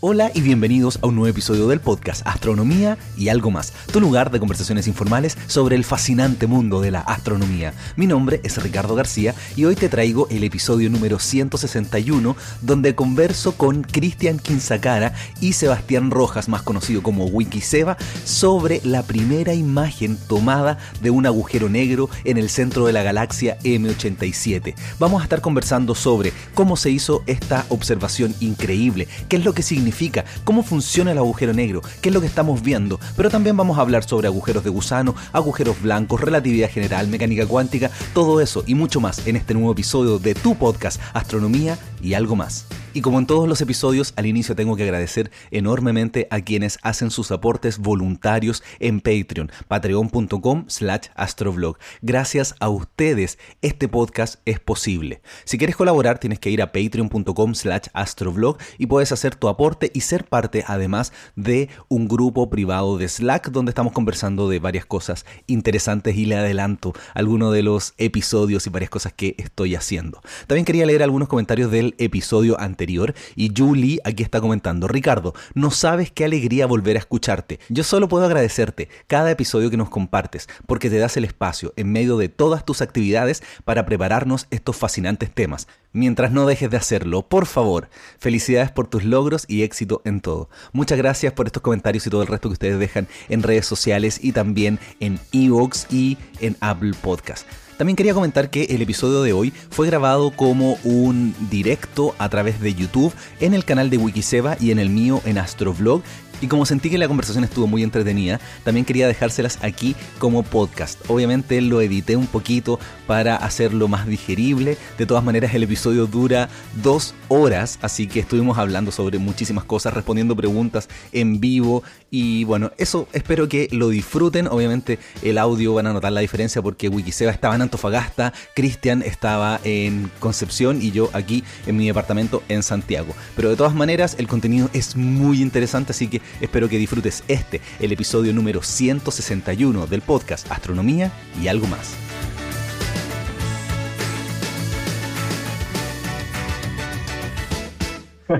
Hola y bienvenidos a un nuevo episodio del podcast Astronomía y algo más, tu lugar de conversaciones informales sobre el fascinante mundo de la astronomía. Mi nombre es Ricardo García y hoy te traigo el episodio número 161 donde converso con Cristian Quinzacara y Sebastián Rojas, más conocido como Wikiseba, sobre la primera imagen tomada de un agujero negro en el centro de la galaxia M87. Vamos a estar conversando sobre cómo se hizo esta observación increíble, qué es lo que significa significa, cómo funciona el agujero negro, qué es lo que estamos viendo, pero también vamos a hablar sobre agujeros de gusano, agujeros blancos, relatividad general, mecánica cuántica, todo eso y mucho más en este nuevo episodio de tu podcast Astronomía y algo más. Y como en todos los episodios, al inicio tengo que agradecer enormemente a quienes hacen sus aportes voluntarios en Patreon, patreon.com slash astroblog. Gracias a ustedes, este podcast es posible. Si quieres colaborar, tienes que ir a patreon.com slash astroblog y puedes hacer tu aporte y ser parte además de un grupo privado de Slack donde estamos conversando de varias cosas interesantes y le adelanto algunos de los episodios y varias cosas que estoy haciendo. También quería leer algunos comentarios del episodio anterior y Julie aquí está comentando, Ricardo, no sabes qué alegría volver a escucharte. Yo solo puedo agradecerte cada episodio que nos compartes, porque te das el espacio en medio de todas tus actividades para prepararnos estos fascinantes temas. Mientras no dejes de hacerlo, por favor, felicidades por tus logros y éxito en todo. Muchas gracias por estos comentarios y todo el resto que ustedes dejan en redes sociales y también en Evox y en Apple Podcast. También quería comentar que el episodio de hoy fue grabado como un directo a través de YouTube en el canal de Wikiseba y en el mío en Astrovlog y como sentí que la conversación estuvo muy entretenida, también quería dejárselas aquí como podcast. Obviamente lo edité un poquito para hacerlo más digerible. De todas maneras, el episodio dura dos horas, así que estuvimos hablando sobre muchísimas cosas, respondiendo preguntas en vivo. Y bueno, eso espero que lo disfruten. Obviamente el audio van a notar la diferencia porque Wikiseba estaba en Antofagasta, Cristian estaba en Concepción y yo aquí en mi departamento en Santiago. Pero de todas maneras, el contenido es muy interesante, así que Espero que disfrutes este, el episodio número 161 del podcast Astronomía y algo más.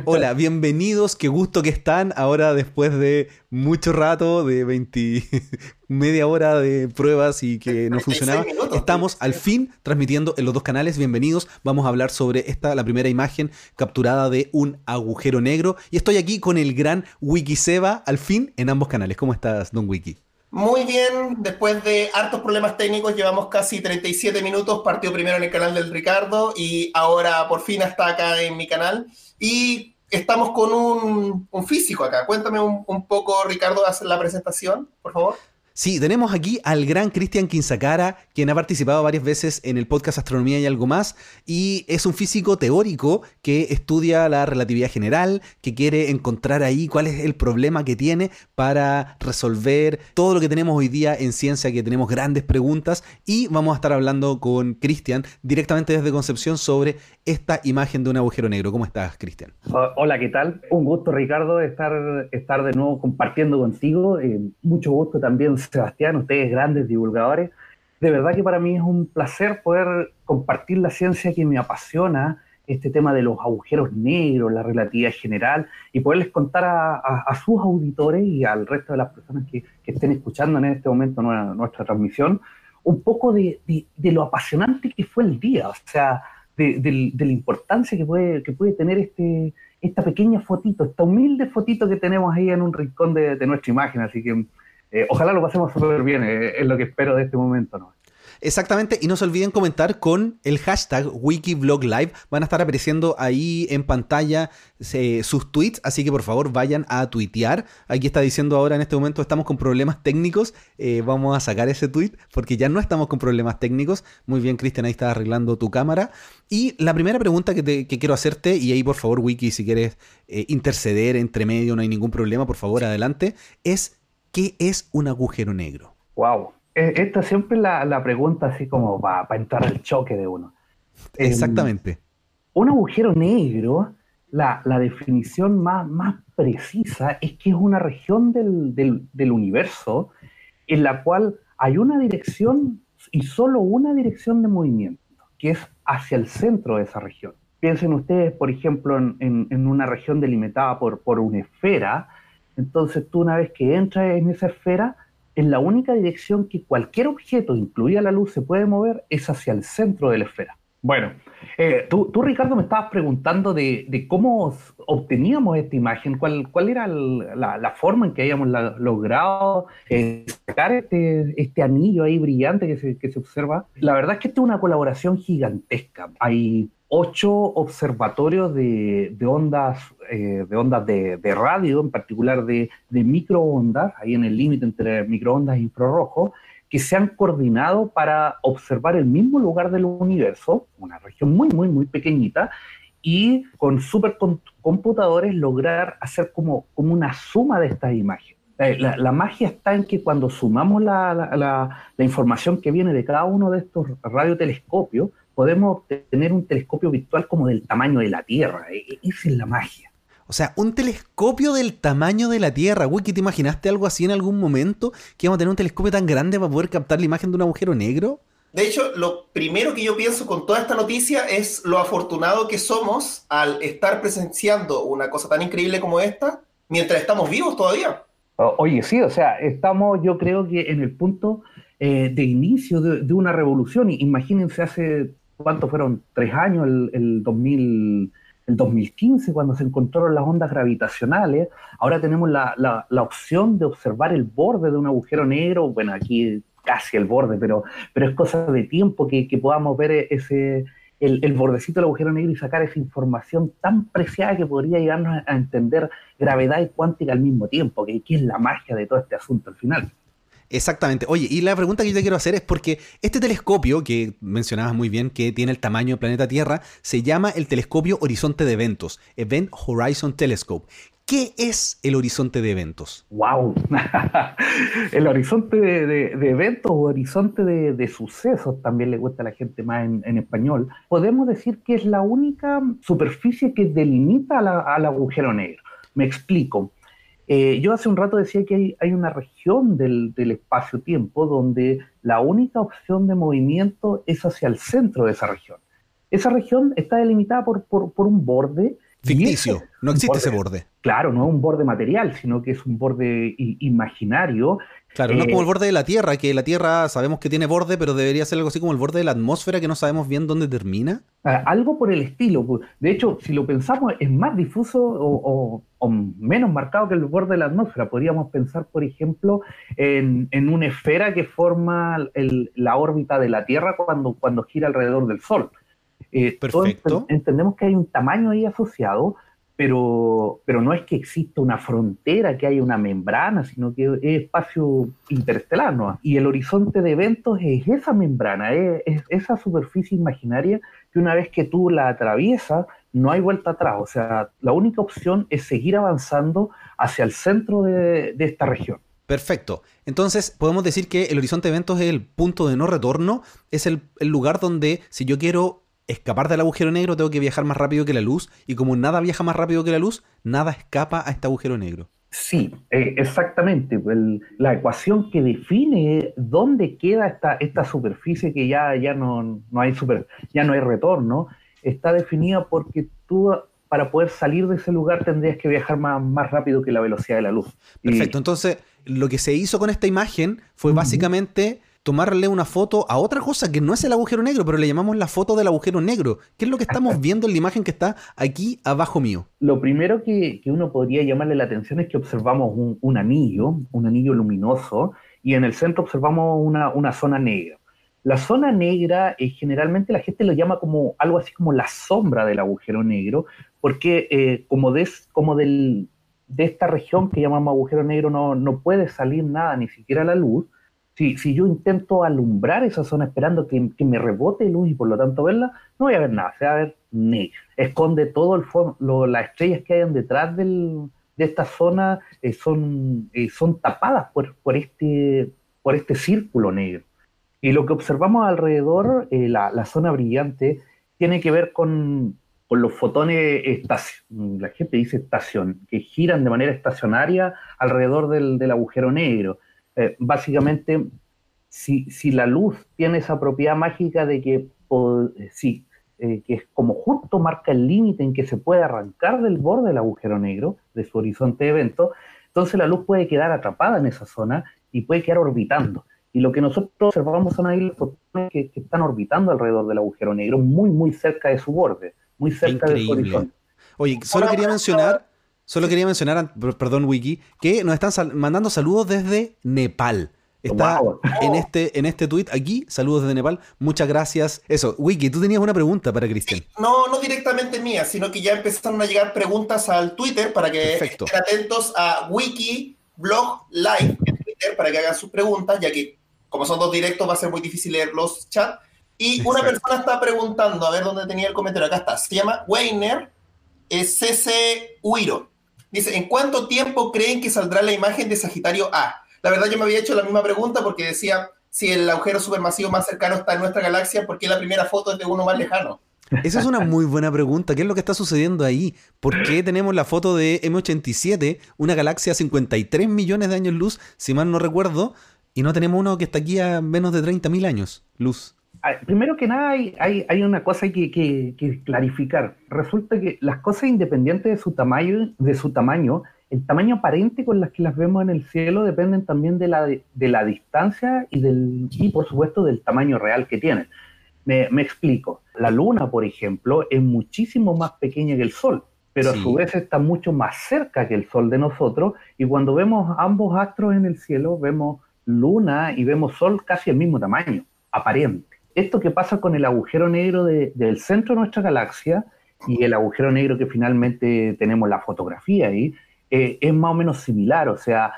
Hola, bienvenidos, qué gusto que están ahora después de mucho rato, de 20, media hora de pruebas y que no funcionaba. Estamos al fin transmitiendo en los dos canales, bienvenidos. Vamos a hablar sobre esta, la primera imagen capturada de un agujero negro. Y estoy aquí con el gran Wikiseba, al fin, en ambos canales. ¿Cómo estás, Don Wiki? Muy bien, después de hartos problemas técnicos, llevamos casi 37 minutos, partió primero en el canal del Ricardo y ahora por fin está acá en mi canal. Y estamos con un, físico acá. Cuéntame un, un poco, Ricardo, hacer la presentación, por favor. Sí, tenemos aquí al gran Cristian Quinzacara, quien ha participado varias veces en el podcast Astronomía y algo más, y es un físico teórico que estudia la relatividad general, que quiere encontrar ahí cuál es el problema que tiene para resolver todo lo que tenemos hoy día en ciencia, que tenemos grandes preguntas, y vamos a estar hablando con Cristian directamente desde Concepción sobre esta imagen de un agujero negro. ¿Cómo estás, Cristian? Hola, ¿qué tal? Un gusto, Ricardo, estar, estar de nuevo compartiendo contigo. Eh, mucho gusto también Sebastián, ustedes grandes divulgadores. De verdad que para mí es un placer poder compartir la ciencia que me apasiona, este tema de los agujeros negros, la relatividad general, y poderles contar a, sus auditores y al resto de las personas que, estén escuchando en este momento nuestra, transmisión, un poco de, lo apasionante que fue el día, o sea, de, la importancia que puede, que puede tener este, esta pequeña fotito, esta humilde fotito que tenemos ahí en un rincón de, nuestra imagen. Así que eh, ojalá lo pasemos súper bien, eh, es lo que espero de este momento. ¿no? Exactamente, y no se olviden comentar con el hashtag WikiVlogLive. Van a estar apareciendo ahí en pantalla eh, sus tweets, así que por favor vayan a tuitear. Aquí está diciendo ahora en este momento estamos con problemas técnicos. vamos a sacar ese tweet porque ya no estamos con problemas técnicos. Muy bien, Cristian, ahí está arreglando tu cámara. Y la primera pregunta que quiero hacerte, y ahí por favor, Wiki, si quieres interceder entre medio, no hay ningún problema, por favor, adelante, es ¿Qué es un agujero negro? Wow. E, esta siempre es la, pregunta así como para entrar al choque de uno. Exactamente. un agujero negro, la, definición más, más, precisa es que es una región del, universo en la cual hay una dirección y solo una dirección de movimiento, que es hacia el centro de esa región. piensen ustedes, por ejemplo, en, una región delimitada por, por una esfera, entonces tú una vez que entras en esa esfera, en la única dirección que cualquier objeto, incluida la luz, se puede mover es hacia el centro de la esfera. Bueno, eh, tú, Ricardo me estabas preguntando de, cómo obteníamos esta imagen, cuál, cuál era la, forma en que habíamos logrado eh, sacar este, este, anillo ahí brillante que se, que se observa. La verdad es que esta es una colaboración gigantesca. Hay ocho observatorios de, ondas, de, ondas eh, de, radio, en particular de, microondas, ahí en el límite entre microondas e infrarrojo, que se han coordinado para observar el mismo lugar del universo, una región muy, muy, muy pequeñita, y con supercomputadores lograr hacer como, como una suma de estas imágenes. Eh, la, magia está en que cuando sumamos la, la, información que viene de cada uno de estos radiotelescopios, podemos tener un telescopio virtual como del tamaño de la Tierra. E, e, esa es la magia. O sea, un telescopio del tamaño de la Tierra. Wiki, ¿te imaginaste algo así en algún momento? ¿Que íbamos a tener un telescopio tan grande para poder captar la imagen de un agujero negro? De hecho, lo primero que yo pienso con toda esta noticia es lo afortunado que somos al estar presenciando una cosa tan increíble como esta mientras estamos vivos todavía. Oye, sí, o sea, estamos yo creo que en el punto eh, de inicio de, de, una revolución. Imagínense hace ¿cuántos fueron? Tres años, el, el, 2000, el 2015, cuando se encontraron las ondas gravitacionales. Ahora tenemos la, la, opción de observar el borde de un agujero negro, bueno, aquí casi el borde, pero, pero es cosa de tiempo que, que podamos ver ese, el, el, bordecito del agujero negro y sacar esa información tan preciada que podría llegarnos a, entender gravedad y cuántica al mismo tiempo, que, que es la magia de todo este asunto al final. Exactamente. Oye, y la pregunta que yo te quiero hacer es porque este telescopio, que mencionabas muy bien, que tiene el tamaño del planeta Tierra, se llama el telescopio Horizonte de Eventos, Event Horizon Telescope. ¿Qué es el horizonte de eventos? ¡Wow! el horizonte de, eventos o horizonte de, sucesos también le gusta a la gente más en, español. Podemos decir que es la única superficie que delimita al agujero negro. Me explico. Eh, yo hace un rato decía que hay, una región del, espacio-tiempo donde la única opción de movimiento es hacia el centro de esa región. Esa región está delimitada por, por, un borde. Ficticio, no existe ese borde. Claro, no es un borde material, sino que es un borde imaginario Claro, no como el eh, borde de la Tierra, que la Tierra sabemos que tiene borde, pero debería ser algo así como el borde de la atmósfera que no sabemos bien dónde termina. Ah, algo por el estilo. Pues. De hecho, si lo pensamos, es más difuso o, menos marcado que el borde de la atmósfera. Podríamos pensar, por ejemplo, en, una esfera que forma la órbita de la Tierra cuando, cuando gira alrededor del Sol. Eh, Perfecto. entendemos que hay un tamaño ahí asociado, pero, pero no es que exista una frontera, que haya una membrana, sino que es espacio interestelar. ¿no? Y el horizonte de eventos es esa membrana, es, esa superficie imaginaria que una vez que tú la atraviesas, no hay vuelta atrás. O sea, la única opción es seguir avanzando hacia el centro de, de esta región. Perfecto. Entonces, podemos decir que el horizonte de eventos es el punto de no retorno, es el, el lugar donde si yo quiero escapar del agujero negro tengo que viajar más rápido que la luz y como nada viaja más rápido que la luz, nada escapa a este agujero negro. Sí, eh, exactamente. la ecuación que define dónde queda esta, esta superficie que ya, ya, no, no hay super, ya no hay retorno, está definida porque tú para poder salir de ese lugar tendrías que viajar más, más rápido que la velocidad de la luz. Perfecto, entonces lo que se hizo con esta imagen fue básicamente tomarle una foto a otra cosa que no es el agujero negro, pero le llamamos la foto del agujero negro. ¿Qué es lo que estamos viendo en la imagen que está aquí abajo mío? Lo primero que, uno podría llamarle la atención es que observamos un, anillo, un anillo luminoso, y en el centro observamos una, zona negra. La zona negra eh, generalmente la gente lo llama como algo así como la sombra del agujero negro, porque eh, como, como del, de esta región que llamamos agujero negro no, no puede salir nada, ni siquiera la luz, si, yo intento alumbrar esa zona esperando que, me rebote luz y por lo tanto verla, no voy a ver nada, se va a ver negro. Esconde todo el fondo, las estrellas que hay detrás de esta zona eh, son, eh, son tapadas por, por, este, por este círculo negro. Y lo que observamos alrededor, eh, la, zona brillante, tiene que ver con, los fotones la gente dice estación, que giran de manera estacionaria alrededor del agujero negro. Eh, básicamente, si, si, la luz tiene esa propiedad mágica de que si, eh, que es como justo marca el límite en que se puede arrancar del borde del agujero negro, de su horizonte de evento, entonces la luz puede quedar atrapada en esa zona y puede quedar orbitando. Y lo que nosotros observamos son ahí los fotones que, están orbitando alrededor del agujero negro, muy, muy cerca de su borde, muy cerca de su horizonte. Oye, solo quería mencionar, solo quería mencionar, perdón, Wiki, que nos están mandando saludos desde Nepal. Está en este, en este tweet aquí, saludos desde Nepal. Muchas gracias. Eso, Wiki, tú tenías una pregunta para Cristian. No, no directamente mía, sino que ya empezaron a llegar preguntas al Twitter para que estén atentos a Wiki Blog Live en Twitter para que hagan sus preguntas, ya que como son dos directos va a ser muy difícil leer los chats. Y una persona está preguntando, a ver dónde tenía el comentario, acá está, se llama Weiner CC Uiro. Dice, ¿en cuánto tiempo creen que saldrá la imagen de Sagitario A? La verdad yo me había hecho la misma pregunta porque decía, si el agujero supermasivo más cercano está en nuestra galaxia, ¿por qué la primera foto es de uno más lejano? Esa es una muy buena pregunta. ¿Qué es lo que está sucediendo ahí? ¿Por qué tenemos la foto de M87, una galaxia a 53 millones de años luz, si mal no recuerdo, y no tenemos uno que está aquí a menos de 30.000 años luz? Ah, primero que nada, hay, hay, una cosa que, que, que, clarificar. Resulta que las cosas independientes de su tamaño, de su tamaño el tamaño aparente con las que las vemos en el cielo dependen también de la, de, la distancia y, del, y, por supuesto, del tamaño real que tienen. Me, explico. La luna, por ejemplo, es muchísimo más pequeña que el sol, pero a su vez está mucho más cerca que el sol de nosotros y cuando vemos ambos astros en el cielo, vemos luna y vemos sol casi el mismo tamaño, aparente. Esto que pasa con el agujero negro del centro de nuestra galaxia y el agujero negro que finalmente tenemos la fotografía ahí, eh, es más o menos similar, o sea,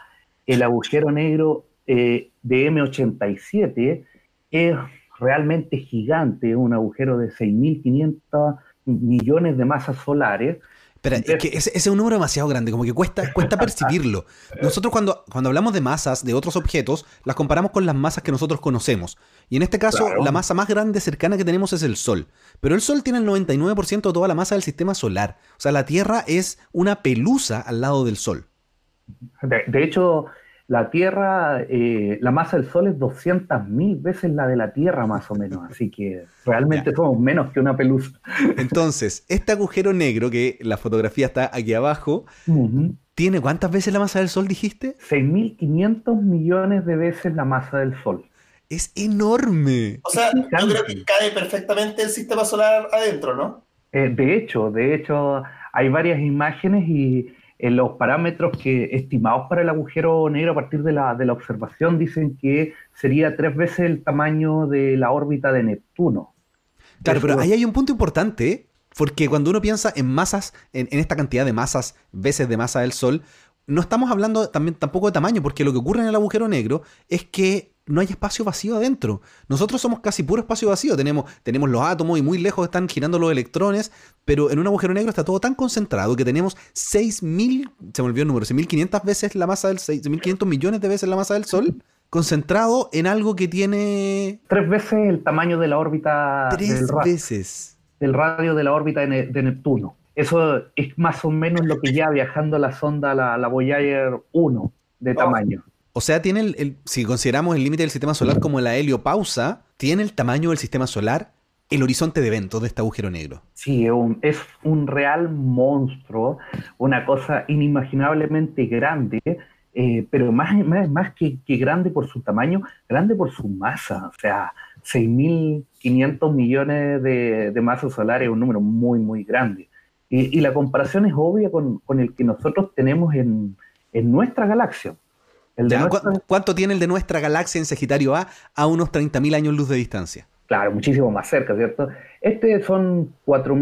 el agujero negro eh, de M87 es realmente gigante, un agujero de 6.500 millones de masas solares, pero es que ese, es un número demasiado grande, como que cuesta, cuesta percibirlo. Nosotros cuando, cuando hablamos de masas de otros objetos, las comparamos con las masas que nosotros conocemos. Y en este caso, la masa más grande cercana que tenemos es el Sol. Pero el Sol tiene el 99% de toda la masa del sistema solar. O sea, la Tierra es una pelusa al lado del Sol. de hecho, la Tierra, eh, la masa del Sol es 200.000 veces la de la Tierra más o menos, así que realmente somos menos que una pelusa. Entonces, este agujero negro, que la fotografía está aquí abajo, ¿tiene cuántas veces la masa del Sol dijiste? 6.500 millones de veces la masa del Sol. Es enorme. O sea, yo creo que cae perfectamente el sistema solar adentro, ¿no? Eh, de hecho, de hecho, hay varias imágenes y en los parámetros que estimados para el agujero negro a partir de la, de la observación dicen que sería tres veces el tamaño de la órbita de Neptuno. Claro, pero ahí hay un punto importante, porque cuando uno piensa en masas, en, en, esta cantidad de masas, veces de masa del Sol, no estamos hablando también tampoco de tamaño, porque lo que ocurre en el agujero negro es que no hay espacio vacío adentro. Nosotros somos casi puro espacio vacío. Tenemos, tenemos los átomos y muy lejos están girando los electrones, pero en un agujero negro está todo tan concentrado que tenemos 6.000, se me olvidó el número, 6.500 veces la masa del 6.500 millones de veces la masa del Sol, concentrado en algo que tiene... Tres veces el tamaño de la órbita... Tres veces. Del radio de la órbita de, Neptuno. Eso es más o menos lo que ya viajando la sonda, la, la Voyager 1 de tamaño. O sea, tiene el, si consideramos el límite del sistema solar como la heliopausa, tiene el tamaño del sistema solar el horizonte de eventos de este agujero negro. Sí, es un, real monstruo, una cosa inimaginablemente grande, eh, pero más, más, que, grande por su tamaño, grande por su masa. O sea, 6.500 millones de, de masas solares es un número muy, muy grande. Y, la comparación es obvia con, el que nosotros tenemos en, en nuestra galaxia. ¿Cuánto tiene el de nuestra galaxia en Sagitario A a unos 30.000 años luz de distancia? Claro, muchísimo más cerca, ¿cierto? Este son 4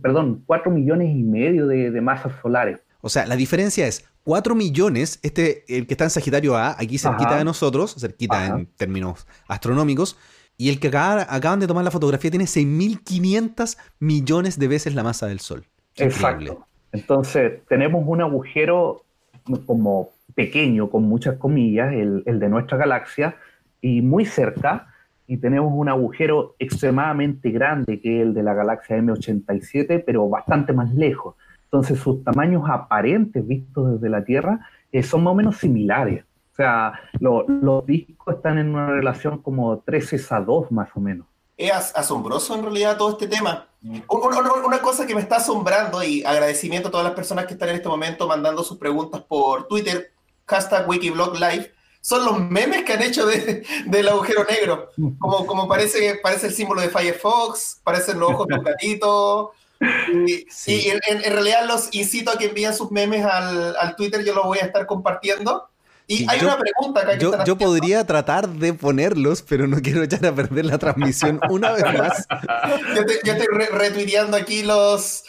perdón, 4 millones y medio de, masas solares. O sea, la diferencia es 4 millones, este, el que está en Sagitario A, aquí cerquita de nosotros, cerquita en términos astronómicos, y el que acaban de tomar la fotografía tiene 6.500 millones de veces la masa del Sol. Exacto. Entonces, tenemos un agujero como pequeño, con muchas comillas, el, de nuestra galaxia, y muy cerca, y tenemos un agujero extremadamente grande, que el de la galaxia M87, pero bastante más lejos. Entonces sus tamaños aparentes vistos desde la Tierra eh, son más o menos similares. O sea, los discos están en una relación como 13 a 2 más o menos. es asombroso en realidad todo este tema. Una, cosa que me está asombrando y agradecimiento a todas las personas que están en este momento mandando sus preguntas por Twitter, hashtag Wikiblog Live, son los memes que han hecho del agujero negro. Como, como parece, parece el símbolo de Firefox, parecen los ojos de un gatito. Y, en, realidad los incito a que envíen sus memes al, al Twitter, yo los voy a estar compartiendo. Y hay una pregunta acá que Yo, yo podría tratar de ponerlos, pero no quiero echar a perder la transmisión una vez más. yo, estoy retuiteando aquí los,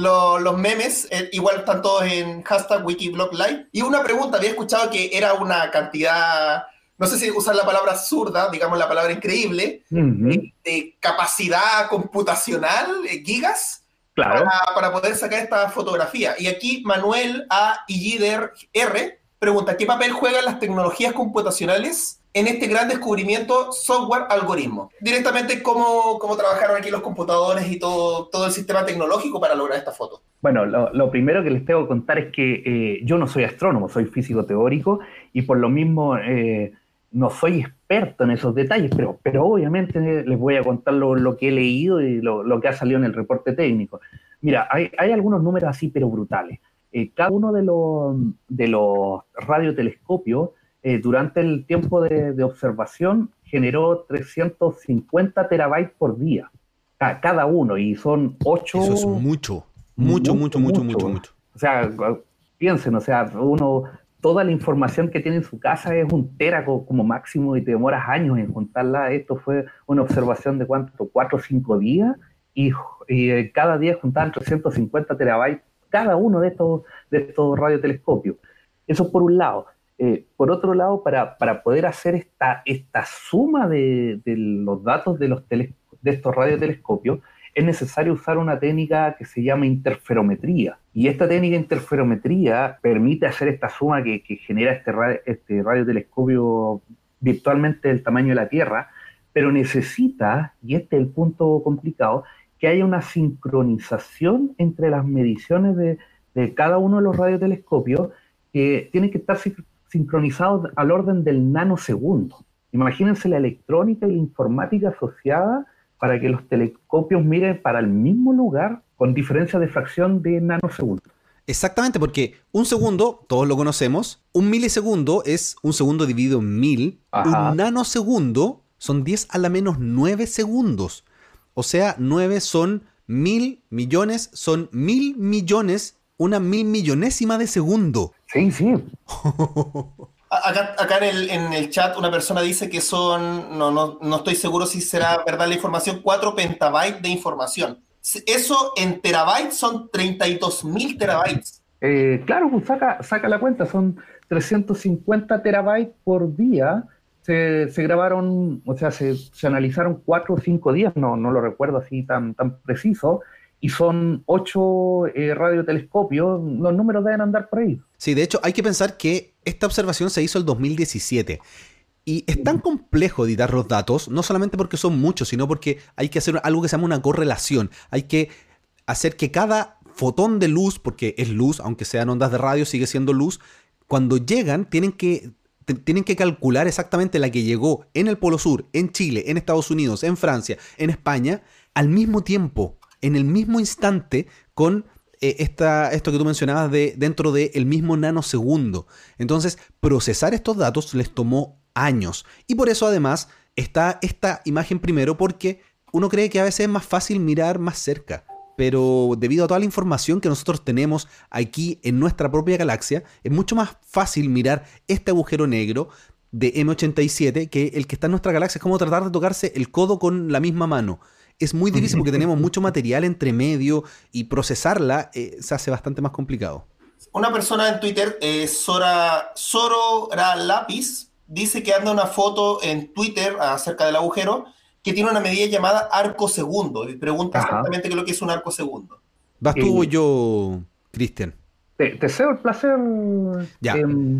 los, memes, eh, igual están todos en hashtag Wikiblog Live. Y una pregunta, había escuchado que era una cantidad, no sé si usar la palabra absurda, digamos la palabra increíble, de, capacidad computacional, eh, gigas, para, para, poder sacar esta fotografía. Y aquí Manuel A. Illider R pregunta, ¿qué papel juegan las tecnologías computacionales en este gran descubrimiento software-algoritmo? Directamente, ¿cómo, ¿cómo, trabajaron aquí los computadores y todo, todo el sistema tecnológico para lograr esta foto? Bueno, lo, primero que les tengo que contar es que eh, yo no soy astrónomo, soy físico teórico y por lo mismo eh, no soy experto en esos detalles, pero, pero obviamente les voy a contar lo, que he leído y lo, que ha salido en el reporte técnico. Mira, hay, hay algunos números así, pero brutales. Eh, cada uno de los, de los radiotelescopios eh, durante el tiempo de, observación generó 350 terabytes por día, cada uno, y son 8... Eso es mucho, mucho, mucho, mucho, mucho, mucho. O sea, piensen, o sea, uno, toda la información que tiene en su casa es un tera como máximo y te demoras años en juntarla. Esto fue una observación de cuánto, cuatro o cinco días, y, y eh, cada día juntaban 350 terabytes cada uno de estos, de estos radiotelescopios. Eso por un lado. Eh, por otro lado, para, poder hacer esta, esta suma de, los datos de, los de estos radiotelescopios, es necesario usar una técnica que se llama interferometría. Y esta técnica de interferometría permite hacer esta suma que, genera este, este radiotelescopio virtualmente del tamaño de la Tierra, pero necesita, y este es el punto complicado, que haya una sincronización entre las mediciones de, cada uno de los radiotelescopios que tienen que estar sincronizados al orden del nanosegundo. Imagínense la electrónica y la informática asociada para que los telescopios miren para el mismo lugar con diferencia de fracción de nanosegundos. Exactamente, porque un segundo, todos lo conocemos, un milisegundo es un segundo dividido en mil, un nanosegundo son 10 a la menos 9 segundos. O sea, 9 son mil millones, son mil millones, una mil millonésima de segundo. Sí, sí. Acá, en, el, chat una persona dice que son, no, no, no estoy seguro si será verdad la información, 4 pentabytes de información. Eso en terabytes son 32 mil terabytes. Eh, claro, pues saca, saca la cuenta, son 350 terabytes por día se, grabaron, o sea, se, analizaron cuatro o cinco días, no, no lo recuerdo así tan, tan preciso, y son ocho eh, radiotelescopios, los números deben andar por ahí. Sí, de hecho hay que pensar que esta observación se hizo el 2017. Y es tan complejo editar los datos, no solamente porque son muchos, sino porque hay que hacer algo que se llama una correlación. Hay que hacer que cada fotón de luz, porque es luz, aunque sean ondas de radio, sigue siendo luz, cuando llegan tienen que tienen que calcular exactamente la que llegó en el Polo Sur, en Chile, en Estados Unidos, en Francia, en España, al mismo tiempo, en el mismo instante, con eh, esto que tú mencionabas de dentro del mismo nanosegundo. Entonces, procesar estos datos les tomó años. Y por eso además está esta imagen primero porque uno cree que a veces es más fácil mirar más cerca pero debido a toda la información que nosotros tenemos aquí en nuestra propia galaxia, es mucho más fácil mirar este agujero negro de M87 que el que está en nuestra galaxia. Es como tratar de tocarse el codo con la misma mano. Es muy difícil porque tenemos mucho material entre medio y procesarla eh, se hace bastante más complicado. Una persona en Twitter, eh, Sora, Sorora Lápiz, dice que anda una foto en Twitter acerca del agujero que tiene una medida llamada arco segundo. Y pregunta exactamente qué es lo que es un arco segundo. ¿Vas tú o yo, Cristian? Te, deseo el placer. Ya,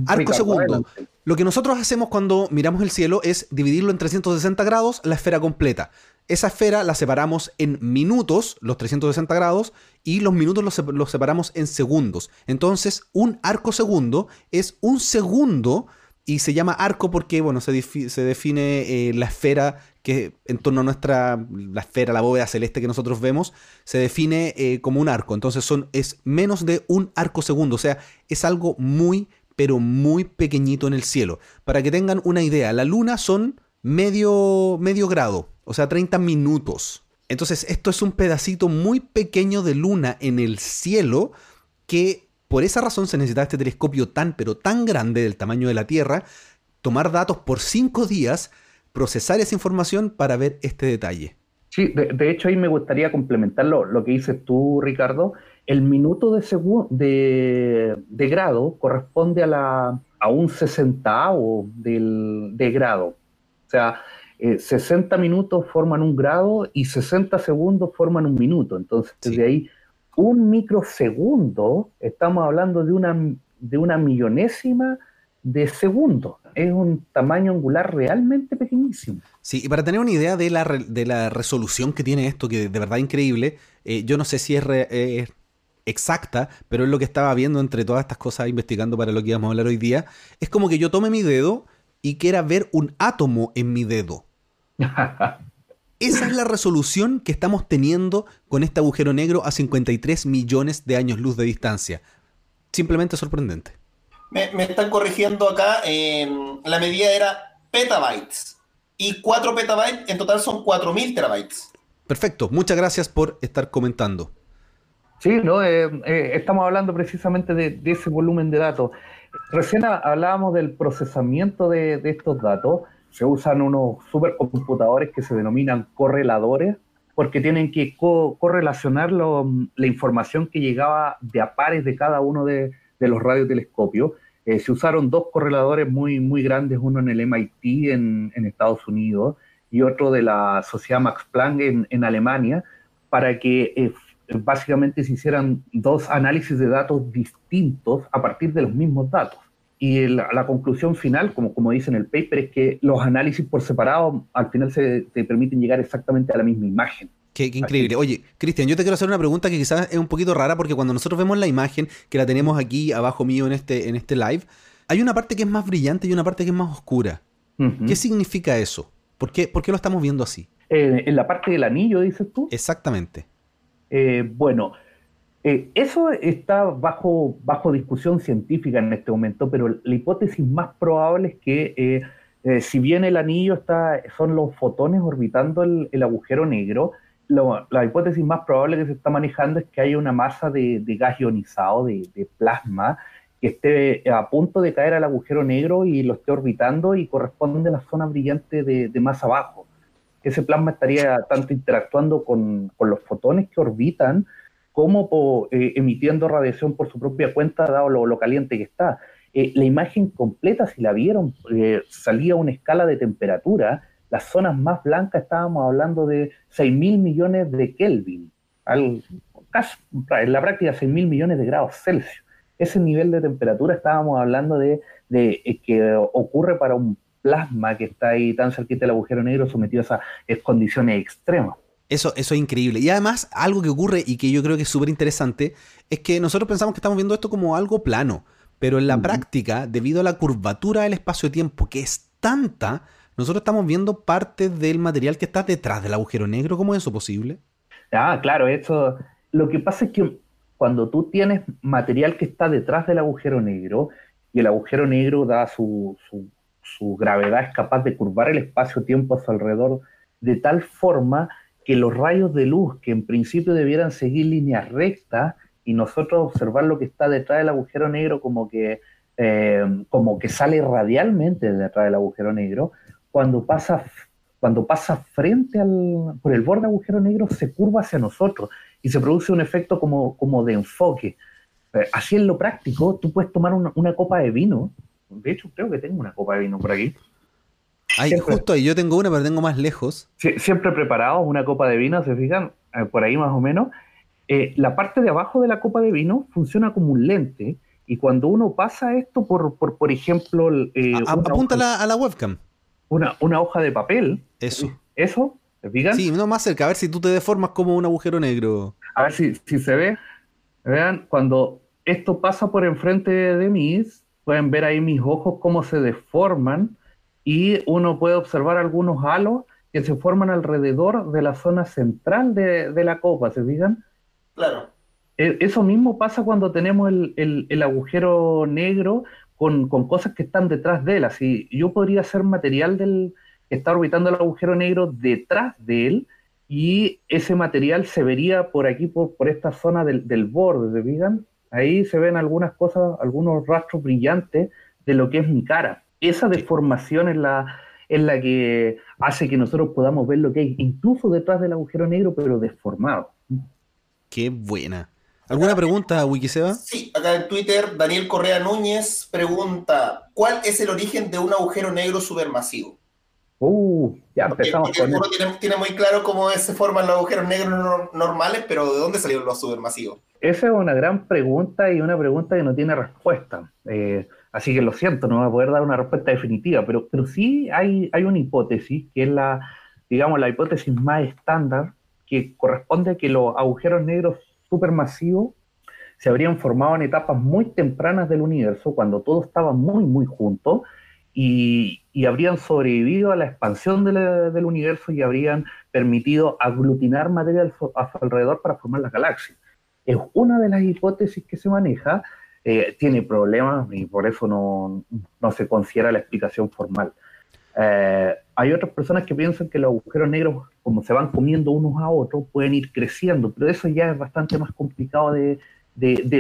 arco segundo. Lo que nosotros hacemos cuando miramos el cielo es dividirlo en 360 grados la esfera completa. Esa esfera la separamos en minutos, los 360 grados, y los minutos los, los separamos en segundos. Entonces, un arco segundo es un segundo y se llama arco porque, bueno, se, define eh, la esfera que en torno a nuestra, la esfera, la bóveda celeste que nosotros vemos, se define eh, como un arco. Entonces son, es menos de un arco segundo, o sea, es algo muy, pero muy pequeñito en el cielo. Para que tengan una idea, la luna son medio, medio grado, o sea, 30 minutos. Entonces, esto es un pedacito muy pequeño de luna en el cielo que por esa razón se necesita este telescopio tan pero tan grande del tamaño de la Tierra, tomar datos por cinco días, procesar esa información para ver este detalle. Sí, de, hecho ahí me gustaría complementar lo, que dices tú, Ricardo. El minuto de, de, de grado corresponde a, la, a un sesentavo del, de grado. O sea, 60 eh, minutos forman un grado y 60 segundos forman un minuto. Entonces, desde ahí un microsegundo, estamos hablando de una, de una millonésima de segundo. Es un tamaño angular realmente pequeñísimo. Sí, y para tener una idea de la, de la resolución que tiene esto, que de verdad increíble, eh, yo no sé si es exacta, pero es lo que estaba viendo entre todas estas cosas, investigando para lo que íbamos a hablar hoy día, es como que yo tome mi dedo y quiera ver un átomo en mi dedo. Esa es la resolución que estamos teniendo con este agujero negro a 53 millones de años luz de distancia. Simplemente sorprendente. Me, están corrigiendo acá, la medida era petabytes. Y 4 petabytes en total son 4.000 terabytes. Perfecto, muchas gracias por estar comentando. Sí, no, eh, eh, estamos hablando precisamente de, ese volumen de datos. Recién hablábamos del procesamiento de estos datos se usan unos supercomputadores que se denominan correladores, porque tienen que correlacionar la información que llegaba de a pares de cada uno de, los radiotelescopios. Eh, se usaron dos correladores muy, muy grandes, uno en el MIT en, Estados Unidos y otro de la Sociedad Max Planck en, Alemania, para que eh, básicamente se hicieran dos análisis de datos distintos a partir de los mismos datos. Y la, conclusión final, como, como dice en el paper, es que los análisis por separado al final se te permiten llegar exactamente a la misma imagen. Qué, increíble. Oye, Cristian, yo te quiero hacer una pregunta que quizás es un poquito rara porque cuando nosotros vemos la imagen, que la tenemos aquí abajo mío en este, en este live, hay una parte que es más brillante y una parte que es más oscura. ¿Qué significa eso? ¿Por qué, ¿Por qué, lo estamos viendo así? Eh, en la parte del anillo, dices tú. Exactamente. Eh, bueno, eh, eso está bajo, bajo discusión científica en este momento, pero la hipótesis más probable es que eh, eh, si bien el anillo está, son los fotones orbitando el, agujero negro, la hipótesis más probable que se está manejando es que haya una masa de, gas ionizado, de, plasma, que esté a punto de caer al agujero negro y lo esté orbitando y corresponde a la zona brillante de, más abajo. Ese plasma estaría tanto interactuando con, con los fotones que orbitan, como eh, emitiendo radiación por su propia cuenta, dado lo, caliente que está. Eh, la imagen completa, si la vieron, eh, salía una escala de temperatura. Las zonas más blancas estábamos hablando de 6 mil millones de Kelvin, casi, en la práctica 6 mil millones de grados Celsius. Ese nivel de temperatura estábamos hablando de, de que ocurre para un plasma que está ahí tan cerquita del agujero negro sometido a esas condiciones extremas. Eso, eso es increíble. Y además, algo que ocurre y que yo creo que es súper interesante es que nosotros pensamos que estamos viendo esto como algo plano, pero en la práctica, debido a la curvatura del espacio-tiempo que es tanta, nosotros estamos viendo parte del material que está detrás del agujero negro. ¿Cómo es eso posible? Ah, claro, eso. Lo que pasa es que cuando tú tienes material que está detrás del agujero negro y el agujero negro da su, su, su gravedad, es capaz de curvar el espacio-tiempo a su alrededor de tal forma que los rayos de luz, que en principio debieran seguir líneas rectas, y nosotros observar lo que está detrás del agujero negro como que, eh, como que sale radialmente detrás del agujero negro, cuando pasa, cuando pasa frente al, por el borde del agujero negro se curva hacia nosotros y se produce un efecto como, como de enfoque. Eh, así en lo práctico, tú puedes tomar una, una copa de vino, de hecho creo que tengo una copa de vino por aquí, Ahí, justo ahí, yo tengo una, pero tengo más lejos. siempre preparados, una copa de vino, ¿se fijan? Eh, por ahí más o menos. Eh, la parte de abajo de la copa de vino funciona como un lente y cuando uno pasa esto por, por, por ejemplo... Eh, apúntala a la webcam. Una, una hoja de papel. Eso. ¿Eso? ¿Se fijan? Sí, no más cerca, a ver si tú te deformas como un agujero negro. A ver si, si se ve. Vean, cuando esto pasa por enfrente de mí, pueden ver ahí mis ojos cómo se deforman y uno puede observar algunos halos que se forman alrededor de la zona central de, la copa, ¿se fijan? Claro. E, eso mismo pasa cuando tenemos el, agujero negro con, cosas que están detrás de él. Así, yo podría ser material del que está orbitando el agujero negro detrás de él y ese material se vería por aquí, por, por esta zona del, del borde, ¿se fijan? Ahí se ven algunas cosas, algunos rastros brillantes de lo que es mi cara. Esa deformación es la, es la que hace que nosotros podamos ver lo que hay incluso detrás del agujero negro, pero deformado. Qué buena. ¿Alguna pregunta, Wikiseba? Sí, acá en Twitter, Daniel Correa Núñez pregunta: ¿Cuál es el origen de un agujero negro supermasivo? Uh, ya empezamos con uno tiene, tiene, muy claro cómo se forman los agujeros negros normales, pero ¿de dónde salieron los supermasivos? Esa es una gran pregunta y una pregunta que no tiene respuesta. Eh, así que lo siento, no voy a poder dar una respuesta definitiva, pero, pero sí hay, hay una hipótesis, que es la, digamos, la hipótesis más estándar, que corresponde a que los agujeros negros supermasivos se habrían formado en etapas muy tempranas del universo, cuando todo estaba muy, muy junto, y, habrían sobrevivido a la expansión del universo y habrían permitido aglutinar materia a su alrededor para formar las galaxias. Es una de las hipótesis que se maneja, eh, tiene problemas y por eso no, se considera la explicación formal. Eh, hay otras personas que piensan que los agujeros negros, como se van comiendo unos a otros, pueden ir creciendo, pero eso ya es bastante más complicado de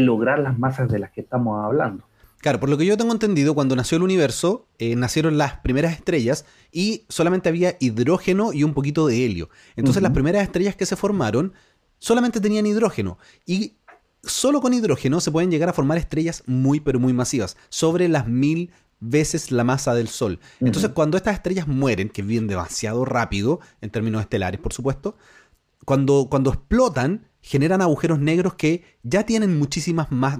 lograr las masas de las que estamos hablando. Claro, por lo que yo tengo entendido, cuando nació el universo, eh, nacieron las primeras estrellas y solamente había hidrógeno y un poquito de helio. Entonces las primeras estrellas que se formaron solamente tenían hidrógeno y solo con hidrógeno se pueden llegar a formar estrellas muy pero muy masivas, sobre las mil veces la masa del Sol. Entonces cuando estas estrellas mueren, que viven demasiado rápido, en términos estelares por supuesto, cuando, cuando explotan, generan agujeros negros que ya tienen muchísimas más,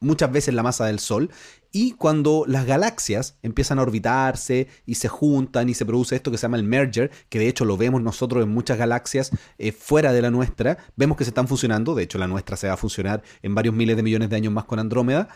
muchas veces la masa del Sol, y cuando las galaxias empiezan a orbitarse y se juntan y se produce esto que se llama el merger, que de hecho lo vemos nosotros en muchas galaxias eh, fuera de la nuestra, vemos que se están funcionando, de hecho la nuestra se va a funcionar en varios miles de millones de años más con Andrómeda,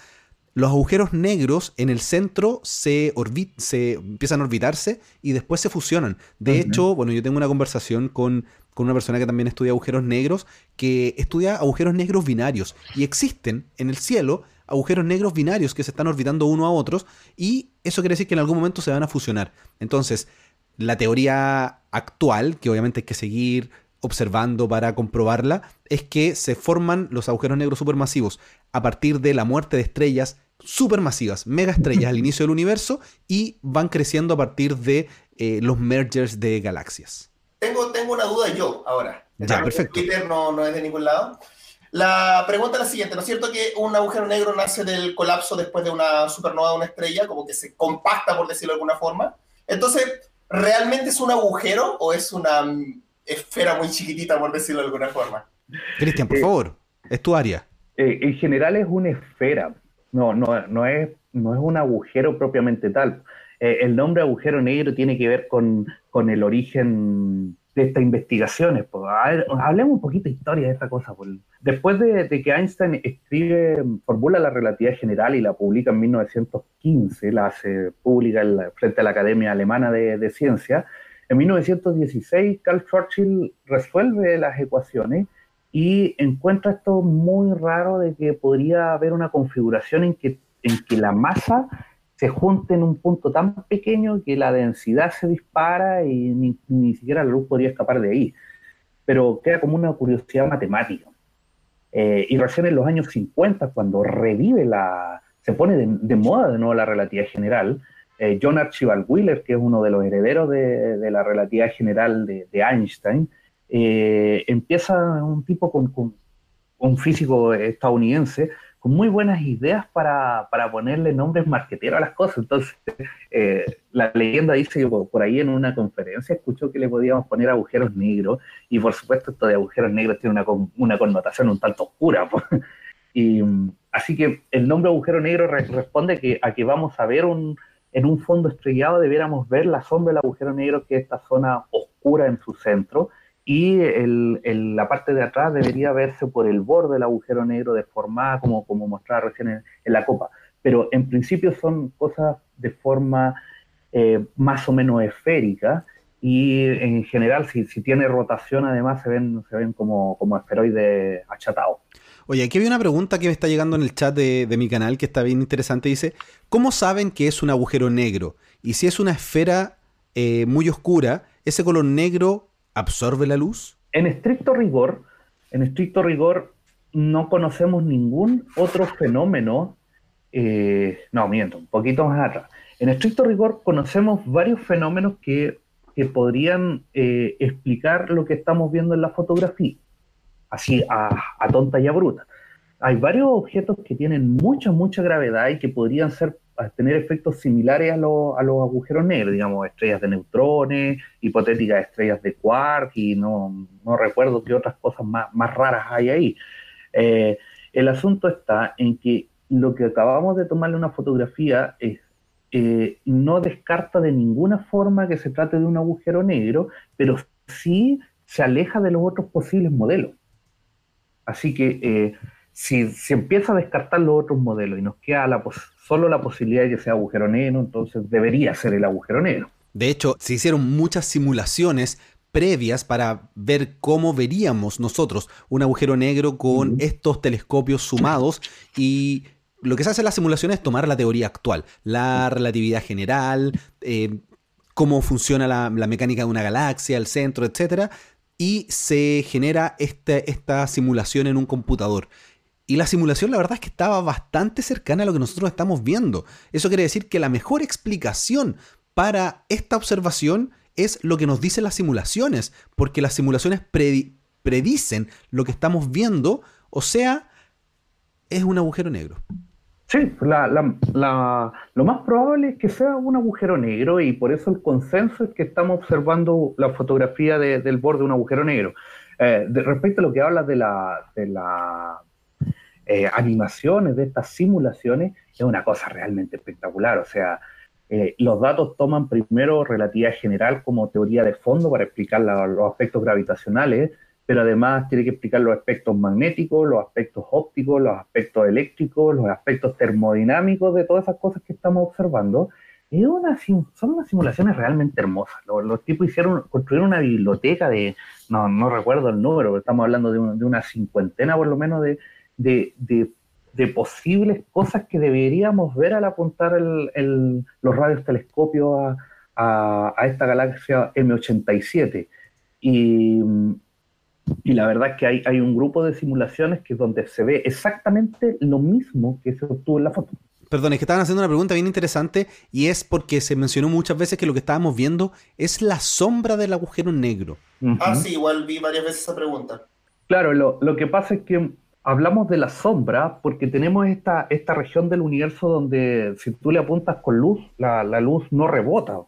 los agujeros negros en el centro se, se empiezan a orbitarse y después se fusionan. De hecho, bueno, yo tengo una conversación con con una persona que también estudia agujeros negros, que estudia agujeros negros binarios. Y existen en el cielo agujeros negros binarios que se están orbitando uno a otros y eso quiere decir que en algún momento se van a fusionar. Entonces, la teoría actual, que obviamente hay que seguir observando para comprobarla, es que se forman los agujeros negros supermasivos a partir de la muerte de estrellas supermasivas, mega estrellas al inicio del universo y van creciendo a partir de eh, los mergers de galaxias. Tengo, tengo una duda yo ahora. Ya, perfecto. Twitter no, no es de ningún lado. La pregunta es la siguiente, ¿no es cierto que un agujero negro nace del colapso después de una supernova de una estrella, como que se compacta, por decirlo de alguna forma? Entonces, ¿realmente es un agujero o es una esfera muy chiquitita, por decirlo de alguna forma? Cristian, por eh, favor, es tu área. Eh, en general es una esfera, no, no, no, es, no es un agujero propiamente tal. Eh, el nombre agujero negro tiene que ver con, el origen de estas investigaciones. Pues. hablemos un poquito de historia de esta cosa. Pues. Después de, que Einstein escribe, formula la relatividad general y la publica en 1915, la hace pública frente a la Academia Alemana de, de Ciencia, en 1916 Carl Schwarzschild resuelve las ecuaciones y encuentra esto muy raro de que podría haber una configuración en que, en que la masa se junte en un punto tan pequeño que la densidad se dispara y ni, siquiera la luz podría escapar de ahí. Pero queda como una curiosidad matemática. Eh, y recién en los años 50, cuando revive la, se pone de, moda de nuevo la relatividad general, eh, John Archibald Wheeler, que es uno de los herederos de, la relatividad general de, Einstein, eh, empieza un tipo con, un físico estadounidense con muy buenas ideas para, para ponerle nombres marqueteros a las cosas. Entonces, eh, la leyenda dice que por ahí en una conferencia escuchó que le podíamos poner agujeros negros, y por supuesto esto de agujeros negros tiene una, una connotación un tanto oscura. Y así que el nombre agujero negro responde que, a que vamos a ver un, en un fondo estrellado, debiéramos ver la sombra del agujero negro, que es esta zona oscura en su centro, y la parte de atrás debería verse por el borde del agujero negro deformada, como, como mostraba recién en, la copa. pero en principio son cosas de forma eh, más o menos esférica y en general si, si, tiene rotación además se ven, se ven como, como esferoides achatados. Oye, aquí había una pregunta que me está llegando en el chat de, de, mi canal que está bien interesante. Dice, ¿cómo saben que es un agujero negro? Y si es una esfera eh, muy oscura, ¿ese color negro absorbe la luz? En estricto rigor, en estricto rigor, no conocemos ningún otro fenómeno. Eh, no, miento, un poquito más atrás. En estricto rigor, conocemos varios fenómenos que, que podrían eh, explicar lo que estamos viendo en la fotografía, así a, a tonta y a bruta. Hay varios objetos que tienen mucha, mucha gravedad y que podrían ser a tener efectos similares a, los agujeros negros, digamos, estrellas de neutrones, hipotéticas estrellas de quark y no, no recuerdo qué otras cosas más, más raras hay ahí. Eh, el asunto está en que lo que acabamos de tomarle una fotografía es, eh, no descarta de ninguna forma que se trate de un agujero negro, pero sí se aleja de los otros posibles modelos. Así que eh, si se empieza a descartar los otros modelos y nos queda la solo la posibilidad de que sea agujero negro, entonces debería ser el agujero negro. De hecho, se hicieron muchas simulaciones previas para ver cómo veríamos nosotros un agujero negro con estos telescopios sumados y lo que se hace en la simulación es tomar la teoría actual, la relatividad general, eh, cómo funciona la, mecánica de una galaxia, el centro, etc. Y se genera este, esta simulación en un computador. Y la simulación la verdad es que estaba bastante cercana a lo que nosotros estamos viendo. Eso quiere decir que la mejor explicación para esta observación es lo que nos dicen las simulaciones, porque las simulaciones predicen lo que estamos viendo, o sea, es un agujero negro. Sí, lo más probable es que sea un agujero negro y por eso el consenso es que estamos observando la fotografía del borde de un agujero negro. Eh, de, respecto a lo que hablas de la, de la eh, animaciones, de estas simulaciones, es una cosa realmente espectacular. O sea, eh, los datos toman primero relatividad general como teoría de fondo para explicar los aspectos gravitacionales, pero además tiene que explicar los aspectos magnéticos, los aspectos ópticos, los aspectos eléctricos, los aspectos termodinámicos de todas esas cosas que estamos observando. Es una, son unas simulaciones realmente hermosas. Los, tipos hicieron, construyeron una biblioteca de, no, no recuerdo el número, pero estamos hablando de, de una cincuentena por lo menos de, de, de, posibles cosas que deberíamos ver al apuntar el, los radiotelescopios a, a, esta galaxia M87. Y, y la verdad es que hay, hay un grupo de simulaciones que es donde se ve exactamente lo mismo que se obtuvo en la foto. Perdón, es que estaban haciendo una pregunta bien interesante y es porque se mencionó muchas veces que lo que estábamos viendo es la sombra del agujero negro. Ah, sí, igual vi varias veces esa pregunta. Claro, lo, lo que pasa es que hablamos de la sombra porque tenemos esta, esta región del universo donde si tú le apuntas con luz, la, luz no rebota,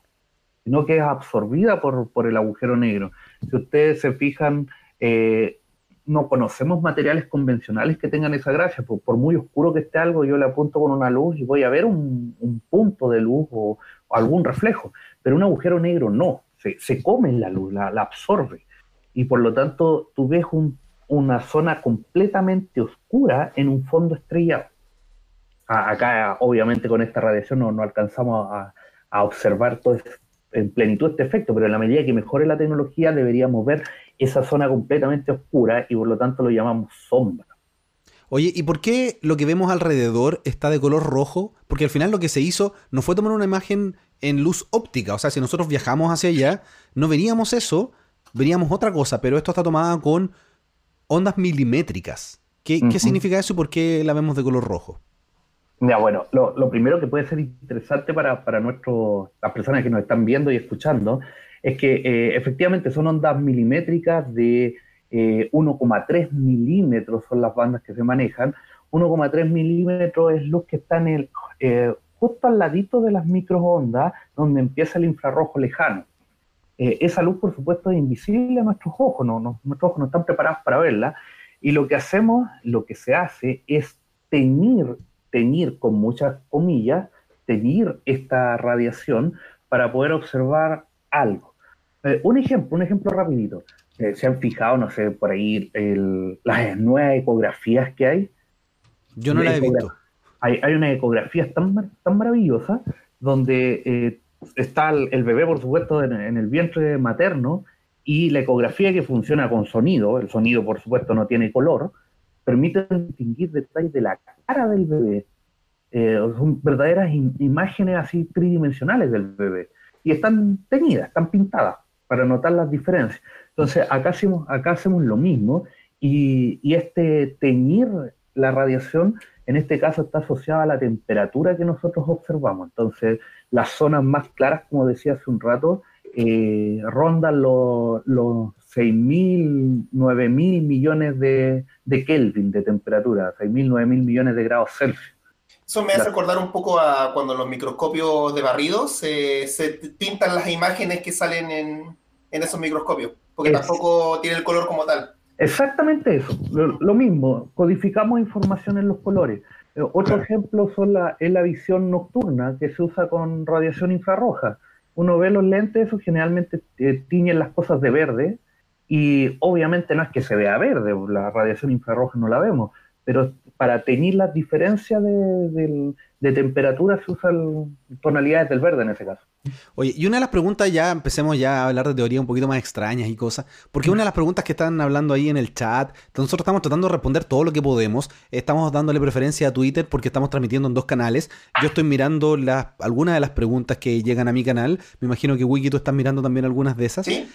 sino que es absorbida por, el agujero negro. Si ustedes se fijan, eh, no conocemos materiales convencionales que tengan esa gracia. Por, muy oscuro que esté algo, yo le apunto con una luz y voy a ver un, punto de luz o, algún reflejo. Pero un agujero negro no, se, se come la luz, la, la absorbe. Y por lo tanto, tú ves un una zona completamente oscura en un fondo estrellado. Acá, obviamente, con esta radiación no, no alcanzamos a, observar todo en plenitud este efecto, pero en la medida que mejore la tecnología deberíamos ver esa zona completamente oscura y por lo tanto lo llamamos sombra. Oye, ¿y por qué lo que vemos alrededor está de color rojo? Porque al final lo que se hizo no fue tomar una imagen en luz óptica, o sea, si nosotros viajamos hacia allá, no veríamos eso, veríamos otra cosa, pero esto está tomada con ondas milimétricas. ¿Qué, significa eso y por qué la vemos de color rojo? Ya, bueno, lo, primero que puede ser interesante para, para las personas que nos están viendo y escuchando es que eh, efectivamente son ondas milimétricas de 1,3 eh, milímetros, son las bandas que se manejan. 1,3 milímetros es luz que está en el, eh, justo al ladito de las microondas, donde empieza el infrarrojo lejano. Eh, esa luz, por supuesto, es invisible a nuestros ojos, no, nuestros ojos no están preparados para verla, y lo que hacemos, lo que se hace es teñir, teñir con muchas comillas, teñir esta radiación para poder observar algo. Eh, un ejemplo, un ejemplo rapidito. Eh, ¿Se han fijado, no sé, por ahí las nuevas ecografías que hay? Yo no las he visto. hay, hay una ecografía tan, tan maravillosa donde eh, está el, bebé, por supuesto, en, el vientre materno y la ecografía que funciona con sonido, el sonido, por supuesto, no tiene color, permite distinguir detalles de la cara del bebé. Eh, son verdaderas imágenes así tridimensionales del bebé. Y están teñidas, están pintadas para notar las diferencias. Entonces, acá hacemos, acá hacemos lo mismo y, y este teñir la radiación, en este caso, está asociada a la temperatura que nosotros observamos. Entonces, las zonas más claras, como decía hace un rato, eh, rondan los, los 6.000, 9.000 millones de, de, Kelvin de temperatura, 6.000, 9.000 millones de grados Celsius. Eso me hace recordar un poco a cuando los microscopios de barridos se pintan las imágenes que salen en, en esos microscopios, porque tampoco tiene el color como tal. Exactamente eso, lo, mismo, codificamos información en los colores. Eh, otro ejemplo son la, es la visión nocturna que se usa con radiación infrarroja uno ve los lentes, eso generalmente eh, tiñen las cosas de verde, y obviamente no es que se vea verde, la radiación infrarroja no la vemos, pero para teñir las diferencias de, temperatura se usan tonalidades del verde en ese caso. Oye, y una de las preguntas, ya empecemos ya a hablar de teorías un poquito más extrañas y cosas, porque una de las preguntas que están hablando ahí en el chat, nosotros estamos tratando de responder todo lo que podemos, estamos dándole preferencia a Twitter porque estamos transmitiendo en dos canales, yo estoy mirando las, algunas de las preguntas que llegan a mi canal, me imagino que Wiki tú estás mirando también algunas de esas. ¿Sí?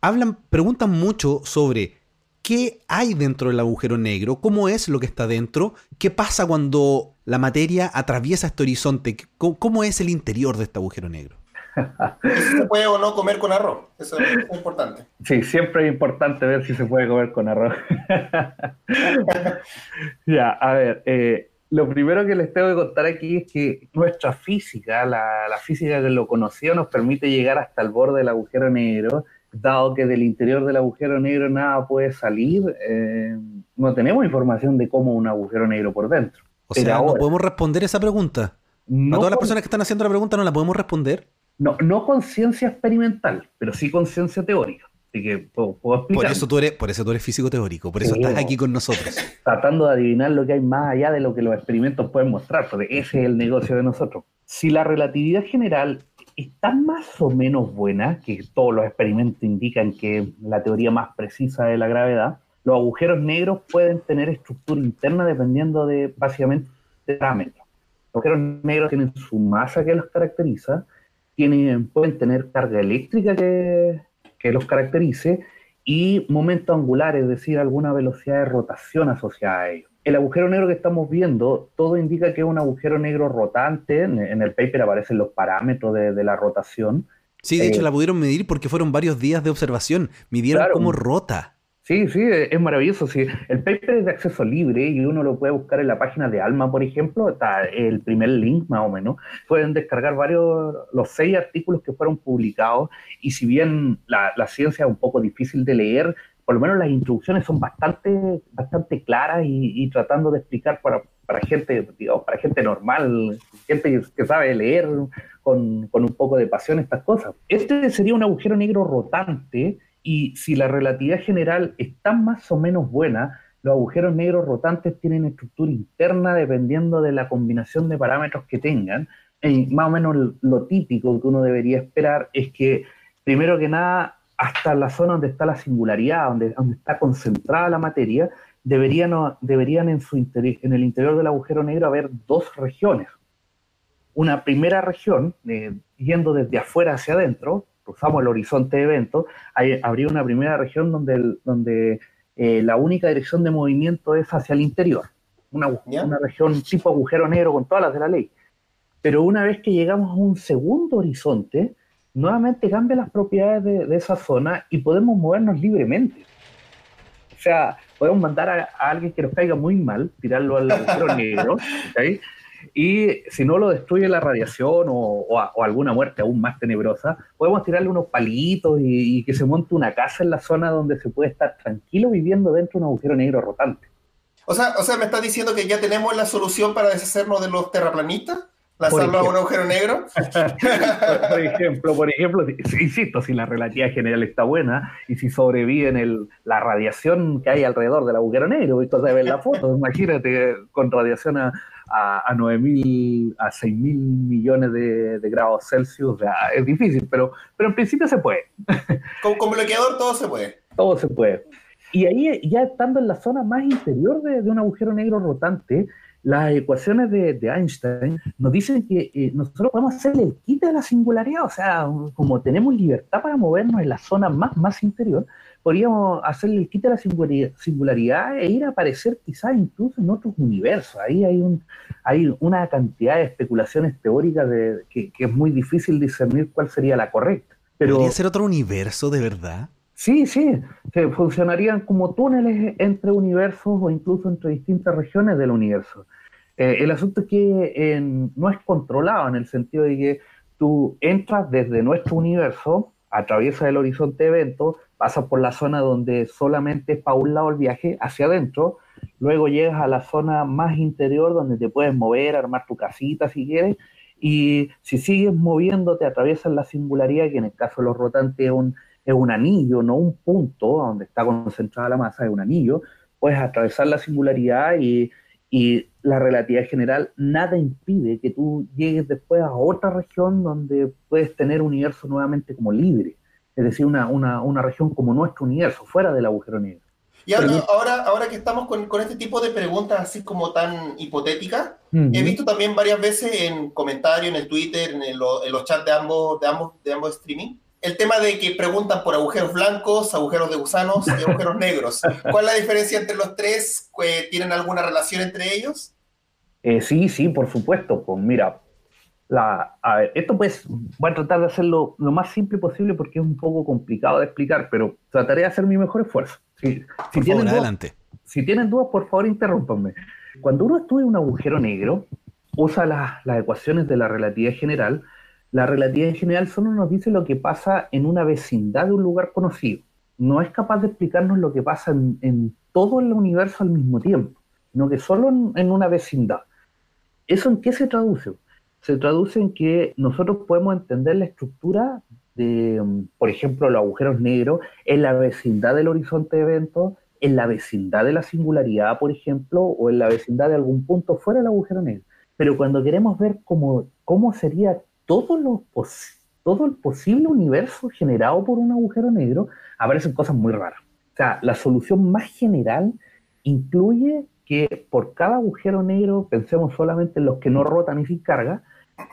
Hablan, preguntan mucho sobre qué hay dentro del agujero negro, cómo es lo que está dentro, qué pasa cuando la materia atraviesa este horizonte, cómo, es el interior de este agujero negro. si se puede o no comer con arroz, eso es importante. Sí, siempre es importante ver si se puede comer con arroz. ya, a ver, eh, lo primero que les tengo que contar aquí es que nuestra física, la, la física que lo conoció, nos permite llegar hasta el borde del agujero negro dado que del interior del agujero negro nada puede salir, eh, no tenemos información de cómo un agujero negro por dentro. O sea, no podemos responder esa pregunta. a todas las personas que están haciendo la pregunta no la podemos responder. No, no con ciencia experimental, pero sí con ciencia teórica. Así que puedo, explicar. Por eso tú eres, por eso tú eres físico teórico, por eso estás aquí con nosotros. Tratando de adivinar lo que hay más allá de lo que los experimentos pueden mostrar, porque ese es el negocio de nosotros. Si la relatividad general está más o menos buena, que todos los experimentos indican que es la teoría más precisa de la gravedad. Los agujeros negros pueden tener estructura interna dependiendo de básicamente de parámetros. Los agujeros negros tienen su masa que los caracteriza, tienen, pueden tener carga eléctrica que, que los caracterice y momento angular, es decir, alguna velocidad de rotación asociada a ellos el agujero negro que estamos viendo, todo indica que es un agujero negro rotante. En, el paper aparecen los parámetros de, la rotación. Sí, de hecho eh, la pudieron medir porque fueron varios días de observación. Midieron cómo rota. Sí, sí, es maravilloso. Sí. El paper es de acceso libre y uno lo puede buscar en la página de Alma, por ejemplo. Está el primer link, más o menos. Pueden descargar varios, los seis artículos que fueron publicados. Y si bien la, la ciencia es un poco difícil de leer, por lo menos las instrucciones son bastante, bastante claras y, tratando de explicar para, para gente, para gente normal, gente que, sabe leer con, con, un poco de pasión estas cosas. Este sería un agujero negro rotante y si la relatividad general está más o menos buena, los agujeros negros rotantes tienen estructura interna dependiendo de la combinación de parámetros que tengan. Y más o menos lo típico que uno debería esperar es que, primero que nada, hasta la zona donde está la singularidad, donde, está concentrada la materia, deberían, deberían en, su en el interior del agujero negro haber dos regiones. Una primera región, eh, yendo desde afuera hacia adentro, cruzamos el horizonte de evento, habría una primera región donde, donde eh, la única dirección de movimiento es hacia el interior. Una, una región tipo agujero negro con todas las de la ley. Pero una vez que llegamos a un segundo horizonte, nuevamente cambia las propiedades de, esa zona y podemos movernos libremente. O sea, podemos mandar a, alguien que nos caiga muy mal, tirarlo al agujero negro, y si no lo destruye la radiación o, alguna muerte aún más tenebrosa, podemos tirarle unos palitos y, y, que se monte una casa en la zona donde se puede estar tranquilo viviendo dentro de un agujero negro rotante. O sea, o sea, me estás diciendo que ya tenemos la solución para deshacernos de los terraplanistas. ¿Lanzarlo a un agujero negro? por, ejemplo, por ejemplo, insisto, si la relatividad general está buena y si sobrevive en la radiación que hay alrededor del agujero negro, esto se ve en la foto, imagínate con radiación a, a, a 9.000, a 6.000 millones de, grados Celsius, es difícil, pero, pero en principio se puede. Como, bloqueador todo se puede. Todo se puede. Y ahí, ya estando en la zona más interior de, de un agujero negro rotante, las ecuaciones de, Einstein nos dicen que eh, nosotros podemos hacer el quite de la singularidad, o sea, como tenemos libertad para movernos en la zona más, más interior, podríamos hacerle el quite de la singularidad, e ir a aparecer quizás incluso en otros universos. Ahí hay, un, hay una cantidad de especulaciones teóricas de, que, es muy difícil discernir cuál sería la correcta. Pero, ¿Podría ser otro universo de verdad? Sí, sí, funcionarían como túneles entre universos o incluso entre distintas regiones del universo. Eh, el asunto es que no es controlado en el sentido de que tú entras desde nuestro universo, atraviesas el horizonte de eventos, pasas por la zona donde solamente es para un lado el viaje, hacia adentro, luego llegas a la zona más interior donde te puedes mover, armar tu casita si quieres, y si sigues moviéndote, atraviesas la singularidad, que en el caso de los rotantes es un es un anillo, no un punto donde está concentrada la masa, es un anillo, puedes atravesar la singularidad y, la relatividad general, nada impide que tú llegues después a otra región donde puedes tener un universo nuevamente como libre, es decir, una, región como nuestro universo, fuera del agujero negro. Y ahora, ahora, que estamos con, este tipo de preguntas así como tan hipotéticas, he visto también varias veces en comentarios, en el Twitter, en, los chats de ambos, de ambos, de ambos streaming, el tema de que preguntan por agujeros blancos, agujeros de gusanos y agujeros negros. ¿Cuál es la diferencia entre los tres? ¿Tienen alguna relación entre ellos? Eh, sí, sí, por supuesto. Pues mira, la, esto pues voy a tratar de hacerlo lo más simple posible porque es un poco complicado de explicar, pero trataré de hacer mi mejor esfuerzo. Si, si tienen adelante. Si tienen dudas, por favor, interrúmpanme. Cuando uno estudia un agujero negro, usa las ecuaciones de la relatividad general la relatividad general solo nos dice lo que pasa en una vecindad de un lugar conocido. No es capaz de explicarnos lo que pasa en, todo el universo al mismo tiempo, sino que solo en, una vecindad. ¿Eso en qué se traduce? Se traduce en que nosotros podemos entender la estructura de, por ejemplo, los agujeros negros en la vecindad del horizonte de eventos, en la vecindad de la singularidad, por ejemplo, o en la vecindad de algún punto fuera del agujero negro. Pero cuando queremos ver cómo, cómo sería todo, todo el posible universo generado por un agujero negro, aparecen cosas muy raras. O sea, la solución más general incluye que por cada agujero negro, pensemos solamente en los que no rotan y sin carga,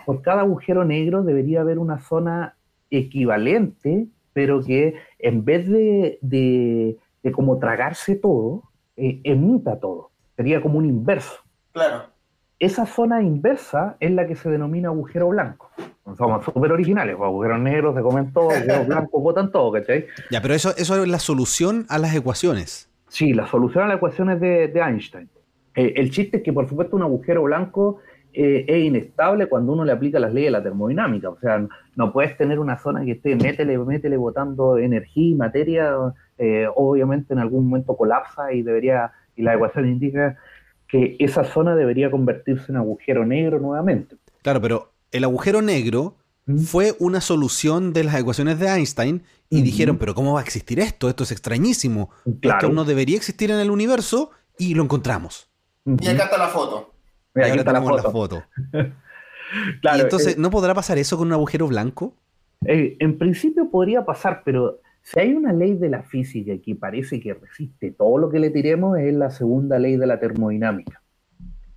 por cada agujero negro debería haber una zona equivalente, pero que en vez de, de, como tragarse todo, eh, emita todo. Sería como un inverso. Claro esa zona inversa es la que se denomina agujero blanco. Somos súper originales, pues, agujeros negros se comen todo, agujeros blancos botan todo, ¿cachai? Ya, pero eso, eso es la solución a las ecuaciones. Sí, la solución a las ecuaciones de, de Einstein. Eh, el chiste es que, por supuesto, un agujero blanco eh, es inestable cuando uno le aplica las leyes de la termodinámica. O sea, no puedes tener una zona que esté métele, métele botando energía y materia. Eh, obviamente en algún momento colapsa y debería, y la ecuación indica que esa zona debería convertirse en agujero negro nuevamente. Claro, pero el agujero negro fue una solución de las ecuaciones de Einstein y dijeron, pero ¿cómo va a existir esto? Esto es extrañísimo. Esto no debería existir en el universo y lo encontramos. Y acá está la foto. Y acá está la foto. claro, y entonces, eh, ¿no podrá pasar eso con un agujero blanco? Eh, en principio podría pasar, pero si hay una ley de la física que parece que resiste todo lo que le tiremos, es la segunda ley de la termodinámica.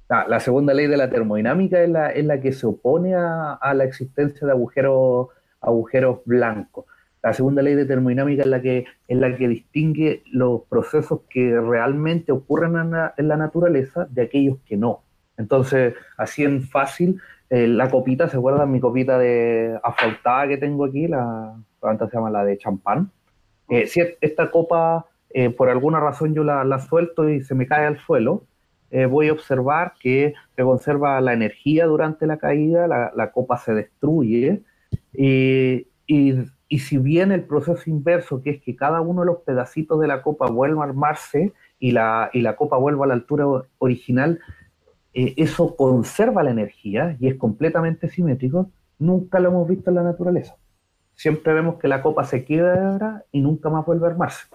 La, segunda ley de la termodinámica es la, es la que se opone a, la existencia de agujeros, agujeros blancos. La segunda ley de termodinámica es la que, es la que distingue los procesos que realmente ocurren en la, naturaleza de aquellos que no. Entonces, así en fácil, eh, la copita, ¿se acuerdan mi copita de afautada que tengo aquí? La, se llama la de champán. Eh, si esta copa, eh, por alguna razón yo la, suelto y se me cae al suelo, eh, voy a observar que se conserva la energía durante la caída, la, copa se destruye y, y, si bien el proceso inverso, que es que cada uno de los pedacitos de la copa vuelva a armarse y la, y la copa vuelva a la altura original, eh, eso conserva la energía y es completamente simétrico, nunca lo hemos visto en la naturaleza. Siempre vemos que la copa se quiebra y nunca más vuelve a armarse.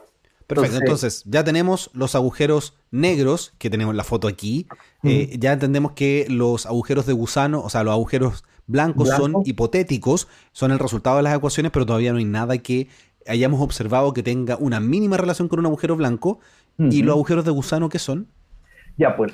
Perfecto, entonces, ya tenemos los agujeros negros, que tenemos la foto aquí, eh, ya entendemos que los agujeros de gusano, o sea, los agujeros blancos son hipotéticos, son el resultado de las ecuaciones, pero todavía no hay nada que hayamos observado que tenga una mínima relación con un agujero blanco. ¿Y los agujeros de gusano qué son? Ya, pues,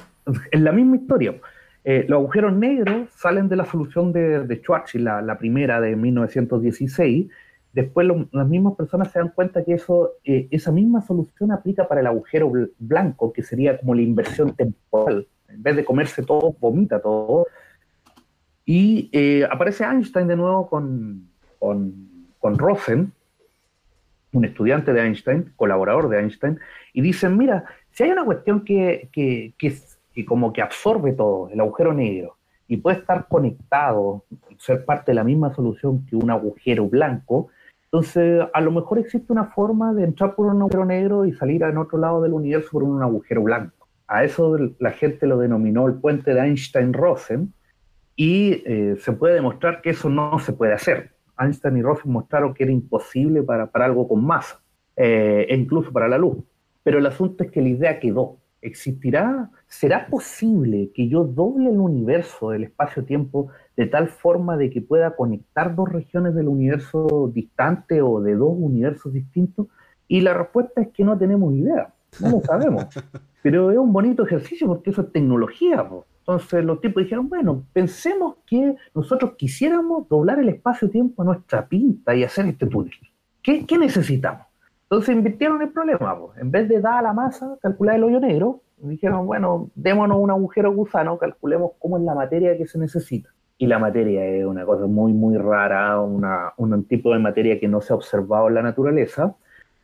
es la misma historia. Eh, los agujeros negros salen de la solución de, de Schwarzschild, la, primera de 1916. Después las mismas personas se dan cuenta que eso, eh, esa misma solución aplica para el agujero blanco, que sería como la inversión temporal. En vez de comerse todo, vomita todo. Y eh, aparece Einstein de nuevo con, con, Rosen, un estudiante de Einstein, colaborador de Einstein, y dicen, mira, si hay una cuestión que, que, que, como que absorbe todo, el agujero negro, y puede estar conectado, ser parte de la misma solución que un agujero blanco, entonces a lo mejor existe una forma de entrar por un agujero negro y salir en otro lado del universo por un agujero blanco. A eso la gente lo denominó el puente de Einstein-Rosen, y eh, se puede demostrar que eso no se puede hacer. Einstein y Rosen mostraron que era imposible para, para algo con masa, eh, e incluso para la luz. Pero el asunto es que la idea quedó. ¿Existirá? ¿Será posible que yo doble el universo, el espacio-tiempo, de tal forma de que pueda conectar dos regiones del universo distante o de dos universos distintos? Y la respuesta es que no tenemos idea, no lo sabemos. Pero es un bonito ejercicio porque eso es tecnología. Entonces los tipos dijeron, bueno, pensemos que nosotros quisiéramos doblar el espacio-tiempo a nuestra pinta y hacer este túnel. ¿Qué, qué necesitamos? Entonces invirtieron el problema. En vez de dar a la masa, calcular el hoyo negro, dijeron, bueno, démonos un agujero gusano, calculemos cómo es la materia que se necesita. Y la materia es una cosa muy, muy rara, una, un tipo de materia que no se ha observado en la naturaleza,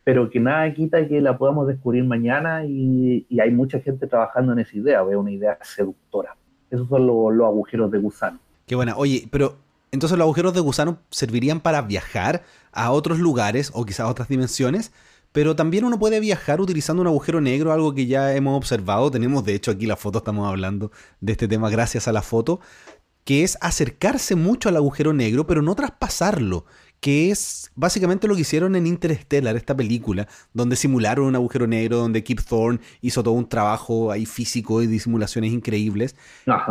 pero que nada quita que la podamos descubrir mañana y, hay mucha gente trabajando en esa idea, es una idea seductora. Esos son los agujeros de gusano. Qué buena. Oye, pero entonces los agujeros de gusano servirían para viajar a otros lugares o quizás a otras dimensiones, pero también uno puede viajar utilizando un agujero negro, algo que ya hemos observado. Tenemos, de hecho, aquí la foto, estamos hablando de este tema gracias a la foto, que es acercarse mucho al agujero negro, pero no traspasarlo que es básicamente lo que hicieron en Interstellar, esta película, donde simularon un agujero negro, donde Kip Thorne hizo todo un trabajo ahí físico y de simulaciones increíbles.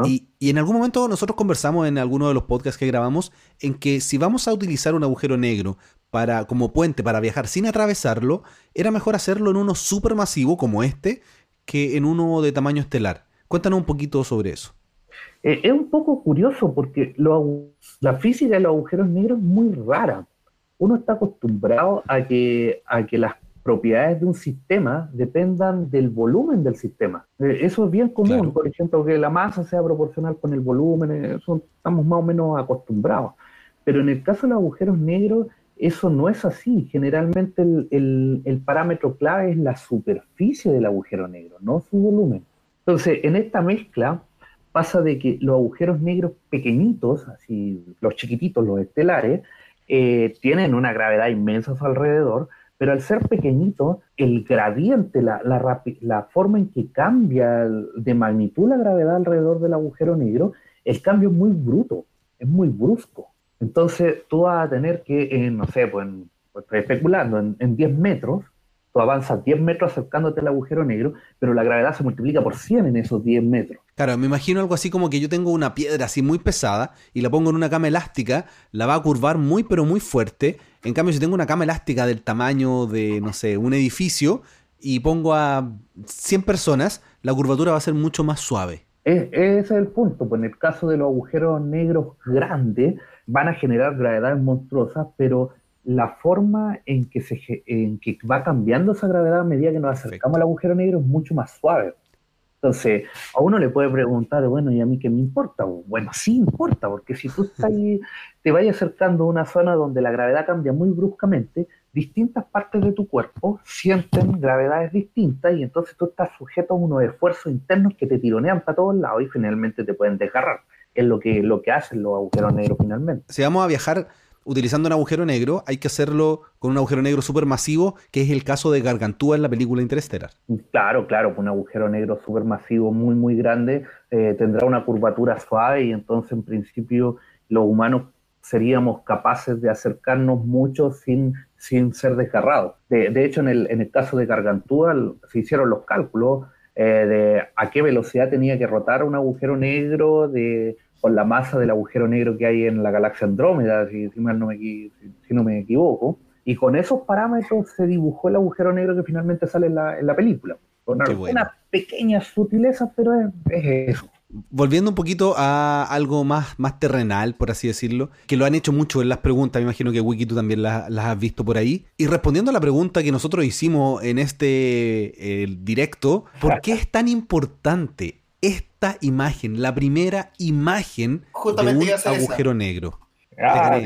Y, en algún momento nosotros conversamos en alguno de los podcasts que grabamos en que si vamos a utilizar un agujero negro para, como puente para viajar sin atravesarlo, era mejor hacerlo en uno supermasivo como este que en uno de tamaño estelar. Cuéntanos un poquito sobre eso. Eh, es un poco curioso porque la física de los agujeros negros es muy rara. Uno está acostumbrado a que, a que las propiedades de un sistema dependan del volumen del sistema. Eh, eso es bien común, por ejemplo, que la masa sea proporcional con el volumen, eh, eso estamos más o menos acostumbrados. Pero en el caso de los agujeros negros, eso no es así. Generalmente el, el parámetro clave es la superficie del agujero negro, no su volumen. Entonces, en esta mezcla, pasa de que los agujeros negros pequeñitos, así los chiquititos, los estelares, eh, tienen una gravedad inmensa a su alrededor, pero al ser pequeñitos, el gradiente, la, forma en que cambia de magnitud la gravedad alrededor del agujero negro, el cambio es muy bruto, es muy brusco. Entonces tú vas a tener que, no sé, pues, pues especulando, en, en 10 metros, tú avanzas 10 metros acercándote al agujero negro, pero la gravedad se multiplica por 100 en esos 10 metros. Claro, me imagino algo así como que yo tengo una piedra así muy pesada y la pongo en una cama elástica, la va a curvar muy pero muy fuerte. En cambio, si tengo una cama elástica del tamaño de, no sé, un edificio y pongo a 100 personas, la curvatura va a ser mucho más suave. ese es el punto, pues en el caso de los agujeros negros grandes van a generar gravedades monstruosas, pero la forma en que, se, en que va cambiando esa gravedad a medida que nos acercamos al agujero negro es mucho más suave. Entonces, a uno le puede preguntar, bueno, ¿y a mí qué me importa? Bueno, sí importa, porque si tú estás ahí, te vayas acercando a una zona donde la gravedad cambia muy bruscamente, distintas partes de tu cuerpo sienten gravedades distintas y entonces tú estás sujeto a unos esfuerzos internos que te tironean para todos lados y finalmente te pueden desgarrar. Es lo que, lo que hacen los agujeros negros finalmente. Si vamos a viajar utilizando un agujero negro, hay que hacerlo con un agujero negro supermasivo, que es el caso de Gargantúa en la película Interestelar. Claro, claro, un agujero negro supermasivo muy, muy grande eh, tendrá una curvatura suave y entonces en principio los humanos seríamos capaces de acercarnos mucho sin, sin ser desgarrados. De, de hecho, en el, en el, caso de Gargantúa se hicieron los cálculos eh, de a qué velocidad tenía que rotar un agujero negro de, con la masa del agujero negro que hay en la galaxia Andrómeda, si, si, mal no me, si, no me equivoco. Y con esos parámetros se dibujó el agujero negro que finalmente sale en la, en la película. Con algunas pequeñas sutilezas, pero es, es eso volviendo un poquito a algo más, más terrenal, por así decirlo, que lo han hecho mucho en las preguntas, me imagino que Wiki tú también las, has visto por ahí. Y respondiendo a la pregunta que nosotros hicimos en este directo, ¿por qué es tan importante esta imagen, la primera imagen de un agujero negro? Ah,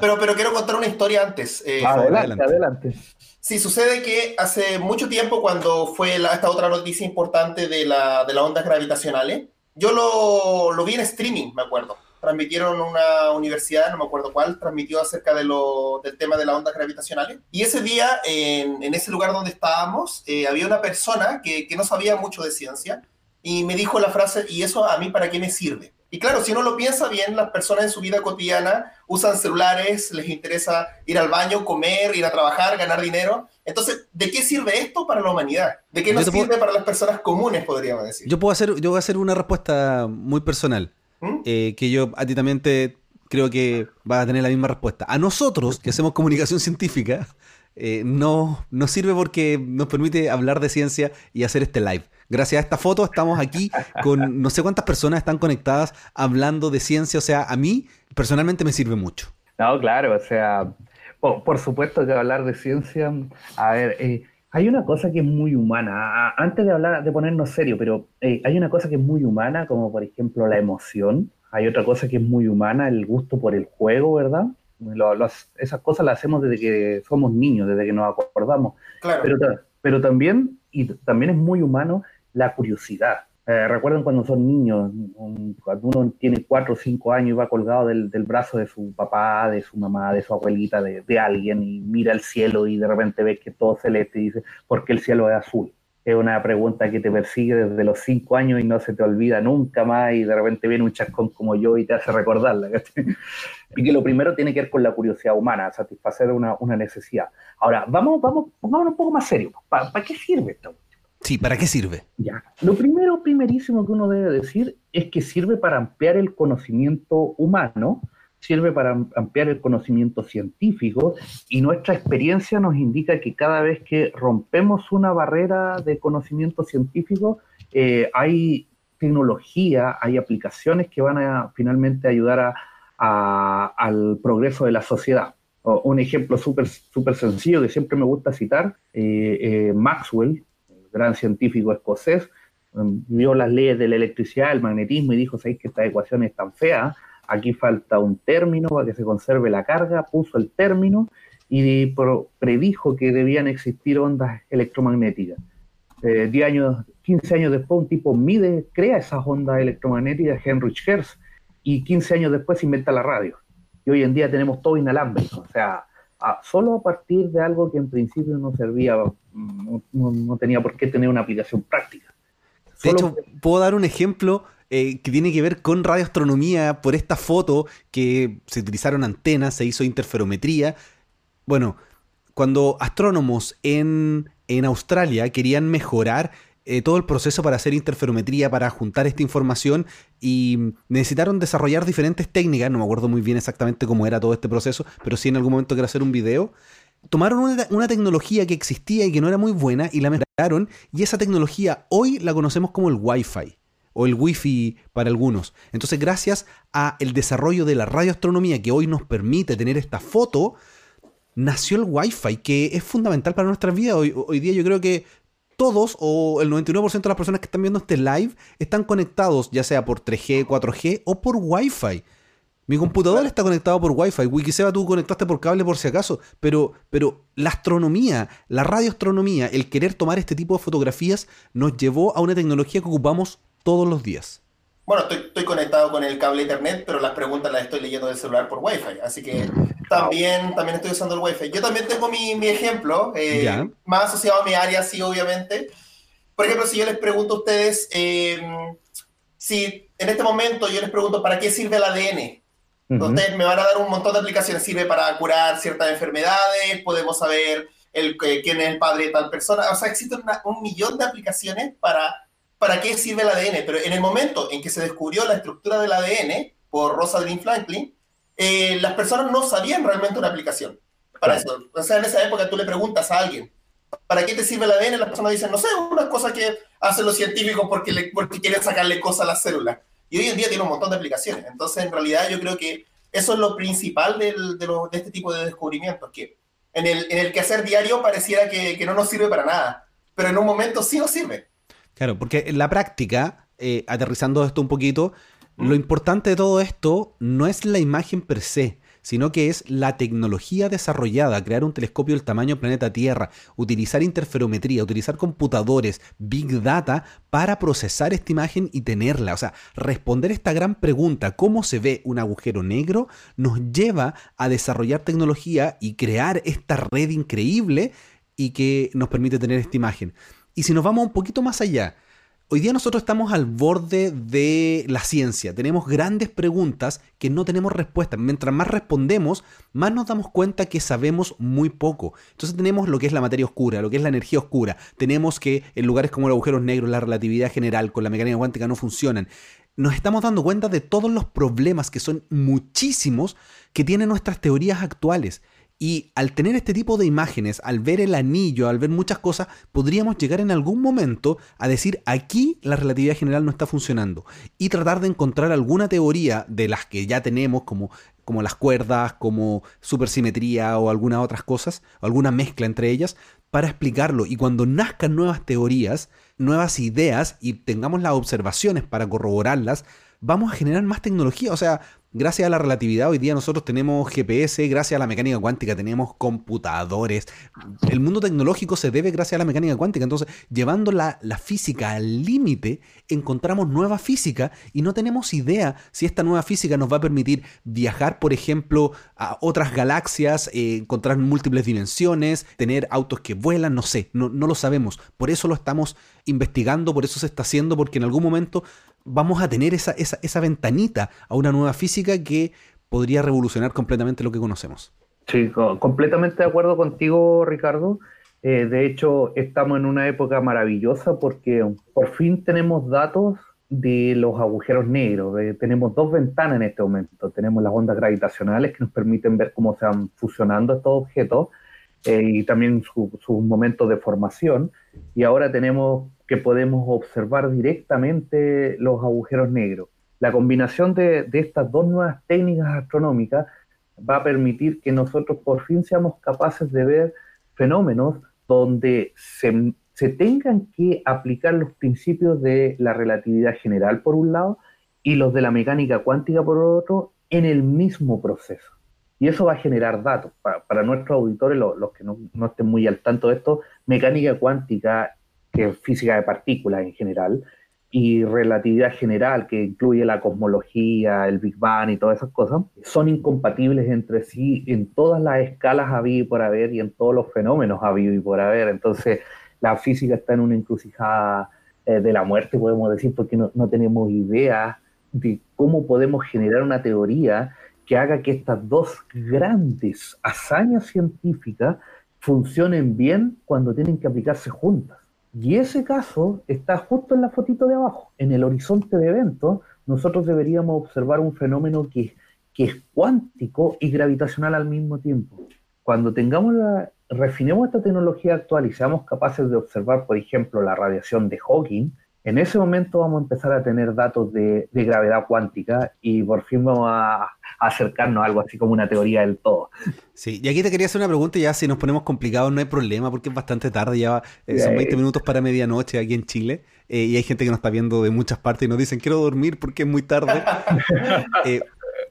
pero, pero quiero contar una historia antes. Eh, adelante, adelante. Sí, sucede que hace mucho tiempo, cuando fue esta otra noticia importante de, la, de las ondas gravitacionales, yo lo, lo, vi en streaming, me acuerdo. Transmitieron una universidad, no me acuerdo cuál, transmitió acerca de lo, del tema de las ondas gravitacionales. Y ese día, en, en ese lugar donde estábamos, eh, había una persona que, que no sabía mucho de ciencia y me dijo la frase, ¿y eso a mí para qué me sirve? Y claro, si uno lo piensa bien, las personas en su vida cotidiana usan celulares, les interesa ir al baño, comer, ir a trabajar, ganar dinero. Entonces, ¿de qué sirve esto para la humanidad? ¿De qué nos sirve para las personas comunes, podríamos decir? Yo puedo hacer, yo voy a hacer una respuesta muy personal, ¿Mm? eh, que yo a ti también te creo que va a tener la misma respuesta. A nosotros, que hacemos comunicación científica, eh, no nos sirve porque nos permite hablar de ciencia y hacer este live. Gracias a esta foto estamos aquí con no sé cuántas personas están conectadas hablando de ciencia. O sea, a mí personalmente me sirve mucho. No, claro, o sea, por, supuesto que hablar de ciencia, a ver, eh, hay una cosa que es muy humana. Antes de hablar, de ponernos serio, pero eh, hay una cosa que es muy humana, como por ejemplo la emoción. Hay otra cosa que es muy humana, el gusto por el juego, ¿verdad? esas cosas las hacemos desde que somos niños, desde que nos acordamos. Claro. Pero, pero también, y también es muy humano la curiosidad. Eh, recuerden cuando son niños, cuando uno tiene cuatro o cinco años y va colgado del, brazo de su papá, de su mamá, de su abuelita, de, alguien y mira el cielo y de repente ves que todo celeste y dice, ¿por qué el cielo es azul? Es una pregunta que te persigue desde los cinco años y no se te olvida nunca más y de repente viene un chascón como yo y te hace recordarla. y que lo primero tiene que ver con la curiosidad humana, satisfacer una, necesidad. Ahora, vamos, vamos, pongámonos un poco más serio. ¿Para qué sirve esto? Sí, ¿para qué sirve? Ya. Lo primero, primerísimo que uno debe decir es que sirve para ampliar el conocimiento humano, sirve para ampliar el conocimiento científico y nuestra experiencia nos indica que cada vez que rompemos una barrera de conocimiento científico, eh, hay tecnología, hay aplicaciones que van a finalmente ayudar al progreso de la sociedad. un ejemplo súper super sencillo que siempre me gusta citar, eh, eh, Maxwell, gran científico escocés, em, vio las leyes de la electricidad, el magnetismo y dijo, ¿sabéis que esta ecuación es tan fea? Aquí falta un término para que se conserve la carga, puso el término y predijo que debían existir ondas electromagnéticas. Eh, años, 15 años después, un tipo mide, crea esas ondas electromagnéticas, Heinrich Hertz, y 15 años después inventa la radio. Y hoy en día tenemos todo inalámbrico, o sea, solo a partir de algo que en principio no servía, no, tenía por qué tener una aplicación práctica. De hecho, puedo dar un ejemplo eh, que tiene que ver con radioastronomía por esta foto que se utilizaron antenas, se hizo interferometría. Bueno, cuando astrónomos en, en Australia querían mejorar eh, todo el proceso para hacer interferometría, para juntar esta información y necesitaron desarrollar diferentes técnicas, no me acuerdo muy bien exactamente cómo era todo este proceso, pero sí en algún momento quiero hacer un video. Tomaron una, tecnología que existía y que no era muy buena y la mejoraron y esa tecnología hoy la conocemos como el Wi-Fi o el Wi-Fi para algunos. Entonces, gracias a el desarrollo de la radioastronomía que hoy nos permite tener esta foto, nació el Wi-Fi, que es fundamental para nuestras vidas. Hoy, hoy día yo creo que todos o el 99% de las personas que están viendo este live están conectados, ya sea por 3G, 4G o por Wi-Fi. Mi computador está conectado por Wi-Fi. Wikiseba tú conectaste por cable por si acaso. Pero, pero la astronomía, la radioastronomía, el querer tomar este tipo de fotografías nos llevó a una tecnología que ocupamos todos los días. Bueno, estoy, conectado con el cable internet, pero las preguntas las estoy leyendo del celular por Wi-Fi, así que también, también estoy usando el Wi-Fi. Yo también tengo mi, mi ejemplo, eh, más asociado a mi área, sí, obviamente. Por ejemplo, si yo les pregunto a ustedes, eh, si en este momento yo les pregunto, ¿para qué sirve el ADN? Ustedes me van a dar un montón de aplicaciones. Sirve para curar ciertas enfermedades, podemos saber el, quién es el padre de tal persona. O sea, existen un millón de aplicaciones para, para qué sirve el ADN. Pero en el momento en que se descubrió la estructura del ADN por Rosalind Franklin, eh, las personas no sabían realmente una aplicación para eso. O sea, en esa época tú le preguntas a alguien, ¿para qué te sirve el ADN? Las personas dicen, no sé, unas cosas que hacen los científicos porque, le, porque quieren sacarle cosas a las células. Y hoy en día tiene un montón de aplicaciones. Entonces, en realidad, yo creo que eso es lo principal de, de, este tipo de descubrimientos, que en el, en el quehacer diario pareciera que, que, no nos sirve para nada, pero en un momento sí nos sirve. Claro, porque en la práctica, eh, aterrizando esto un poquito, lo importante de todo esto no es la imagen per se, sino que es la tecnología desarrollada, crear un telescopio del tamaño planeta Tierra, utilizar interferometría, utilizar computadores, big data para procesar esta imagen y tenerla. O sea, responder esta gran pregunta, ¿cómo se ve un agujero negro? nos lleva a desarrollar tecnología y crear esta red increíble y que nos permite tener esta imagen. Y si nos vamos un poquito más allá, Hoy día nosotros estamos al borde de la ciencia, tenemos grandes preguntas que no tenemos respuesta. Mientras más respondemos, más nos damos cuenta que sabemos muy poco. Entonces tenemos lo que es la materia oscura, lo que es la energía oscura. Tenemos que en lugares como los agujeros negros, la relatividad general con la mecánica cuántica no funcionan. Nos estamos dando cuenta de todos los problemas, que son muchísimos, que tienen nuestras teorías actuales. Y al tener este tipo de imágenes, al ver el anillo, al ver muchas cosas, podríamos llegar en algún momento a decir aquí la relatividad general no está funcionando y tratar de encontrar alguna teoría de las que ya tenemos, como, como las cuerdas, como supersimetría o algunas otras cosas, alguna mezcla entre ellas, para explicarlo. Y cuando nazcan nuevas teorías, nuevas ideas y tengamos las observaciones para corroborarlas, vamos a generar más tecnología. O sea, Gracias a la relatividad hoy día nosotros tenemos GPS, gracias a la mecánica cuántica tenemos computadores. El mundo tecnológico se debe gracias a la mecánica cuántica. Entonces, llevando la, física al límite, encontramos nueva física y no tenemos idea si esta nueva física nos va a permitir viajar, por ejemplo, a otras galaxias, eh, encontrar múltiples dimensiones, tener autos que vuelan, no sé, no, no lo sabemos. Por eso lo estamos investigando, por eso se está haciendo, porque en algún momento vamos a tener esa, esa, ventanita a una nueva física que podría revolucionar completamente lo que conocemos. Sí, completamente de acuerdo contigo, Ricardo. Eh, de hecho, estamos en una época maravillosa porque por fin tenemos datos de los agujeros negros. Eh, tenemos dos ventanas en este momento. Tenemos las ondas gravitacionales que nos permiten ver cómo se van fusionando estos objetos eh, y también sus su momentos de formación. Y ahora tenemos que podemos observar directamente los agujeros negros. La combinación de, estas dos nuevas técnicas astronómicas va a permitir que nosotros por fin seamos capaces de ver fenómenos donde se, se tengan que aplicar los principios de la relatividad general por un lado y los de la mecánica cuántica por otro en el mismo proceso. Y eso va a generar datos. Para, nuestros auditores, los, que no, no, estén muy al tanto de esto, mecánica cuántica que es física de partículas en general, y relatividad general, que incluye la cosmología, el Big Bang y todas esas cosas, son incompatibles entre sí en todas las escalas habido y por haber y en todos los fenómenos habido y por haber. Entonces, la física está en una encrucijada eh, de la muerte, podemos decir, porque no, no tenemos idea de cómo podemos generar una teoría que haga que estas dos grandes hazañas científicas funcionen bien cuando tienen que aplicarse juntas. Y ese caso está justo en la fotito de abajo. En el horizonte de eventos, nosotros deberíamos observar un fenómeno que, que es cuántico y gravitacional al mismo tiempo. Cuando tengamos la, refinemos esta tecnología actual y seamos capaces de observar, por ejemplo, la radiación de Hawking, en ese momento vamos a empezar a tener datos de, gravedad cuántica y por fin vamos a, acercarnos a algo así como una teoría del todo. Sí, y aquí te quería hacer una pregunta, ya si nos ponemos complicados no hay problema porque es bastante tarde, ya eh, son 20 minutos para medianoche aquí en Chile eh, y hay gente que nos está viendo de muchas partes y nos dicen quiero dormir porque es muy tarde. Eh,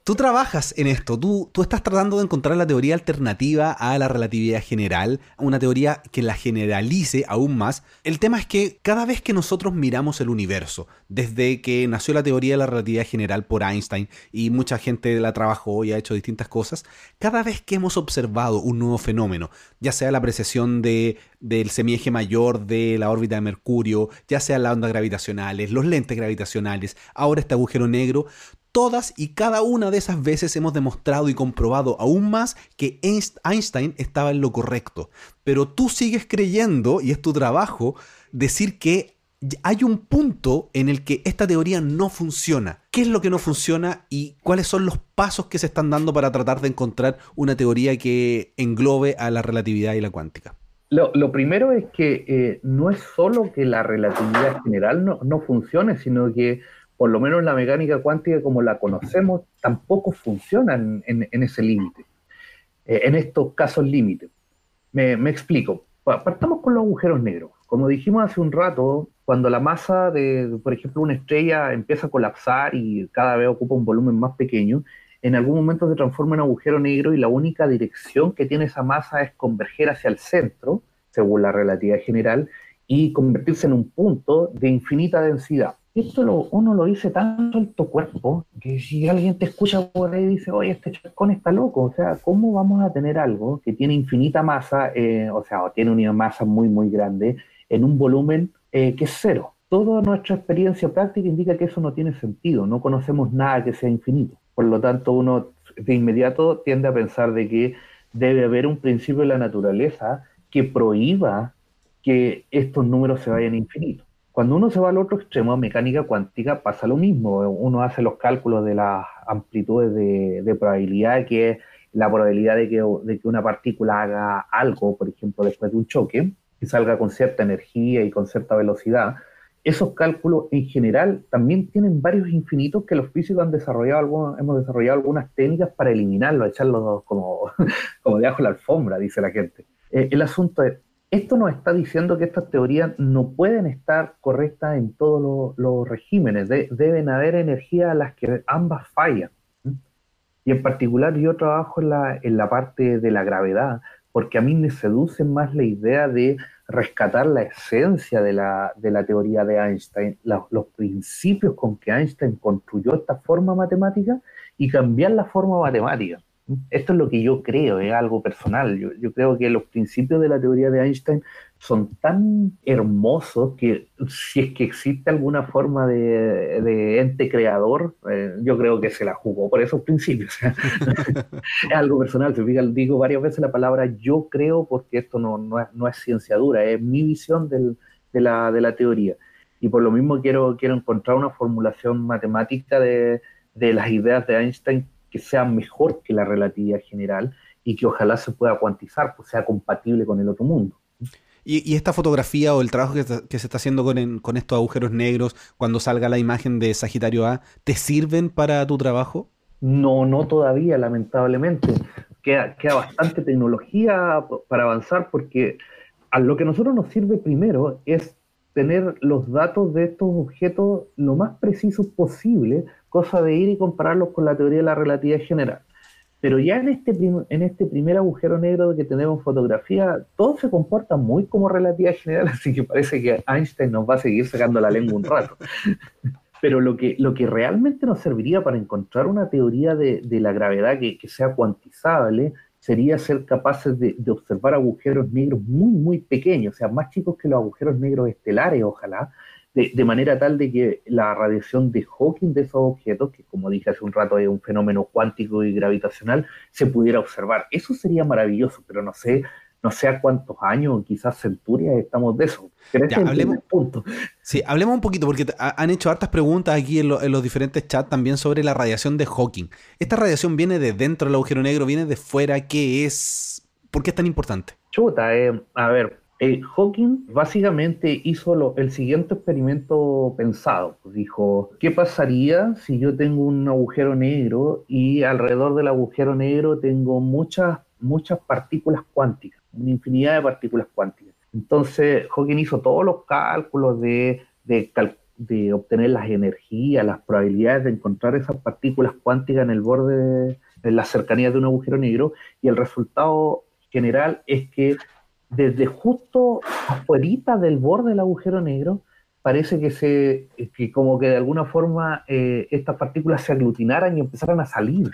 tú trabajas en esto, tú, tú estás tratando de encontrar la teoría alternativa a la relatividad general, una teoría que la generalice aún más. El tema es que cada vez que nosotros miramos el universo, desde que nació la teoría de la relatividad general por Einstein y mucha gente la trabajó y ha hecho distintas cosas, cada vez que hemos observado un nuevo fenómeno, ya sea la de, del semieje mayor de la órbita de Mercurio, ya sea las ondas gravitacionales, los lentes gravitacionales, ahora este agujero negro, todas y cada una de esas veces hemos demostrado y comprobado aún más que Einstein estaba en lo correcto. Pero tú sigues creyendo, y es tu trabajo, decir que hay un punto en el que esta teoría no funciona. ¿Qué es lo que no funciona y cuáles son los pasos que se están dando para tratar de encontrar una teoría que englobe a la relatividad y la cuántica? Lo, primero es que eh, no es solo que la relatividad general no, no funcione, sino que por lo menos la mecánica cuántica como la conocemos, tampoco funciona en, ese límite, eh, en estos casos límites. Me, explico. Partamos con los agujeros negros. Como dijimos hace un rato, cuando la masa de, por ejemplo, una estrella empieza a colapsar y cada vez ocupa un volumen más pequeño, en algún momento se transforma en agujero negro y la única dirección que tiene esa masa es converger hacia el centro, según la relatividad general, y convertirse en un punto de infinita densidad esto lo, uno lo dice tanto en tu cuerpo que si alguien te escucha por ahí y dice, oye, este chascón está loco, o sea, ¿cómo vamos a tener algo que tiene infinita masa, eh, o sea, o tiene una masa muy, muy grande en un volumen eh, que es cero? Toda nuestra experiencia práctica indica que eso no tiene sentido, no conocemos nada que sea infinito. Por lo tanto, uno de inmediato tiende a pensar de que debe haber un principio de la naturaleza que prohíba que estos números se vayan a infinito. Cuando uno se va al otro extremo, mecánica cuántica, pasa lo mismo. Uno hace los cálculos de las amplitudes de, probabilidad, que es la probabilidad de que, de que, una partícula haga algo, por ejemplo, después de un choque, y salga con cierta energía y con cierta velocidad. Esos cálculos en general también tienen varios infinitos que los físicos han desarrollado, hemos desarrollado algunas técnicas para eliminarlos, echarlos como, como debajo de la alfombra, dice la gente. Eh, el asunto es, esto nos está diciendo que estas teorías no pueden estar correctas en todos los, regímenes, deben haber energías a las que ambas fallan. Y en particular yo trabajo en la, parte de la gravedad, porque a mí me seduce más la idea de rescatar la esencia de la teoría de Einstein, los principios con que Einstein construyó esta forma matemática y cambiar la forma matemática. Esto es lo que yo creo, es algo personal. Yo, creo que los principios de la teoría de Einstein son tan hermosos que si es que existe alguna forma de, ente creador, eh, yo creo que se la jugó por esos principios. es algo personal. Se digo varias veces la palabra yo creo porque esto no, no, es, ciencia dura, es mi visión de, la, de la teoría. Y por lo mismo quiero, quiero encontrar una formulación matemática de, de las ideas de Einstein que sea mejor que la relatividad general y que ojalá se pueda cuantizar, pues sea compatible con el otro mundo. ¿Y, esta fotografía o el trabajo que, se está haciendo con, estos agujeros negros, cuando salga la imagen de Sagitario A, ¿te sirven para tu trabajo? No, no todavía, lamentablemente. Queda, queda bastante tecnología para avanzar porque a lo que a nosotros nos sirve primero es tener los datos de estos objetos lo más precisos posible cosa de ir y compararlos con la teoría de la relatividad general. Pero ya en este, en este primer agujero negro que tenemos fotografía, todo se comporta muy como relatividad general, así que parece que Einstein nos va a seguir sacando la lengua un rato. Pero lo que, lo que realmente nos serviría para encontrar una teoría de, de la gravedad que, que, sea cuantizable sería ser capaces de, de, observar agujeros negros muy, muy pequeños, o sea, más chicos que los agujeros negros estelares, ojalá, de, manera tal de que la radiación de Hawking de esos objetos, que como dije hace un rato es un fenómeno cuántico y gravitacional, se pudiera observar. Eso sería maravilloso, pero no sé, no sé a cuántos años, quizás centurias estamos de eso. ya, hablemos, punto. Sí, hablemos un poquito, porque han hecho hartas preguntas aquí en, los diferentes chats también sobre la radiación de Hawking. ¿Esta radiación viene de dentro del agujero negro, viene de fuera? ¿Qué es? ¿Por qué es tan importante? Chuta, eh, a ver, eh, Hawking básicamente hizo el siguiente experimento pensado. Dijo, ¿qué pasaría si yo tengo un agujero negro y alrededor del agujero negro tengo muchas, muchas partículas cuánticas, una infinidad de partículas cuánticas? Entonces Hawking hizo todos los cálculos de, de obtener las energías, las probabilidades de encontrar esas partículas cuánticas en el borde, en las cercanías de un agujero negro, y el resultado general es que desde justo afuera del borde del agujero negro, parece que se que como que de alguna forma eh, estas partículas se aglutinaran y empezaran a salir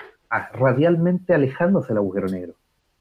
radialmente alejándose del agujero negro.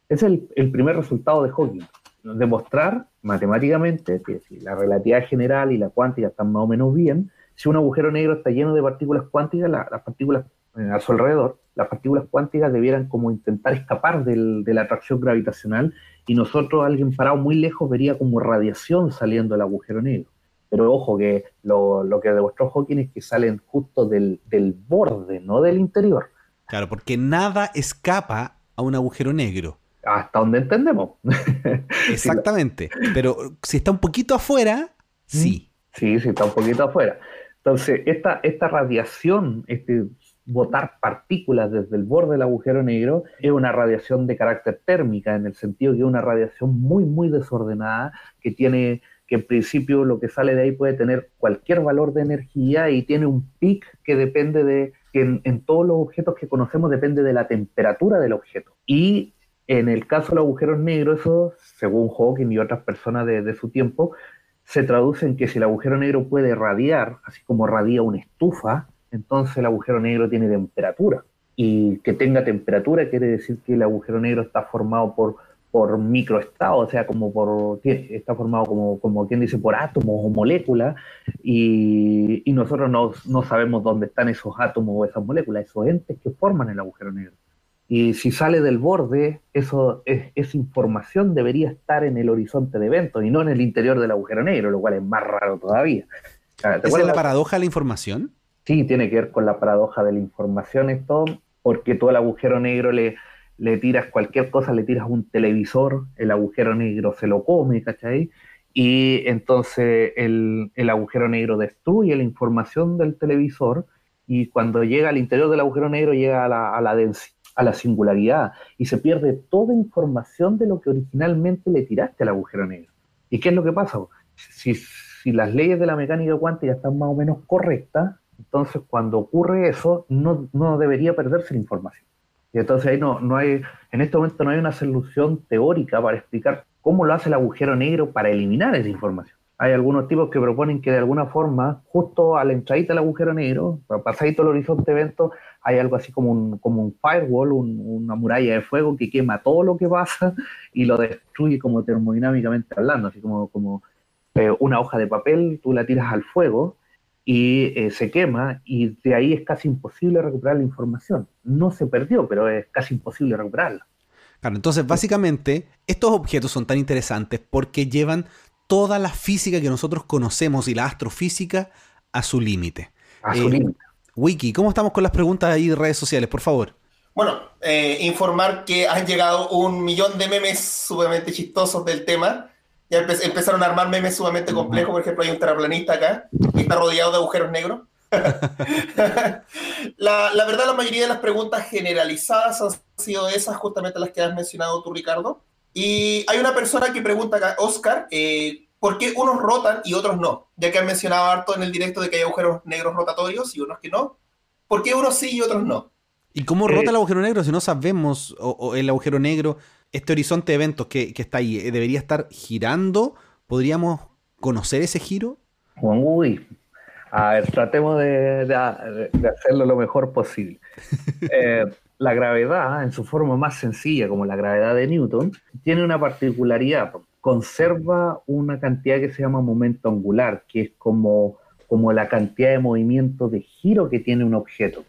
Es el, primer resultado de Hawking. Demostrar matemáticamente que si la relatividad general y la cuántica están más o menos bien, si un agujero negro está lleno de partículas cuánticas, las partículas eh, a su alrededor, las partículas cuánticas debieran como intentar escapar del, de la atracción gravitacional y nosotros, alguien parado muy lejos, vería como radiación saliendo del agujero negro. Pero ojo que lo, que demostró Hawking es que salen justo del borde, no del interior. Claro, porque nada escapa a un agujero negro. Hasta donde entendemos. Exactamente. Pero si está un poquito afuera, sí. Sí, sí está un poquito afuera. Entonces, esta, esta radiación, este botar partículas desde el borde del agujero negro, es una radiación de carácter térmica, en el sentido que es una radiación muy, muy desordenada, que tiene que en principio lo que sale de ahí puede tener cualquier valor de energía y tiene un pic que depende de, que en, todos los objetos que conocemos depende de la temperatura del objeto. Y en el caso de los agujeros negros, eso, según Hawking y otras personas de, su tiempo, se traduce en que si el agujero negro puede radiar, así como radia una estufa, entonces el agujero negro tiene temperatura. Y que tenga temperatura quiere decir que el agujero negro está formado por por microestado, o sea, como por, está formado como, como quien dice, por átomos o moléculas, y, y nosotros no, no, sabemos dónde están esos átomos o esas moléculas, esos entes que forman el agujero negro. Y si sale del borde, eso, es, esa información debería estar en el horizonte de eventos y no en el interior del agujero negro, lo cual es más raro todavía. ¿Esa es la paradoja de la información? Sí, tiene que ver con la paradoja de la información esto, porque todo el agujero negro le, le tiras cualquier cosa, le tiras un televisor, el agujero negro se lo come, ¿cachai? Y entonces el, agujero negro destruye la información del televisor y cuando llega al interior del agujero negro llega a la, a la, a la singularidad y se pierde toda información de lo que originalmente le tiraste al agujero negro. ¿Y qué es lo que pasa? Si, si las leyes de la mecánica cuántica están más o menos correctas, entonces cuando ocurre eso no, no debería perderse la información. Y entonces ahí no, no hay, en este momento no hay una solución teórica para explicar cómo lo hace el agujero negro para eliminar esa información. Hay algunos tipos que proponen que de alguna forma, justo a la entradita del agujero negro, pasadito el horizonte de evento, hay algo así como un, como un firewall, una muralla de fuego que quema todo lo que pasa y lo destruye como termodinámicamente hablando, así como, como eh, una hoja de papel, tú la tiras al fuego y eh, se quema y de ahí es casi imposible recuperar la información. No se perdió, pero es casi imposible recuperarla. Claro, entonces básicamente estos objetos son tan interesantes porque llevan toda la física que nosotros conocemos y la astrofísica a su límite. A su eh, límite. Wiki, ¿cómo estamos con las preguntas ahí de redes sociales, por favor? Bueno, eh, informar que han llegado un millón de memes sumamente chistosos del tema ya empezaron a armar memes sumamente complejos. Por ejemplo, hay un terraplanista acá que está rodeado de agujeros negros. la, la, verdad, la mayoría de las preguntas generalizadas han sido esas, justamente las que has mencionado tú, Ricardo. Y hay una persona que pregunta acá, Oscar, eh, ¿por qué unos rotan y otros no? Ya que han mencionado harto en el directo de que hay agujeros negros rotatorios y unos que no. ¿Por qué unos sí y otros no? ¿Y cómo rota eh, el agujero negro si no sabemos o el agujero negro este horizonte de eventos que, está ahí, eh, ¿debería estar girando? ¿Podríamos conocer ese giro? Uy, a ver, tratemos de, hacerlo lo mejor posible. Eh, la gravedad, en su forma más sencilla, como la gravedad de Newton, tiene una particularidad. Conserva una cantidad que se llama momento angular, que es como, como la cantidad de movimiento de giro que tiene un objeto.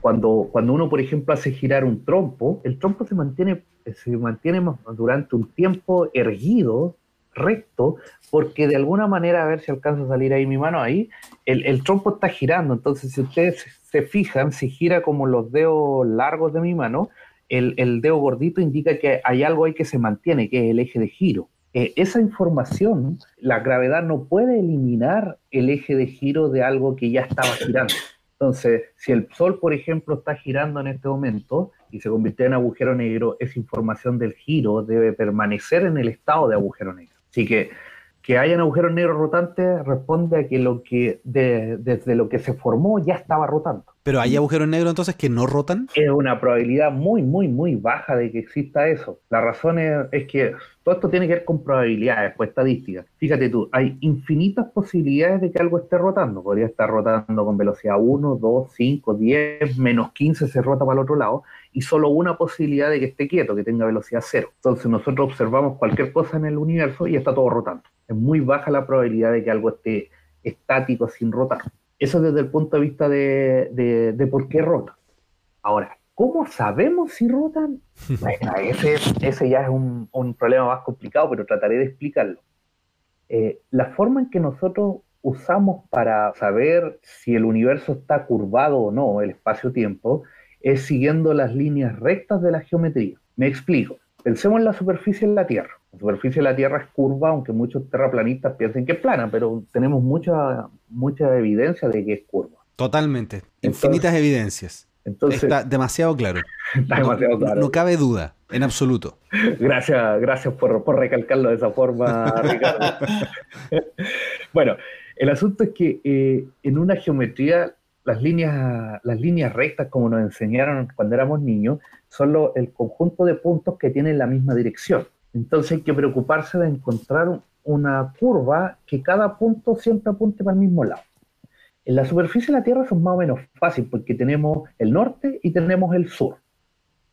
Cuando, cuando uno, por ejemplo, hace girar un trompo, el trompo se mantiene, se mantiene durante un tiempo erguido, recto, porque de alguna manera, a ver si alcanza a salir ahí mi mano, ahí, el, el trompo está girando. Entonces, si ustedes se fijan, si gira como los dedos largos de mi mano, el, el, dedo gordito indica que hay algo ahí que se mantiene, que es el eje de giro. Eh, esa información, la gravedad no puede eliminar el eje de giro de algo que ya estaba girando. Entonces, si el Sol, por ejemplo, está girando en este momento y se convierte en agujero negro, esa información del giro debe permanecer en el estado de agujero negro. Así que, que hayan agujeros negros rotantes responde a que, lo que desde lo que se formó ya estaba rotando. Pero hay agujeros negros entonces que no rotan. Es una probabilidad muy, muy, muy baja de que exista eso. La razón es, que todo esto tiene que ver con probabilidades, pues estadísticas. Fíjate tú, hay infinitas posibilidades de que algo esté rotando. Podría estar rotando con velocidad 1, 2, 5, 10, menos 15 se rota para el otro lado y solo una posibilidad de que esté quieto, que tenga velocidad cero. Entonces nosotros observamos cualquier cosa en el universo y está todo rotando es muy baja la probabilidad de que algo esté estático sin rotar. Eso desde el punto de vista de, por qué rota. Ahora, ¿cómo sabemos si rotan? Bueno, ese, ya es un, problema más complicado, pero trataré de explicarlo. Eh, la forma en que nosotros usamos para saber si el universo está curvado o no, el espacio-tiempo, es siguiendo las líneas rectas de la geometría. Me explico. Pensemos en la superficie de la Tierra. La superficie de la Tierra es curva, aunque muchos terraplanistas piensen que es plana, pero tenemos mucha, mucha evidencia de que es curva. Totalmente. Infinitas evidencias. Entonces, está demasiado claro. Está demasiado claro. No, cabe duda, en absoluto. Gracias, gracias por, por recalcarlo de esa forma, Ricardo. bueno, el asunto es que eh, en una geometría las líneas, las líneas rectas, como nos enseñaron cuando éramos niños, son el conjunto de puntos que tienen la misma dirección. Entonces hay que preocuparse de encontrar una curva que cada punto siempre apunte para el mismo lado. En la superficie de la Tierra son más o menos fácil porque tenemos el norte y tenemos el sur.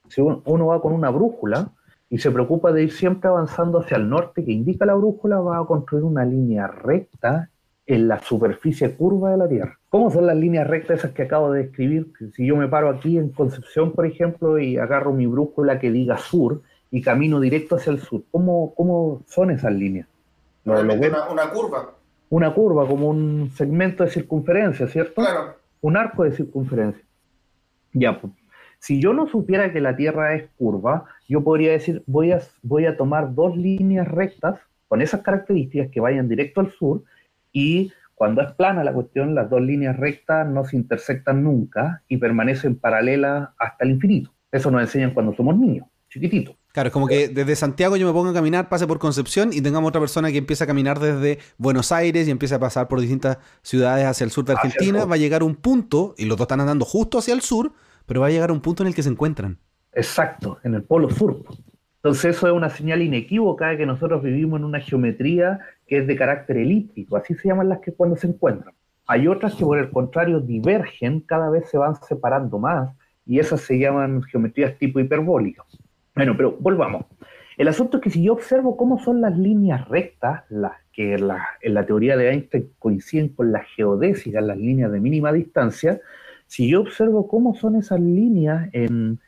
Si uno va con una brújula y se preocupa de ir siempre avanzando hacia el norte que indica la brújula, va a construir una línea recta en la superficie curva de la Tierra. ¿Cómo son las líneas rectas esas que acabo de describir? Si yo me paro aquí en Concepción, por ejemplo, y agarro mi brújula que diga sur y camino directo hacia el sur, ¿cómo, cómo son esas líneas? una, curva. Una curva, como un segmento de circunferencia, ¿cierto? Claro. Un arco de circunferencia. Ya, pues. Si yo no supiera que la Tierra es curva, yo podría decir, voy a, voy a tomar dos líneas rectas con esas características que vayan directo al sur y cuando es plana la cuestión, las dos líneas rectas no se intersectan nunca y permanecen paralelas hasta el infinito. Eso nos enseñan cuando somos niños, chiquititos. Claro, es como que desde Santiago yo me pongo a caminar, pase por Concepción y tengamos otra persona que empieza a caminar desde Buenos Aires y empieza a pasar por distintas ciudades hacia el sur de Argentina, va a llegar un punto, y los dos están andando justo hacia el sur, pero va a llegar a un punto en el que se encuentran. Exacto, en el polo sur. Entonces eso es una señal inequívoca de que nosotros vivimos en una geometría que es de carácter elíptico, así se llaman las que cuando se encuentran. Hay otras que por el contrario divergen, cada vez se van separando más, y esas se llaman geometrías tipo hiperbólicas. Bueno, pero volvamos. El asunto es que si yo observo cómo son las líneas rectas, las que en la, teoría de Einstein coinciden con las geodésicas, las líneas de mínima distancia, si yo observo cómo son esas líneas en,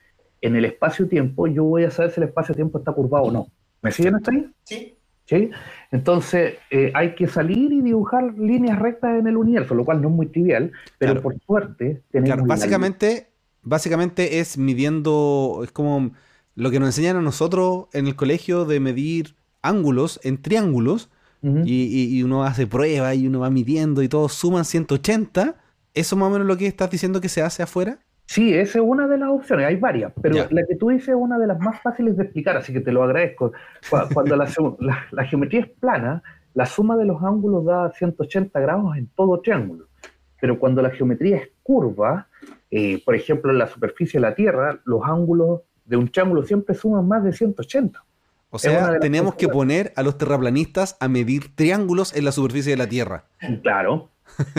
en el espacio-tiempo, yo voy a saber si el espacio-tiempo está curvado o no. ¿Me siguen hasta ahí? Sí. ¿Sí? Entonces, eh, hay que salir y dibujar líneas rectas en el universo, lo cual no es muy trivial, pero por suerte tenemos. Claro, básicamente, básicamente es midiendo, es como lo que nos enseñan a nosotros en el colegio de medir ángulos en triángulos, y, y, uno hace pruebas y uno va midiendo y todos suman 180. ¿Eso más o menos lo que estás diciendo que se hace afuera? Sí, esa es una de las opciones, hay varias, pero la que tú dices es una de las más fáciles de explicar, así que te lo agradezco. Cuando la, geometría es plana, la suma de los ángulos da 180 grados en todo triángulo, pero cuando la geometría es curva, eh, por ejemplo en la superficie de la Tierra, los ángulos de un triángulo siempre suman más de 180. O sea, tenemos que poner a los terraplanistas a medir triángulos en la superficie de la Tierra. Claro.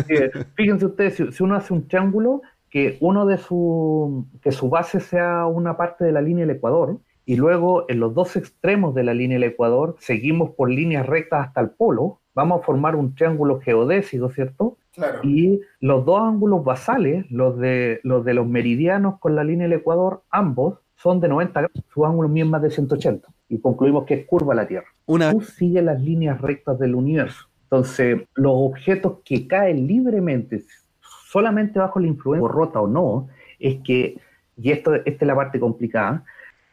Eh, fíjense ustedes, si uno hace un triángulo, que uno de su, que su base sea una parte de la línea del Ecuador y luego en los dos extremos de la línea del Ecuador seguimos por líneas rectas hasta el polo, vamos a formar un triángulo geodésico, ¿cierto? Claro. Y los dos ángulos basales, los de, los de los meridianos con la línea del Ecuador, ambos son de 90 grados, su ángulo es más de 180. Y concluimos que es curva la Tierra. Una... Tú sigue las líneas rectas del universo. Entonces, los objetos que caen libremente solamente bajo la influencia, rota o no, es que, y esto, esta es la parte complicada,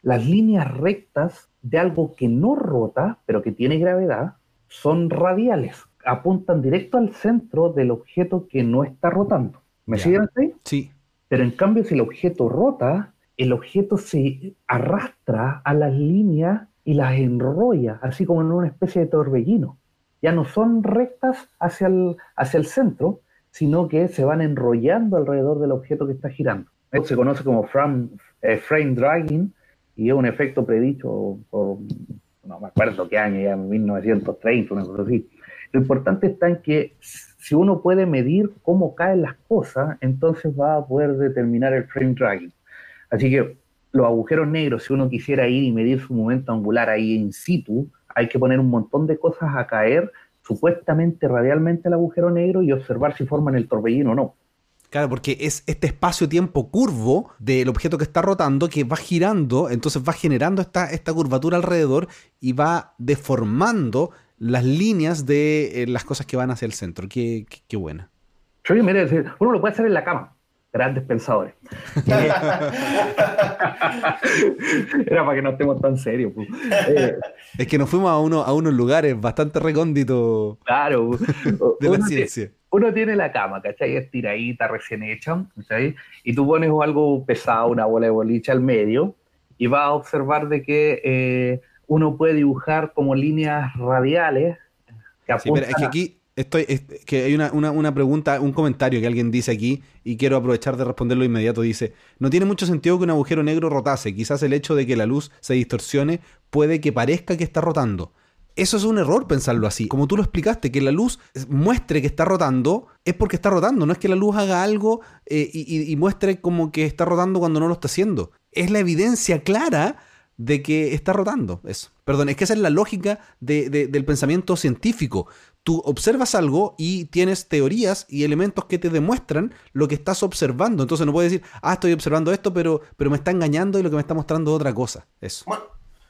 las líneas rectas de algo que no rota, pero que tiene gravedad, son radiales, apuntan directo al centro del objeto que no está rotando. ¿Me siguen ahí? Sí. Pero en cambio, si el objeto rota, el objeto se arrastra a las líneas y las enrolla, así como en una especie de torbellino. ya no son rectas hacia el, hacia el centro, sino que se van enrollando alrededor del objeto que está girando. Esto se conoce como frame, eh, dragging y es un efecto predicho por, no me acuerdo qué año, ya 1930, una cosa así. Lo importante está en que si uno puede medir cómo caen las cosas, entonces va a poder determinar el frame dragging. Así que los agujeros negros, si uno quisiera ir y medir su momento angular ahí in situ, hay que poner un montón de cosas a caer supuestamente radialmente al agujero negro y observar si forman el torbellino o no. Claro, porque es este espacio-tiempo curvo del objeto que está rotando que va girando, entonces va generando esta, esta curvatura alrededor y va deformando las líneas de eh, las cosas que van hacia el centro. Qué, qué, buena. uno lo puede hacer en la cama grandes pensadores. Era para que no estemos tan serios. Pues. Eh, es que nos fuimos a, uno, a unos lugares bastante recónditos claro, de la ciencia. uno tiene la cama, ¿cachai? Estiradita, recién hecha, ¿cachai? Y tú pones algo pesado, una bola de boliche al medio, y vas a observar de que eh, uno puede dibujar como líneas radiales. Que sí, pero es que aquí Estoy, que hay una, una, pregunta, un comentario que alguien dice aquí y quiero aprovechar de responderlo inmediato. Dice, no tiene mucho sentido que un agujero negro rotase. Quizás el hecho de que la luz se distorsione puede que parezca que está rotando. Eso es un error pensarlo así. Como tú lo explicaste, que la luz muestre que está rotando es porque está rotando. No es que la luz haga algo eh, y, muestre como que está rotando cuando no lo está haciendo. Es la evidencia clara de que está rotando. Eso. Perdón, es que esa es la lógica del pensamiento científico tú observas algo y tienes teorías y elementos que te demuestran lo que estás observando. Entonces no puedes decir, ah, estoy observando esto, pero, pero me está engañando y lo que me está mostrando es otra cosa. Eso.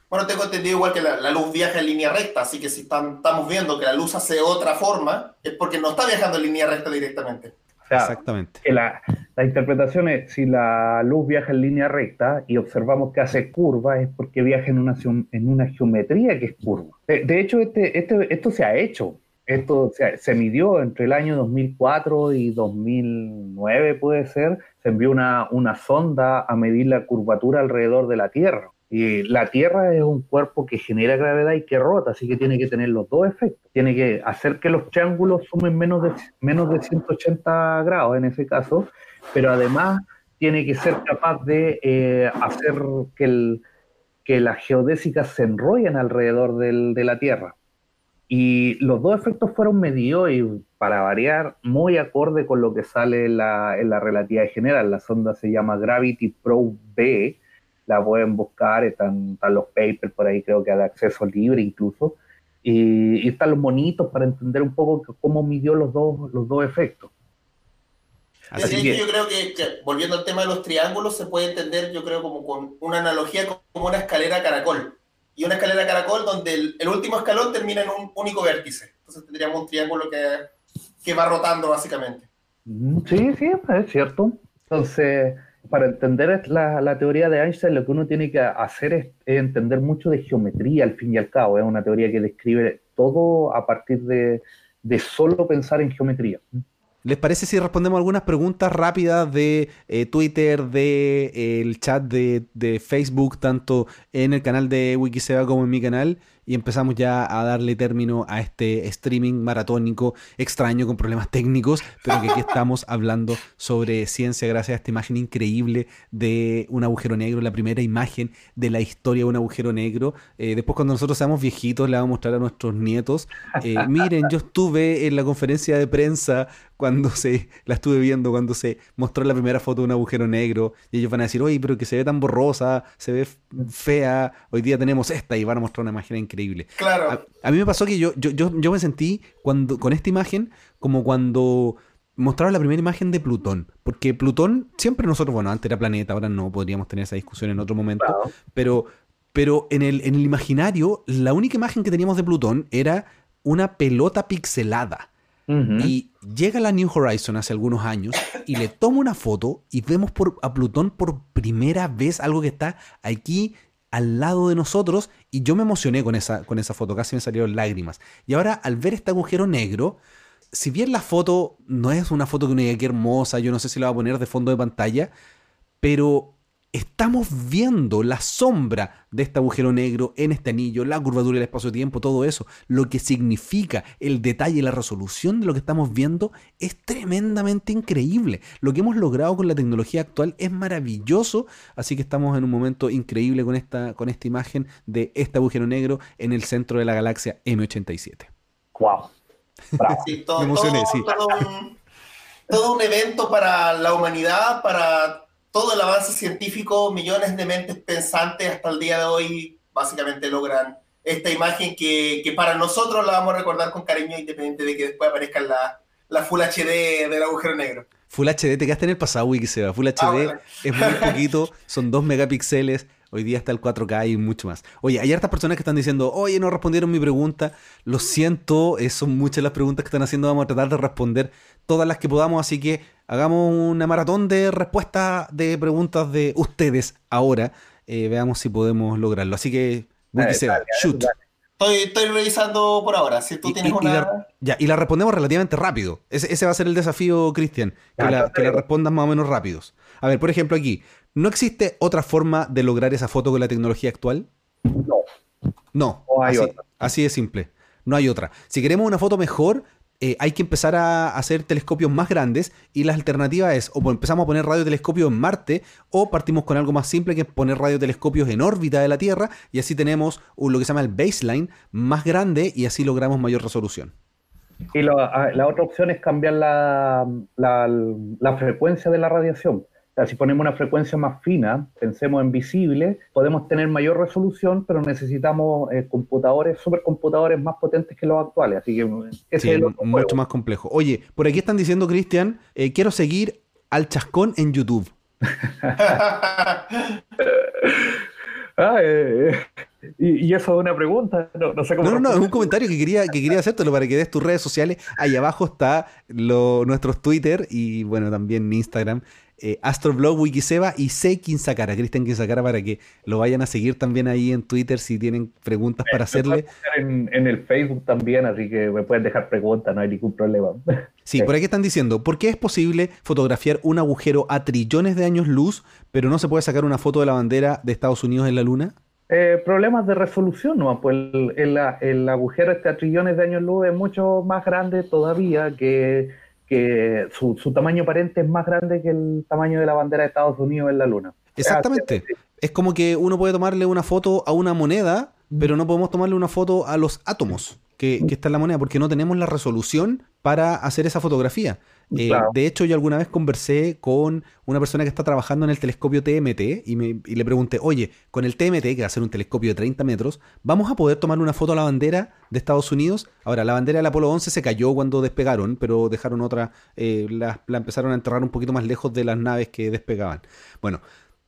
Bueno, tengo entendido igual que la, luz viaja en línea recta, así que si estamos viendo que la luz hace otra forma, es porque no está viajando en línea recta directamente. Exactamente. la, interpretación es, si la luz viaja en línea recta y observamos que hace curva, es porque viaja en una, en una geometría que es curva. De, hecho, este, este, esto se ha hecho. Esto se, midió entre el año 2004 y 2009, puede ser. Se envió una, una sonda a medir la curvatura alrededor de la Tierra. Y la Tierra es un cuerpo que genera gravedad y que rota, así que tiene que tener los dos efectos. Tiene que hacer que los triángulos sumen menos de, menos de 180 grados en ese caso, pero además tiene que ser capaz de eh, hacer que, el, que las geodésicas se enrollen alrededor del, de la Tierra. Y los dos efectos fueron medidos y, para variar, muy acorde con lo que sale en la, en la relatividad general. La sonda se llama Gravity Probe B, la pueden buscar, están, están los papers por ahí, creo que de acceso libre incluso. Y, están los monitos para entender un poco cómo midió los dos, los dos efectos. Así que, yo creo que, volviendo al tema de los triángulos, se puede entender, yo creo, como con una analogía como una escalera caracol y una escalera caracol donde el, último escalón termina en un único vértice. Entonces tendríamos un triángulo que, que va rotando básicamente. Sí, sí, es cierto. Entonces, para entender la, la, teoría de Einstein, lo que uno tiene que hacer es, entender mucho de geometría, al fin y al cabo. Es una teoría que describe todo a partir de, de solo pensar en geometría. ¿Les parece si respondemos algunas preguntas rápidas de eh, Twitter, de eh, el chat de, de, Facebook, tanto en el canal de Wikiseba como en mi canal? Y empezamos ya a darle término a este streaming maratónico extraño con problemas técnicos, pero que aquí estamos hablando sobre ciencia gracias a esta imagen increíble de un agujero negro, la primera imagen de la historia de un agujero negro. Eh, después cuando nosotros seamos viejitos le vamos a mostrar a nuestros nietos, eh, miren, yo estuve en la conferencia de prensa cuando se, la estuve viendo, cuando se mostró la primera foto de un agujero negro, y ellos van a decir, oye, pero que se ve tan borrosa, se ve fea, hoy día tenemos esta, y van a mostrar una imagen increíble Claro. A, mí me pasó que yo, yo, yo, me sentí cuando, con esta imagen como cuando mostraron la primera imagen de Plutón. Porque Plutón, siempre nosotros, bueno, antes era planeta, ahora no podríamos tener esa discusión en otro momento, pero, pero en, el, en el imaginario, la única imagen que teníamos de Plutón era una pelota pixelada. Y llega la New Horizon hace algunos años y le tomo una foto y vemos por, a Plutón por primera vez algo que está aquí al lado de nosotros y yo me emocioné con esa, con esa foto, casi me salieron lágrimas. Y ahora al ver este agujero negro, si bien la foto no es una foto que uno diga que hermosa, yo no sé si la voy a poner de fondo de pantalla, pero estamos viendo la sombra de este agujero negro en este anillo, la curvatura del espacio-tiempo, todo eso, lo que significa el detalle y la resolución de lo que estamos viendo es tremendamente increíble. Lo que hemos logrado con la tecnología actual es maravilloso, así que estamos en un momento increíble con esta, con esta imagen de este agujero negro en el centro de la galaxia M87. ¡Wow! todo, Me emocioné, sí. todo un evento para la humanidad, para todo el avance científico, millones de mentes pensantes hasta el día de hoy básicamente logran esta imagen que, que para nosotros la vamos a recordar con cariño independiente de que después aparezca la, la Full HD del agujero negro. Full HD, te quedaste en el pasado, Wikiseba. Full HD ah, es muy poquito, son 2 megapíxeles. Hoy día está el 4K y mucho más. Oye, hay hartas personas que están diciendo, oye, no respondieron mi pregunta. Lo siento, eh, son muchas las preguntas que están haciendo. Vamos a tratar de responder todas las que podamos. Así que hagamos una maratón de respuestas de preguntas de ustedes ahora. Eh, veamos si podemos lograrlo. Así que, Wikiseba, shoot. Estoy, revisando por ahora. Si tú tienes una. la, ya, y la respondemos relativamente rápido. Ese, va a ser el desafío, Cristian. Que, la, que la respondas más o menos rápidos. A ver, por ejemplo, aquí. ¿No existe otra forma de lograr esa foto con la tecnología actual? No. No, así, así de simple. No hay otra. Si queremos una foto mejor, eh, hay que empezar a hacer telescopios más grandes y la alternativa es o empezamos a poner radiotelescopios en Marte o partimos con algo más simple que poner radiotelescopios en órbita de la Tierra y así tenemos lo que se llama el baseline más grande y así logramos mayor resolución. Y la, otra opción es cambiar la, la frecuencia de la radiación si ponemos una frecuencia más fina, pensemos en visible, podemos tener mayor resolución, pero necesitamos eh, computadores, supercomputadores más potentes que los actuales. Así que ese es mucho más complejo. Oye, por aquí están diciendo, Cristian, eh, quiero seguir al chascón en YouTube. Ah, eh, y, eso es una pregunta, no, sé cómo. No, no, es un comentario que quería, que quería hacértelo para que des tus redes sociales. Ahí abajo está lo, nuestros Twitter y bueno, también Instagram eh, Astroblog, Wikiseba y C. Quinzacara, Cristian Quinzacara, para que lo vayan a seguir también ahí en Twitter si tienen preguntas para hacerle. En, el Facebook también, así que me pueden dejar preguntas, no hay ningún problema. Sí, por aquí están diciendo, ¿por qué es posible fotografiar un agujero a trillones de años luz, pero no se puede sacar una foto de la bandera de Estados Unidos en la Luna? Eh, problemas de resolución, ¿no? Pues el, el agujero este a trillones de años luz es mucho más grande todavía que que su, tamaño aparente es más grande que el tamaño de la bandera de Estados Unidos en la Luna. Exactamente. Es como que uno puede tomarle una foto a una moneda, pero no podemos tomarle una foto a los átomos que, que está en la moneda, porque no tenemos la resolución para hacer esa fotografía. Eh, de hecho, yo alguna vez conversé con una persona que está trabajando en el telescopio TMT y, me, y le pregunté, oye, con el TMT, que va a ser un telescopio de 30 metros, ¿vamos a poder tomar una foto a la bandera de Estados Unidos? Ahora, la bandera del Apolo 11 se cayó cuando despegaron, pero dejaron otra, eh, la, la empezaron a enterrar un poquito más lejos de las naves que despegaban. Bueno,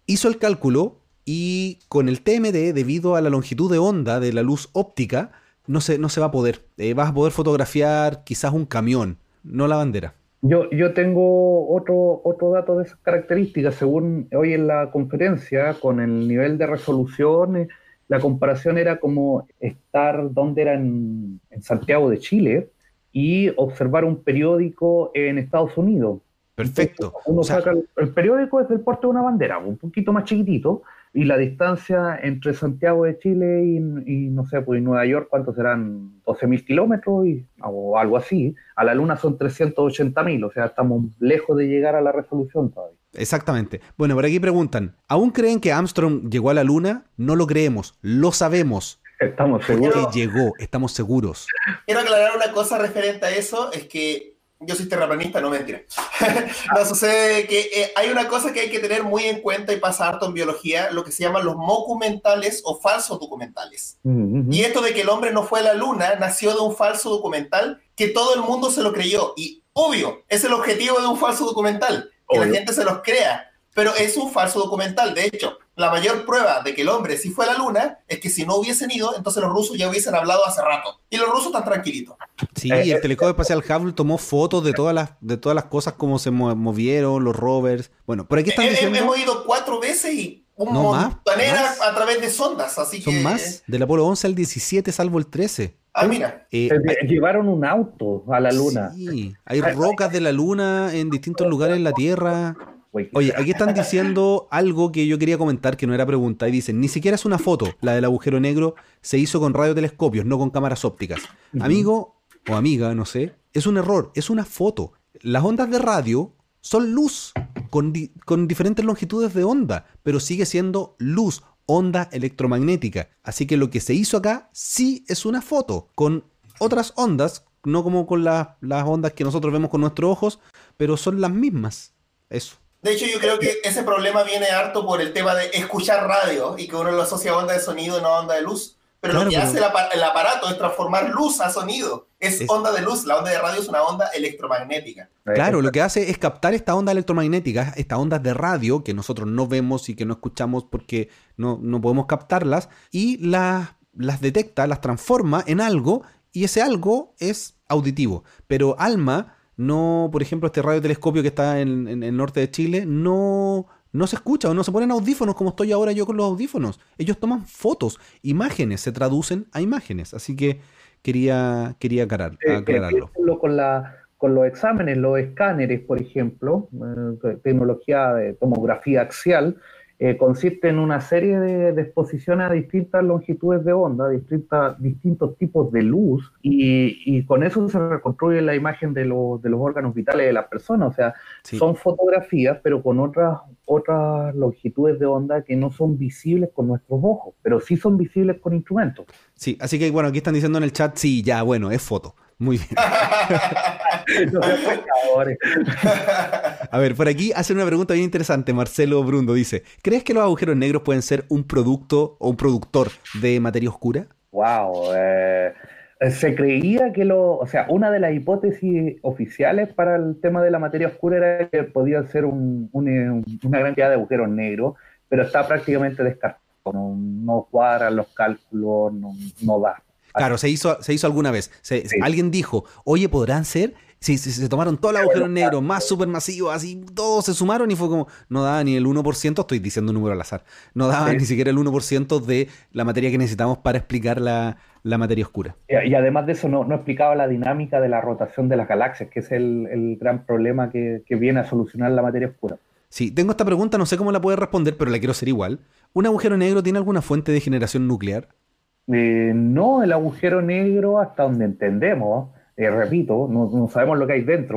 hizo el cálculo y con el TMT, debido a la longitud de onda de la luz óptica, no se, no se va a poder. Eh, vas a poder fotografiar quizás un camión, no la bandera. Yo, yo tengo otro, otro dato de esas características. Según hoy en la conferencia, con el nivel de resolución, eh, la comparación era como estar donde era en, Santiago de Chile y observar un periódico en Estados Unidos. Perfecto. uno saca el, el, periódico es el porte de una bandera, un poquito más chiquitito, y la distancia entre Santiago de Chile y, no sé, pues Nueva York, ¿cuántos serán? 12.000 kilómetros o algo así. A la Luna son 380.000, o sea, estamos lejos de llegar a la resolución todavía. Exactamente. Bueno, por aquí preguntan, ¿aún creen que Armstrong llegó a la Luna? No lo creemos, lo sabemos. Estamos seguros. Que llegó, estamos seguros. Quiero aclarar una cosa referente a eso, es que yo soy terraplanista, no mentira. no sucede que eh, hay una cosa que hay que tener muy en cuenta y pasa harto en biología, lo que se llaman los documentales o falsos documentales. Y esto de que el hombre no fue a la luna nació de un falso documental que todo el mundo se lo creyó. Y obvio, es el objetivo de un falso documental, que la gente se los crea. Pero es un falso documental. De hecho, la mayor prueba de que el hombre sí fue a la luna es que si no hubiesen ido, entonces los rusos ya hubiesen hablado hace rato. Y los rusos están tranquilitos. Sí, eh, el eh, telescopio espacial Hubble tomó fotos de todas las, de todas las cosas como se movieron, los rovers. Bueno, por aquí están eh, diciendo... Hemos ido cuatro veces y un no, montonera a través de sondas, así Son más, del Apolo 11 al 17, salvo el 13. Ah, mira. Llevaron un auto a la luna. Sí, hay rocas de la luna en distintos lugares en la Tierra. Oye, aquí están diciendo algo que yo quería comentar que no era pregunta. Y dicen, ni siquiera es una foto, la del agujero negro se hizo con radiotelescopios, no con cámaras ópticas. Amigo o amiga, no sé, es un error, es una foto. Las ondas de radio son luz, con, con diferentes longitudes de onda, pero sigue siendo luz, onda electromagnética. Así que lo que se hizo acá sí es una foto, con otras ondas, no como con las ondas que nosotros vemos con nuestros ojos, pero son las mismas. Eso. De hecho, yo creo que ese problema viene harto por el tema de escuchar radio y que uno lo asocia a onda de sonido y no a onda de luz. Pero lo que hace el, aparato es transformar luz a sonido. Es, onda de luz. La onda de radio es una onda electromagnética. Claro, lo que hace es captar esta onda electromagnética, estas ondas de radio que nosotros no vemos y que no escuchamos porque no, no podemos captarlas, y las, las detecta, las transforma en algo, y ese algo es auditivo. Pero Alma no, por ejemplo, este radiotelescopio que está en, el norte de Chile, no, no se escucha o no se ponen audífonos como estoy ahora yo con los audífonos. Ellos toman fotos, imágenes, se traducen a imágenes. Así que quería, quería aclarar, eh, aclararlo. con, la, con los exámenes, los escáneres, por ejemplo, eh, tecnología de tomografía axial, eh, consiste en una serie de, exposiciones a distintas longitudes de onda, distintas, distintos tipos de luz, y, con eso se reconstruye la imagen de, los órganos vitales de las personas. O sea, son fotografías, pero con otras, otras longitudes de onda que no son visibles con nuestros ojos, pero sí son visibles con instrumentos. Sí, así que bueno, aquí están diciendo en el chat, sí, ya, bueno, es foto. Muy bien. A ver, por aquí hacen una pregunta bien interesante. Marcelo Brundo dice: ¿Crees que los agujeros negros pueden ser un producto o un productor de materia oscura? Wow. Eh, se creía que lo. O sea, una de las hipótesis oficiales para el tema de la materia oscura era que podía ser una gran cantidad de agujeros negros, pero está prácticamente descartado. No, cuadran los cálculos, no, no da. Claro, se hizo, se hizo alguna vez. Alguien dijo, oye, ¿podrán ser? Si, se tomaron todos los agujeros negros más supermasivos, así, todos se sumaron y fue como, no daba ni el 1%, estoy diciendo un número al azar, no daba ni siquiera el 1% de la materia que necesitamos para explicar la, materia oscura. Y, además de eso, no, no, explicaba la dinámica de la rotación de las galaxias, que es el, gran problema que, que viene a solucionar la materia oscura. Sí, tengo esta pregunta, no sé cómo la puede responder, pero la quiero hacer igual. ¿Un agujero negro tiene alguna fuente de generación nuclear? Eh, no, el agujero negro, hasta donde entendemos, eh, repito, no, sabemos lo que hay dentro,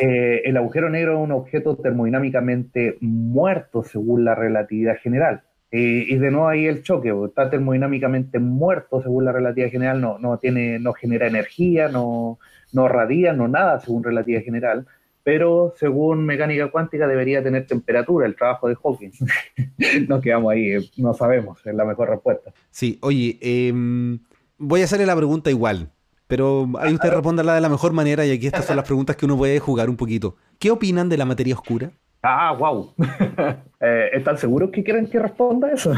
eh, el agujero negro es un objeto termodinámicamente muerto según la relatividad general. y de nuevo ahí el choque, está termodinámicamente muerto según la relatividad general, no, no, tiene, no genera energía, no, no radia, no nada según relatividad general pero según mecánica cuántica debería tener temperatura el trabajo de Hawking. Nos quedamos ahí, eh, no sabemos, es la mejor respuesta. Sí, oye, em, voy a hacerle la pregunta igual, pero ahí usted la de la mejor manera y aquí estas son las preguntas que uno puede jugar un poquito. ¿Qué opinan de la materia oscura? Ah, wow. Eh, ¿Están seguros que quieren que responda eso?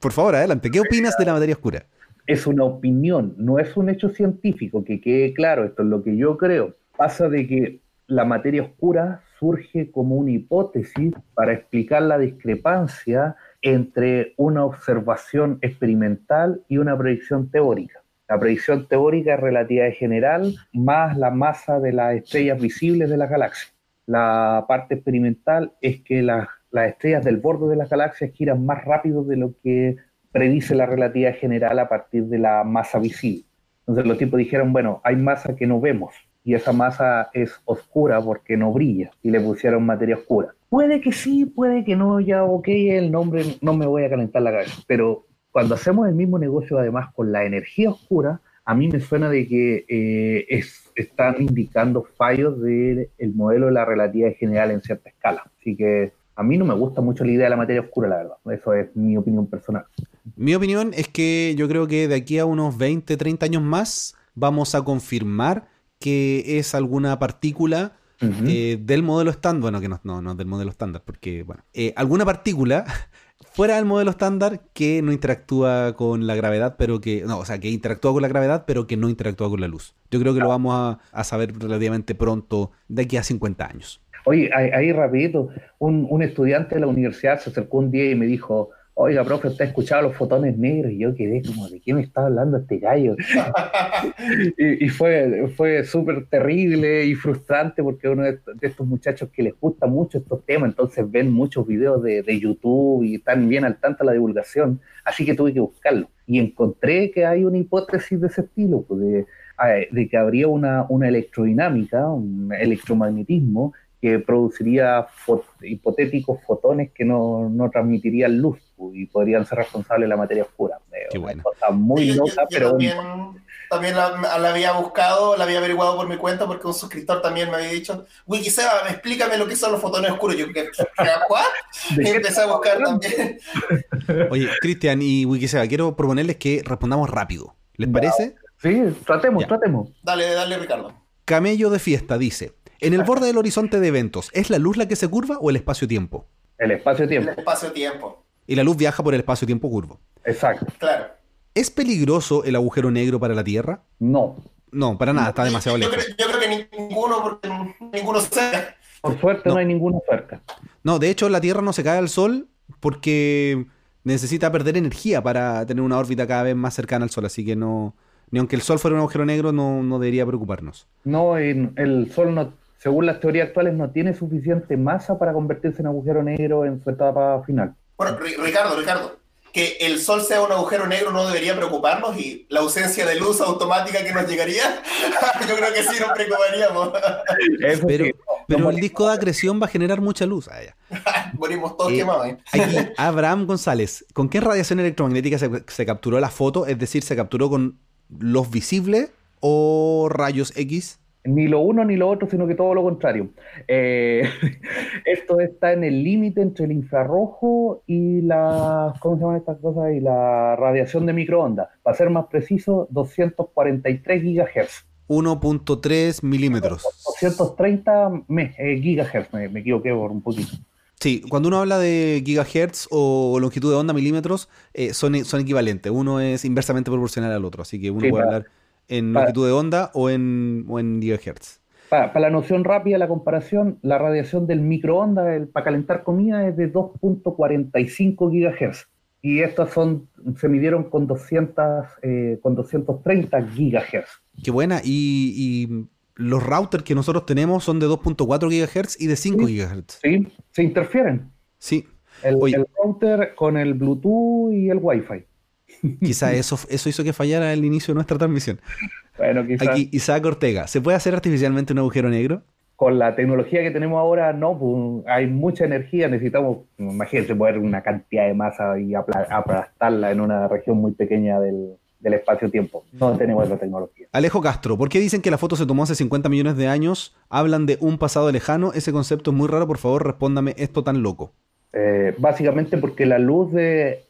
Por favor, adelante. ¿Qué opinas de la materia oscura? Es una opinión, no es un hecho científico, que quede claro, esto es lo que yo creo. Pasa de que la materia oscura surge como una hipótesis para explicar la discrepancia entre una observación experimental y una predicción teórica. La predicción teórica es relativa general más la masa de las estrellas visibles de la galaxia. La parte experimental es que las, estrellas del borde de las galaxias giran más rápido de lo que predice la relatividad general a partir de la masa visible. Entonces los tipos dijeron, bueno, hay masa que no vemos, y esa masa es oscura porque no brilla y le pusieron materia oscura. Puede que sí, puede que no, ya ok, el nombre no me voy a calentar la cabeza, pero cuando hacemos el mismo negocio además con la energía oscura, a mí me suena de que eh, es, están indicando fallos del modelo de la relatividad general en cierta escala. Así que a mí no me gusta mucho la idea de la materia oscura, la verdad. Eso es mi opinión personal. Mi opinión es que yo creo que de aquí a unos 20, 30 años más vamos a confirmar que es alguna partícula eh, del modelo estándar, bueno, que no, no, no del modelo estándar, porque, bueno, eh, alguna partícula fuera del modelo estándar que no interactúa con la gravedad, pero que, no, o sea, que interactúa con la gravedad, pero que no interactúa con la luz. Yo creo que lo vamos a, saber relativamente pronto, de aquí a 50 años. Oye, ahí, rapidito, un, un, estudiante de la universidad se acercó un día y me dijo, oiga, profe, ¿usted ha escuchado los fotones negros? Y yo quedé como, ¿de qué me está hablando este gallo? y, fue, fue súper terrible y frustrante porque uno de estos muchachos que les gusta mucho estos temas, entonces ven muchos videos de, YouTube y están bien al tanto de la divulgación, así que tuve que buscarlo. Y encontré que hay una hipótesis de ese estilo, pues, de, de que habría una, una electrodinámica, un electromagnetismo que produciría hipotéticos fotones que no, no, transmitirían luz y podrían ser responsables de la materia oscura. Qué bueno. Cosa muy loca, pero... También, también la, había buscado, la había averiguado por mi cuenta porque un suscriptor también me había dicho, Wikiseba, explícame lo que son los fotones oscuros. Yo, ¿qué? Y empecé a buscar también. Oye, Cristian y Wikiseba, quiero proponerles que respondamos rápido. ¿Les parece? Sí, tratemos, tratemos. Dale, dale, Ricardo. Camello de fiesta dice, en el borde del horizonte de eventos, ¿es la luz la que se curva o el espacio-tiempo? El espacio-tiempo. El espacio-tiempo. Y la luz viaja por el espacio-tiempo curvo. Exacto. Claro. ¿Es peligroso el agujero negro para la Tierra? No. No, para nada, está demasiado yo, lejos. Creo, yo creo que ninguno, porque ninguno cerca. Por suerte no. hay ninguno cerca. No, de hecho la Tierra no se cae al Sol porque necesita perder energía para tener una órbita cada vez más cercana al Sol, así que no, ni aunque el Sol fuera un agujero negro, no, no debería preocuparnos. No, el Sol no, según las teorías actuales, no tiene suficiente masa para convertirse en agujero negro en su etapa final. Bueno, Ricardo, Ricardo, que el Sol sea un agujero negro no debería preocuparnos y la ausencia de luz automática que nos llegaría, yo creo que sí nos preocuparíamos. pero, pero el disco de acreción va a generar mucha luz. Ah, Morimos todos eh, quemados. ¿eh? Aquí, Abraham González, ¿con qué radiación electromagnética se, se capturó la foto? Es decir, ¿se capturó con luz visible o rayos X? Ni lo uno ni lo otro, sino que todo lo contrario. Eh, esto está en el límite entre el infrarrojo y la, ¿cómo se llaman estas cosas? Y la radiación de microondas. Para ser más preciso, 243 gigahertz. 1.3 milímetros. 230 eh, gigahertz, me, equivoqué por un poquito. Sí, cuando uno habla de gigahertz o longitud de onda milímetros, eh, son, son equivalentes. Uno es inversamente proporcional al otro, así que uno puede hablar en longitud de onda o en, o en gigahertz. Para, la noción rápida, la comparación, la radiación del microondas para calentar comida es de 2.45 gigahertz. Y estas son, se midieron con, 200, eh, con 230 gigahertz. Qué buena. Y, los routers que nosotros tenemos son de 2.4 gigahertz y de 5 gigahertz. Sí, se interfieren. Sí. El, el, router con el Bluetooth y el Wi-Fi. Quizá eso, eso hizo que fallara el inicio de nuestra transmisión. Bueno, quizás. Aquí, Isaac Ortega, ¿se puede hacer artificialmente un agujero negro? Con la tecnología que tenemos ahora, no, pues, hay mucha energía, necesitamos, imagínate, poner una cantidad de masa y aplastarla en una región muy pequeña del, del espacio-tiempo. No tenemos esa tecnología. Alejo Castro, ¿por qué dicen que la foto se tomó hace 50 millones de años? Hablan de un pasado lejano, ese concepto es muy raro, por favor, respóndame esto tan loco. Eh, básicamente porque la luz de,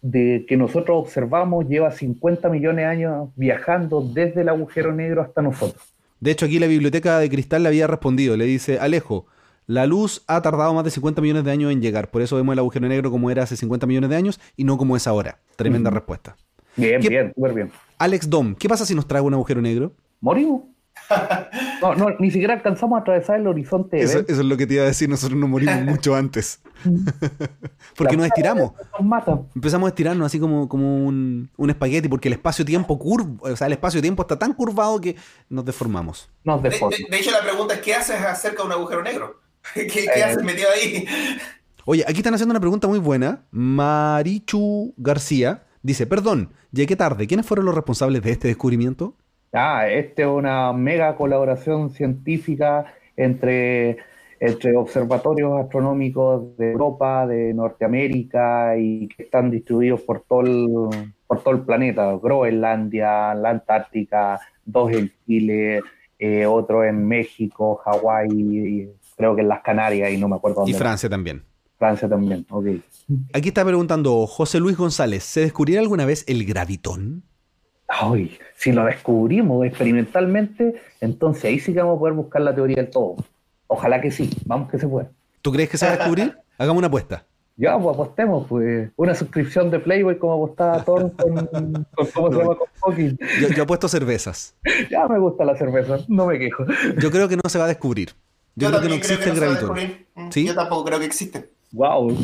que nosotros observamos lleva 50 millones de años viajando desde el agujero negro hasta nosotros. De hecho, aquí la biblioteca de cristal le había respondido, le dice, Alejo, la luz ha tardado más de 50 millones de años en llegar, por eso vemos el agujero negro como era hace 50 millones de años y no como es ahora. Tremenda respuesta. Bien, bien, súper bien. Alex Dom, ¿qué pasa si nos trae un agujero negro? Morimos. No, no, ni siquiera alcanzamos a atravesar el horizonte. Eso, eso, es lo que te iba a decir, nosotros nos morimos mucho antes. porque nos estiramos. Empezamos a estirarnos así como, como un, un espagueti, porque el espacio-tiempo curvo, o sea, el espacio-tiempo está tan curvado que nos deformamos. Nos de, de, hecho, la pregunta es: ¿qué haces acerca de un agujero negro? ¿Qué, qué eh. haces metido ahí? Oye, aquí están haciendo una pregunta muy buena. Marichu García dice: Perdón, llegué tarde. ¿Quiénes fueron los responsables de este descubrimiento? Ah, esta es una mega colaboración científica entre, entre observatorios astronómicos de Europa, de Norteamérica y que están distribuidos por todo el, por todo el planeta. Groenlandia, la Antártica, dos en Chile, eh, otro en México, Hawái, creo que en las Canarias y no me acuerdo dónde. Y Francia también. Francia también, ok. Aquí está preguntando José Luis González, ¿se descubrió alguna vez el gravitón? Ay, si lo descubrimos experimentalmente, entonces ahí sí que vamos a poder buscar la teoría del todo. Ojalá que sí, vamos que se pueda. ¿Tú crees que se va a descubrir? Hagamos una apuesta. Ya, pues apostemos, pues. Una suscripción de Playboy como apostaba Thor con, con, ¿cómo se llama? Con yo, yo apuesto cervezas. Ya me gusta la cerveza, no me quejo. Yo creo que no se va a descubrir. Yo, creo que no existe el gravitón. ¿Sí? Yo tampoco creo que existe. Wow.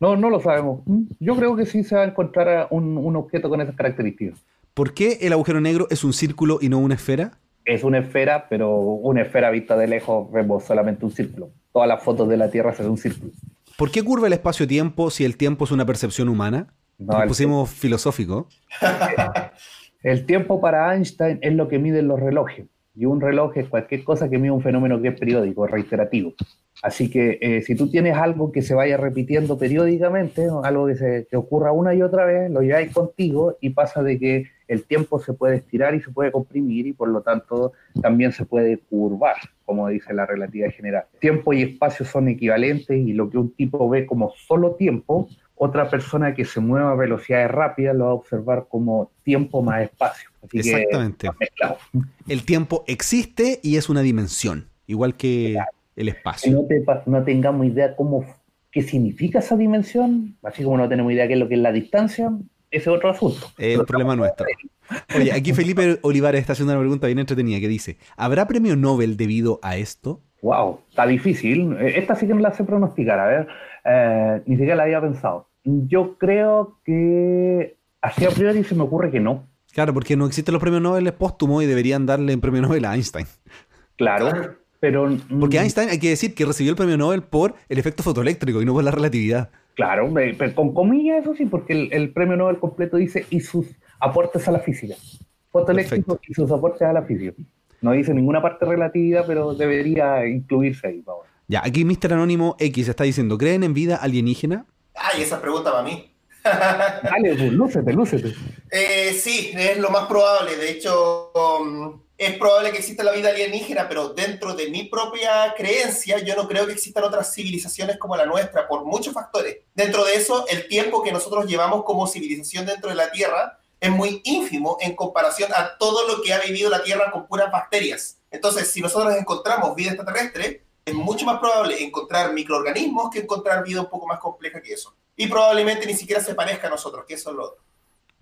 No, no lo sabemos. Yo creo que sí se va a encontrar un, un objeto con esas características. ¿Por qué el agujero negro es un círculo y no una esfera? Es una esfera, pero una esfera vista de lejos vemos solamente un círculo. Todas las fotos de la Tierra se ven un círculo. ¿Por qué curva el espacio-tiempo si el tiempo es una percepción humana? Nos pusimos filosófico. El tiempo para Einstein es lo que miden los relojes. Y un reloj es cualquier cosa que mide un fenómeno que es periódico, reiterativo. Así que eh, si tú tienes algo que se vaya repitiendo periódicamente, algo que, se, que ocurra una y otra vez, lo lleváis contigo y pasa de que el tiempo se puede estirar y se puede comprimir y por lo tanto también se puede curvar, como dice la relatividad general. Tiempo y espacio son equivalentes y lo que un tipo ve como solo tiempo, otra persona que se mueva a velocidades rápidas lo va a observar como tiempo más espacio. Así que Exactamente. mezclados. El tiempo existe y es una dimensión, igual que el que espacio. no, te no tengamos idea cómo, qué significa esa dimensión, así como no tenemos idea qué es lo que es la distancia, ese es otro asunto. Es un problema nuestro. Oye, aquí Felipe Olivares está haciendo una pregunta bien entretenida que dice, ¿habrá premio Nobel debido a esto? Wow, está difícil. Eh, Esta sí que no la sé pronosticar, a ver, eh, ni siquiera la había pensado. Yo creo que así a priori se me ocurre que no. Claro, porque no existen los premios Nobel póstumos y deberían darle un premio Nobel a Einstein. Claro, Claro. pero... mm, Porque Einstein hay que decir que recibió el premio Nobel por el efecto fotoeléctrico y no por la relatividad. Claro, pero con comillas eso sí, porque el, el premio Nobel completo dice y sus aportes a la física. Fotoeléctrico y sus aportes a la física. No dice ninguna parte relatividad, pero debería incluirse ahí. vamos. Ya, aquí Mr. Anónimo X está diciendo, ¿creen en vida alienígena? Ay, esa pregunta para mí. Dale, pues, lúcete, lúcete. Eh, sí, es lo más probable. De hecho, um, es probable que exista la vida alienígena, pero dentro de mi propia creencia, yo no creo que existan otras civilizaciones como la nuestra, por muchos factores. Dentro de eso, el tiempo que nosotros llevamos como civilización dentro de la Tierra es muy ínfimo en comparación a todo lo que ha vivido la Tierra con puras bacterias. Entonces, si nosotros encontramos vida extraterrestre, es mucho más probable encontrar microorganismos que encontrar vida un poco más compleja que eso. Y probablemente ni siquiera se parezca a nosotros, que eso es lo otro.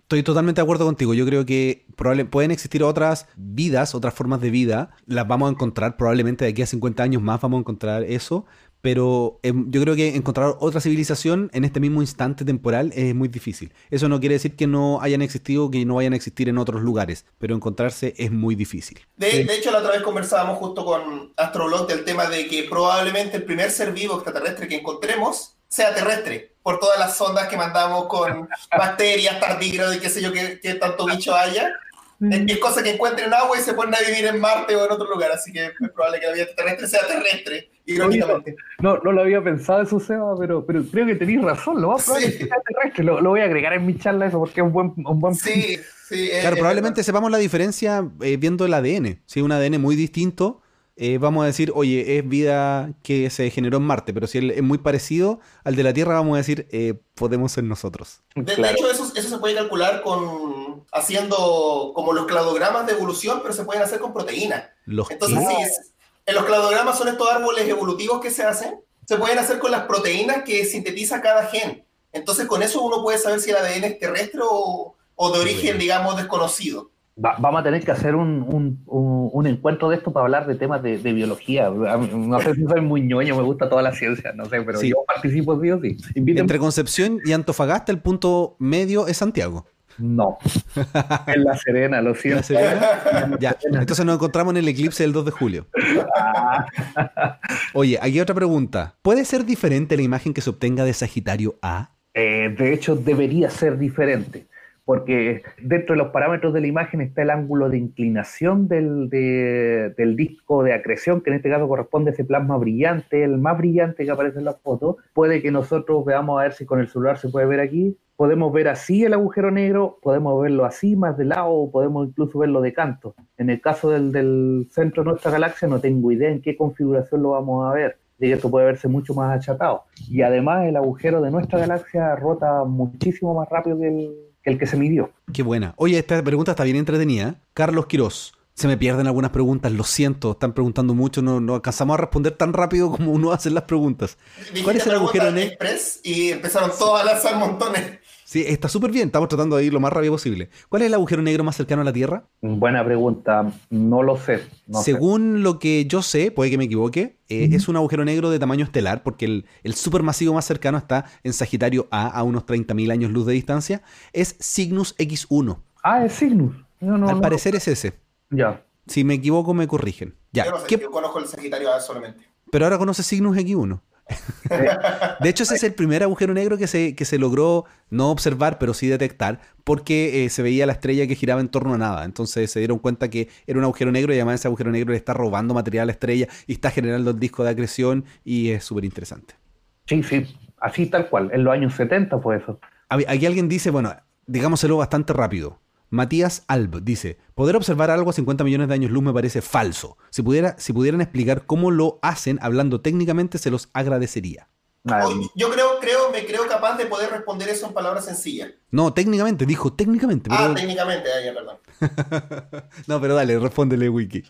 Estoy totalmente de acuerdo contigo. Yo creo que probable- pueden existir otras vidas, otras formas de vida. Las vamos a encontrar probablemente de aquí a 50 años más vamos a encontrar eso. Pero em, yo creo que encontrar otra civilización en este mismo instante temporal es muy difícil. Eso no quiere decir que no hayan existido, que no vayan a existir en otros lugares, pero encontrarse es muy difícil. De, de hecho, la otra vez conversábamos justo con Astroblog del tema de que probablemente el primer ser vivo extraterrestre que encontremos sea terrestre, por todas las sondas que mandamos con bacterias, tardígrados y qué sé yo, qué, qué tanto bicho haya. Es, es cosa que encuentren agua y se ponen a vivir en Marte o en otro lugar, así que es probable que la vida terrestre sea terrestre, irónicamente. No, no lo había pensado eso, Seba, pero, pero creo que tenéis razón. Lo más probable Sí. es que sea terrestre. Lo, lo voy a agregar en mi charla eso porque es un buen, un buen Sí, sí. es- Claro, es probablemente verdad. sepamos la diferencia eh, viendo el ADN. Si es un ADN muy distinto, eh, vamos a decir, oye, es vida que se generó en Marte, pero si él es muy parecido al de la Tierra, vamos a decir, eh, podemos ser nosotros. De, de hecho, eso, eso se puede calcular con haciendo como los cladogramas de evolución, pero se pueden hacer con proteínas. Los Entonces, sí, es- en los cladogramas son estos árboles evolutivos que se hacen, se pueden hacer con las proteínas que sintetiza cada gen. Entonces, con eso uno puede saber si el ADN es terrestre o, o de origen, Bueno. digamos, desconocido. Va- vamos a tener que hacer un, un, un- un encuentro de esto para hablar de temas de, de biología. A mí- No sé si soy muy ñoño, me gusta toda la ciencia, no sé, pero Sí. yo participo sí o sí. Inviten- entre Concepción y Antofagasta, el punto medio es Santiago. No. En La Serena, lo ¿La siento. Serena? Ya, entonces nos encontramos en el eclipse del 2 de julio. Oye, aquí otra pregunta. ¿Puede ser diferente la imagen que se obtenga de Sagitario A? Eh, de hecho, debería ser diferente, porque dentro de los parámetros de la imagen está el ángulo de inclinación del, de- del disco de acreción, que en este caso corresponde a ese plasma brillante, el más brillante que aparece en la foto. Puede que nosotros veamos a ver si con el celular se puede ver aquí. Podemos ver así el agujero negro, podemos verlo así más de lado, o podemos incluso verlo de canto. En el caso del, del centro de nuestra galaxia, no tengo idea en qué configuración lo vamos a ver. De esto puede verse mucho más achatado. Y además el agujero de nuestra galaxia rota muchísimo más rápido que el que, el que se midió. Qué buena. Oye, esta pregunta está bien entretenida. Carlos Quirós. Se me pierden algunas preguntas, lo siento, están preguntando mucho, no, no alcanzamos a responder tan rápido como uno hace las preguntas. ¿Cuál es el agujero negro? Y empezaron todos a lanzar montones. Sí, está súper bien. Estamos tratando de ir lo más rápido posible. ¿Cuál es el agujero negro más cercano a la Tierra? Buena pregunta. No lo sé. no sé. Según lo que yo sé, puede que me equivoque, eh, es un agujero negro de tamaño estelar, porque el, el supermasivo más cercano está en Sagitario A, a unos 30.000 años luz de distancia. Es Cygnus X1. Ah, es Cygnus. No, no, Al no. parecer es ese. Ya. Si me equivoco, me corrigen. Ya. Yo no sé, ¿qué- yo conozco el Sagitario A solamente. Pero ahora conoce Cygnus X1. De hecho, ese es el primer agujero negro que se, que se logró no observar, pero sí detectar, porque eh, se veía la estrella que giraba en torno a nada. Entonces se dieron cuenta que era un agujero negro y además ese agujero negro le está robando material a la estrella y está generando el disco de acreción y es súper interesante. Sí, sí. Así tal cual. En los años 70 fue eso. Aquí alguien dice, bueno, digámoselo bastante rápido. Matías Alb dice, poder observar algo a 50 millones de años luz me parece falso. Si, pudiera, si pudieran explicar cómo lo hacen hablando técnicamente, se los agradecería. Yo creo, creo, me creo capaz de poder responder eso en palabras sencillas. No, técnicamente, dijo técnicamente. Ah, técnicamente, ah, ya, perdón. no, pero dale, respóndele, Wiki.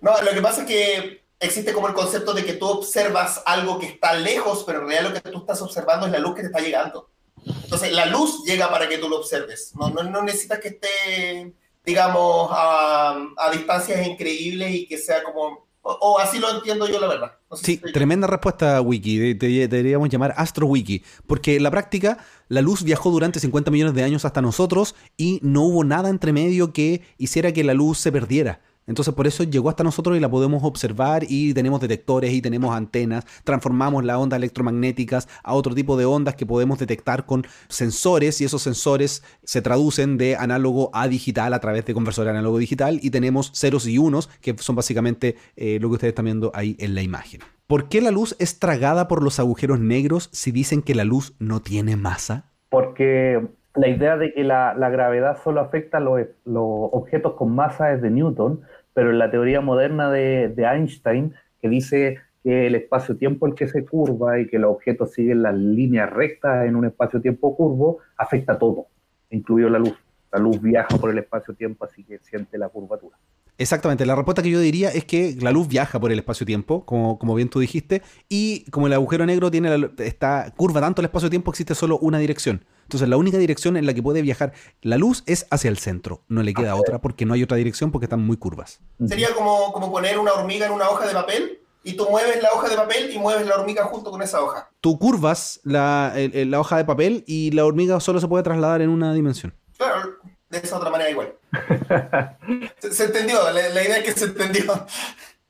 No, lo que pasa es que existe como el concepto de que tú observas algo que está lejos, pero en realidad lo que tú estás observando es la luz que te está llegando. Entonces, la luz llega para que tú lo observes. No, no, no necesitas que esté, digamos, a, a distancias increíbles y que sea como... O, o así lo entiendo yo, la verdad. No sé Sí, si tremenda respuesta, Wiki. De- de- deberíamos llamar Astro Wiki. Porque en la práctica, la luz viajó durante 50 millones de años hasta nosotros y no hubo nada entre medio que hiciera que la luz se perdiera. Entonces por eso llegó hasta nosotros y la podemos observar y tenemos detectores y tenemos antenas, transformamos las ondas electromagnéticas a otro tipo de ondas que podemos detectar con sensores y esos sensores se traducen de análogo a digital a través de conversor análogo digital y tenemos ceros y unos que son básicamente eh, lo que ustedes están viendo ahí en la imagen. ¿Por qué la luz es tragada por los agujeros negros si dicen que la luz no tiene masa? Porque la idea de que la, gravedad solo afecta a los objetos con masa es de Newton, pero en la teoría moderna de, Einstein, que dice que el espacio-tiempo es el que se curva y que los objetos siguen las líneas rectas en un espacio-tiempo curvo, afecta todo, incluido la luz. La luz viaja por el espacio-tiempo, así que siente la curvatura. Exactamente, la respuesta que yo diría es que la luz viaja por el espacio-tiempo, como, como bien tú dijiste, y como el agujero negro tiene la, esta curva tanto el espacio-tiempo, existe solo una dirección. Entonces la única dirección en la que puede viajar la luz es hacia el centro. No le queda Así otra porque no hay otra dirección porque están muy curvas. Sería como, como poner una hormiga en una hoja de papel y tú mueves la hoja de papel y mueves la hormiga junto con esa hoja. Tú curvas la, el- el- la hoja de papel y la hormiga solo se puede trasladar en una dimensión. Claro, de esa otra manera igual. Se, se entendió, la, la idea es que se entendió.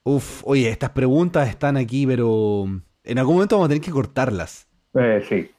Uf, oye, estas preguntas están aquí, pero en algún momento vamos a tener que cortarlas. Eh, sí.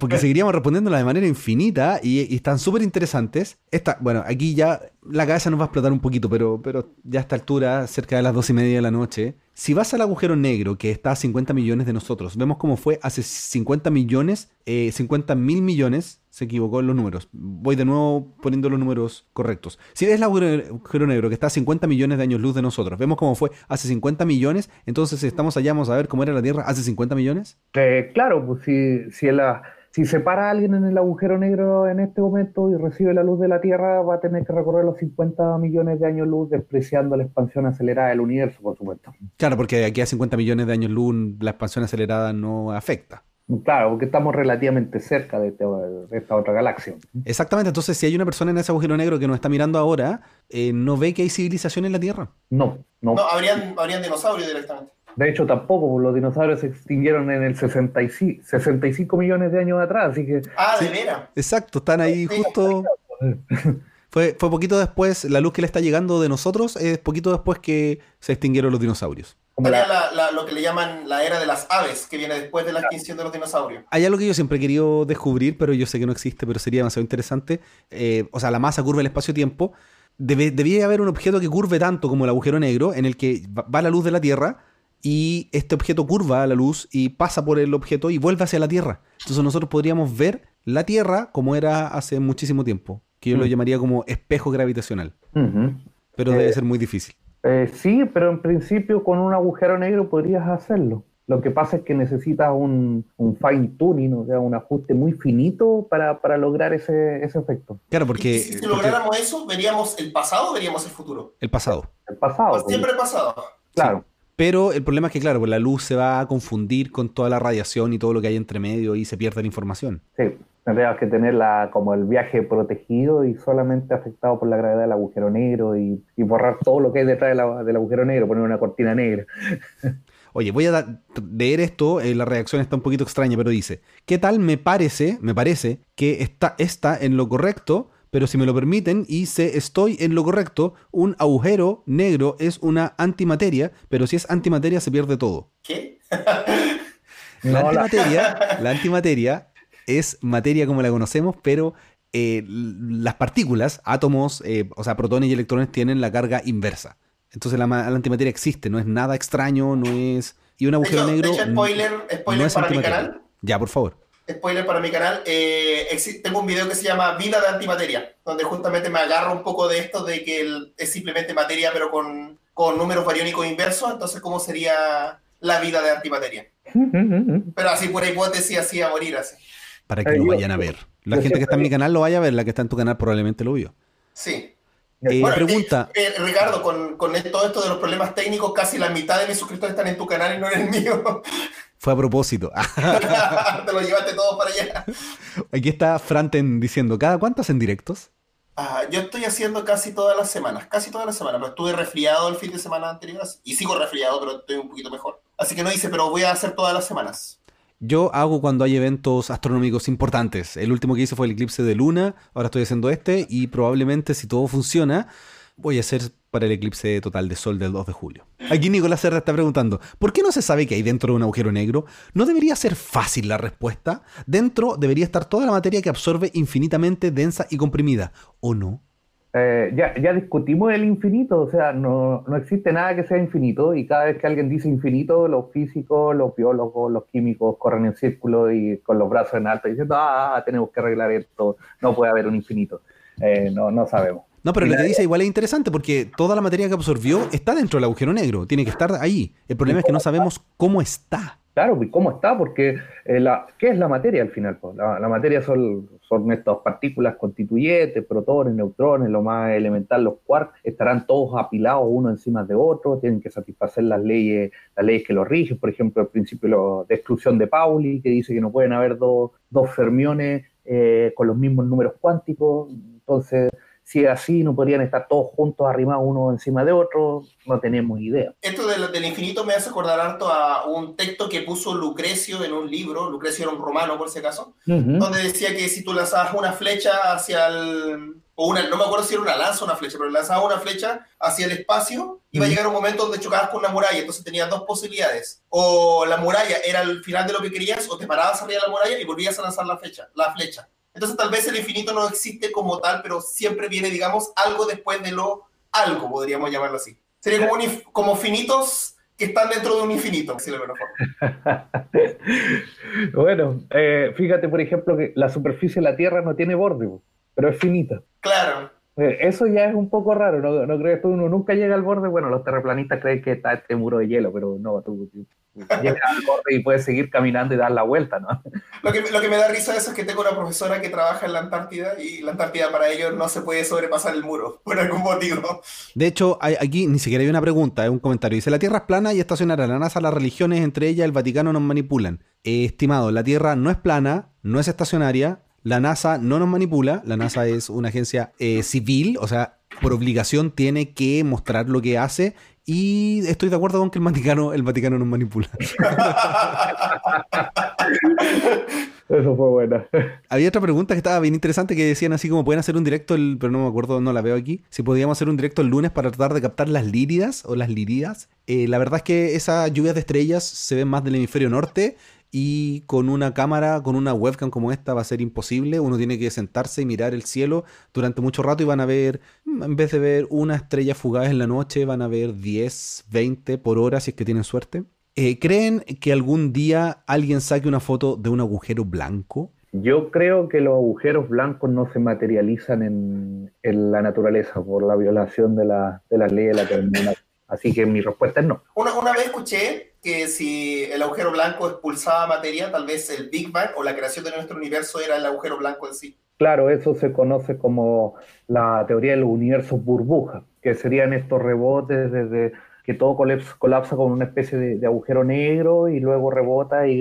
Porque seguiríamos respondiéndolas de manera infinita y, y están súper interesantes. Esta, bueno, aquí ya la cabeza nos va a explotar un poquito, pero, pero ya a esta altura, cerca de las dos y media de la noche, si vas al agujero negro que está a 50 millones de nosotros, vemos cómo fue hace 50 millones, eh, 50 mil millones, se equivocó en los números. Voy de nuevo poniendo los números correctos. Si ves el agujero negro que está a 50 millones de años luz de nosotros, vemos cómo fue hace 50 millones, entonces si estamos allá, vamos a ver cómo era la Tierra hace 50 millones. Eh, claro, pues si, si, la- si se para alguien en el agujero negro en este momento y recibe la luz de la Tierra, va a tener que recorrer los 50 millones de años luz, despreciando la expansión acelerada del universo, por supuesto. Claro, porque aquí a 50 millones de años luz la expansión acelerada no afecta. Claro, porque estamos relativamente cerca de, este- de esta otra galaxia. Exactamente, entonces si hay una persona en ese agujero negro que nos está mirando ahora, eh, no ve que hay civilización en la Tierra. No, no. No, habrían, habrían dinosaurios directamente. De hecho, tampoco, los dinosaurios se extinguieron en el 65, 65 millones de años atrás, así que Ah, de Sí. veras. Exacto, están ahí Sí, justo... Fue, fue poquito después, la luz que le está llegando de nosotros es poquito después que se extinguieron los dinosaurios. Como Estaría la- la- la- lo que le llaman la era de las aves, que viene después de la extinción de los dinosaurios. Hay algo que yo siempre he querido descubrir, pero yo sé que no existe, pero sería demasiado interesante. Eh, o sea, la masa curva el espacio-tiempo. Debe, debía haber un objeto que curve tanto como el agujero negro, en el que va va la luz de la Tierra y este objeto curva la luz y pasa por el objeto y vuelve hacia la Tierra. Entonces nosotros podríamos ver la Tierra como era hace muchísimo tiempo, que yo lo Mm. llamaría como espejo gravitacional, pero Eh, debe ser muy difícil. Eh, sí, pero en principio con un agujero negro podrías hacerlo. Lo que pasa es que necesitas un, un fine tuning, o sea, un ajuste muy finito para, para lograr ese, ese efecto. Claro, porque, si porque lográramos eso, ¿veríamos el pasado o veríamos el futuro? el pasado. El pasado. Pues siempre el pasado. Claro. Pero el problema es que, claro, pues la luz se va a confundir con toda la radiación y todo lo que hay entre medio y se pierde la información. Sí. Tendrías que tener la, como el viaje protegido y solamente afectado por la gravedad del agujero negro y, borrar todo lo que hay detrás del agujero negro, poner una cortina negra. Oye, voy a leer esto, eh, la reacción está un poquito extraña, pero dice, ¿qué tal me parece, me parece que está, está en lo correcto, pero si me lo permiten y sé estoy en lo correcto, un agujero negro es una antimateria, pero si es antimateria se pierde todo. ¿Qué? la antimateria, la antimateria es materia como la conocemos, pero eh, las partículas, átomos, eh, o sea, protones y electrones tienen la carga inversa. Entonces la, antimateria existe, no es nada extraño, no es... Y un agujero negro... spoiler, spoiler para mi canal. Ya, por favor. Spoiler para mi canal. Eh, tengo un video que se llama Vida de Antimateria, donde justamente me agarro un poco de esto de que es simplemente materia, pero con, con números bariónicos inversos. Entonces, ¿cómo sería la vida de antimateria? pero así por hipótesis, así a morir así para que lo vayan a ver. La gente que está en mi canal lo vaya a ver, la que está en tu canal probablemente lo vio. Sí. Eh, pregunta. Eh, eh, Ricardo, con, con, todo esto de los problemas técnicos, casi la mitad de mis suscriptores están en tu canal y no en el mío. Fue a propósito. Te lo llevaste todo para allá. Aquí está Franten diciendo, ¿cada cuánto hacen directos? Ah, yo estoy haciendo casi todas las semanas, casi todas las semanas, pero estuve resfriado el fin de semana anterior y sigo resfriado, pero estoy un poquito mejor. Así que no hice, pero voy a hacer todas las semanas. Yo hago cuando hay eventos astronómicos importantes. El último que hice fue el eclipse de luna, ahora estoy haciendo este y probablemente si todo funciona voy a hacer para el eclipse total de sol del 2 de julio. Aquí Nicolás Serra está preguntando, ¿por qué no se sabe qué hay dentro de un agujero negro? ¿No debería ser fácil la respuesta? Dentro debería estar toda la materia que absorbe infinitamente densa y comprimida, ¿o no? Eh, ya, ya discutimos el infinito, o sea, no, no, existe nada que sea infinito y cada vez que alguien dice infinito, los físicos, los biólogos, los químicos corren en círculo y con los brazos en alto diciendo, ah, tenemos que arreglar esto, no puede haber un infinito. Eh, no, no sabemos. No, pero lo que dice igual es interesante porque toda la materia que absorbió está dentro del agujero negro, tiene que estar ahí. El problema es que no sabemos cómo está. Claro, ¿y cómo está? Porque eh, la, ¿qué es la materia al final? La, materia son, son estas partículas constituyentes, protones, neutrones, lo más elemental, los quarks, estarán todos apilados uno encima de otro, tienen que satisfacer las leyes, las leyes que los rigen, por ejemplo, el principio de exclusión de Pauli, que dice que no pueden haber dos, dos fermiones eh, con los mismos números cuánticos, entonces si es así, no podrían estar todos juntos arrimados uno encima de otro, no tenemos idea. Esto del, del infinito me hace acordar harto a un texto que puso Lucrecio en un libro, Lucrecio era un romano por si acaso, donde decía que si tú lanzabas una flecha hacia el... O una, no me acuerdo si era una lanza o una flecha, pero lanzabas una flecha hacia el espacio, iba a llegar un momento donde chocabas con una muralla, entonces tenías dos posibilidades. O la muralla era el final de lo que querías, o te parabas arriba de la muralla y volvías a lanzar la flecha. La flecha. Entonces tal vez el infinito no existe como tal, pero siempre viene, digamos, algo después de lo algo, podríamos llamarlo así. Sería como, como finitos que están dentro de un infinito, si lo mejor. bueno, eh, fíjate, por ejemplo, que la superficie de la Tierra no tiene borde, pero es finita. Claro. Eh, eso ya es un poco raro, ¿no, no crees que uno nunca llega al borde? Bueno, los terraplanistas creen que está este muro de hielo, pero no, tú, llegas al borde y puedes seguir caminando y dar la vuelta, ¿no? Lo que, lo que me da risa de eso es que tengo una profesora que trabaja en la Antártida y la Antártida para ellos no se puede sobrepasar el muro, por algún motivo. De hecho, hay, aquí ni siquiera hay una pregunta, es un comentario. Dice, la Tierra es plana y estacionará. La NASA, las religiones, entre ellas el Vaticano nos manipulan. estimado, la Tierra no es plana, no es estacionaria, la NASA no nos manipula, la NASA es una agencia eh, civil, o sea, por obligación tiene que mostrar lo que hace y estoy de acuerdo con que el Vaticano, el Vaticano nos manipula. Eso fue bueno. Había otra pregunta que estaba bien interesante que decían así como pueden hacer un directo, el, pero no me acuerdo, no la veo aquí. Si podíamos hacer un directo el lunes para tratar de captar las líridas o las liridas. Eh, la verdad es que esas lluvias de estrellas se ven más del hemisferio norte y con una cámara, con una webcam como esta va a ser imposible. Uno tiene que sentarse y mirar el cielo durante mucho rato y van a ver, en vez de ver una estrella fugaz en la noche, van a ver 10, 20 por hora si es que tienen suerte. Eh, ¿Creen que algún día alguien saque una foto de un agujero blanco? Yo creo que los agujeros blancos no se materializan en, la naturaleza por la violación de la, de ley de la terminal. Así que mi respuesta es no. Una, una vez escuché que si el agujero blanco expulsaba materia, tal vez el Big Bang o la creación de nuestro universo era el agujero blanco en sí. Claro, eso se conoce como la teoría de los universos burbuja, que serían estos rebotes desde que todo colapsa con una especie de, agujero negro y luego rebota y,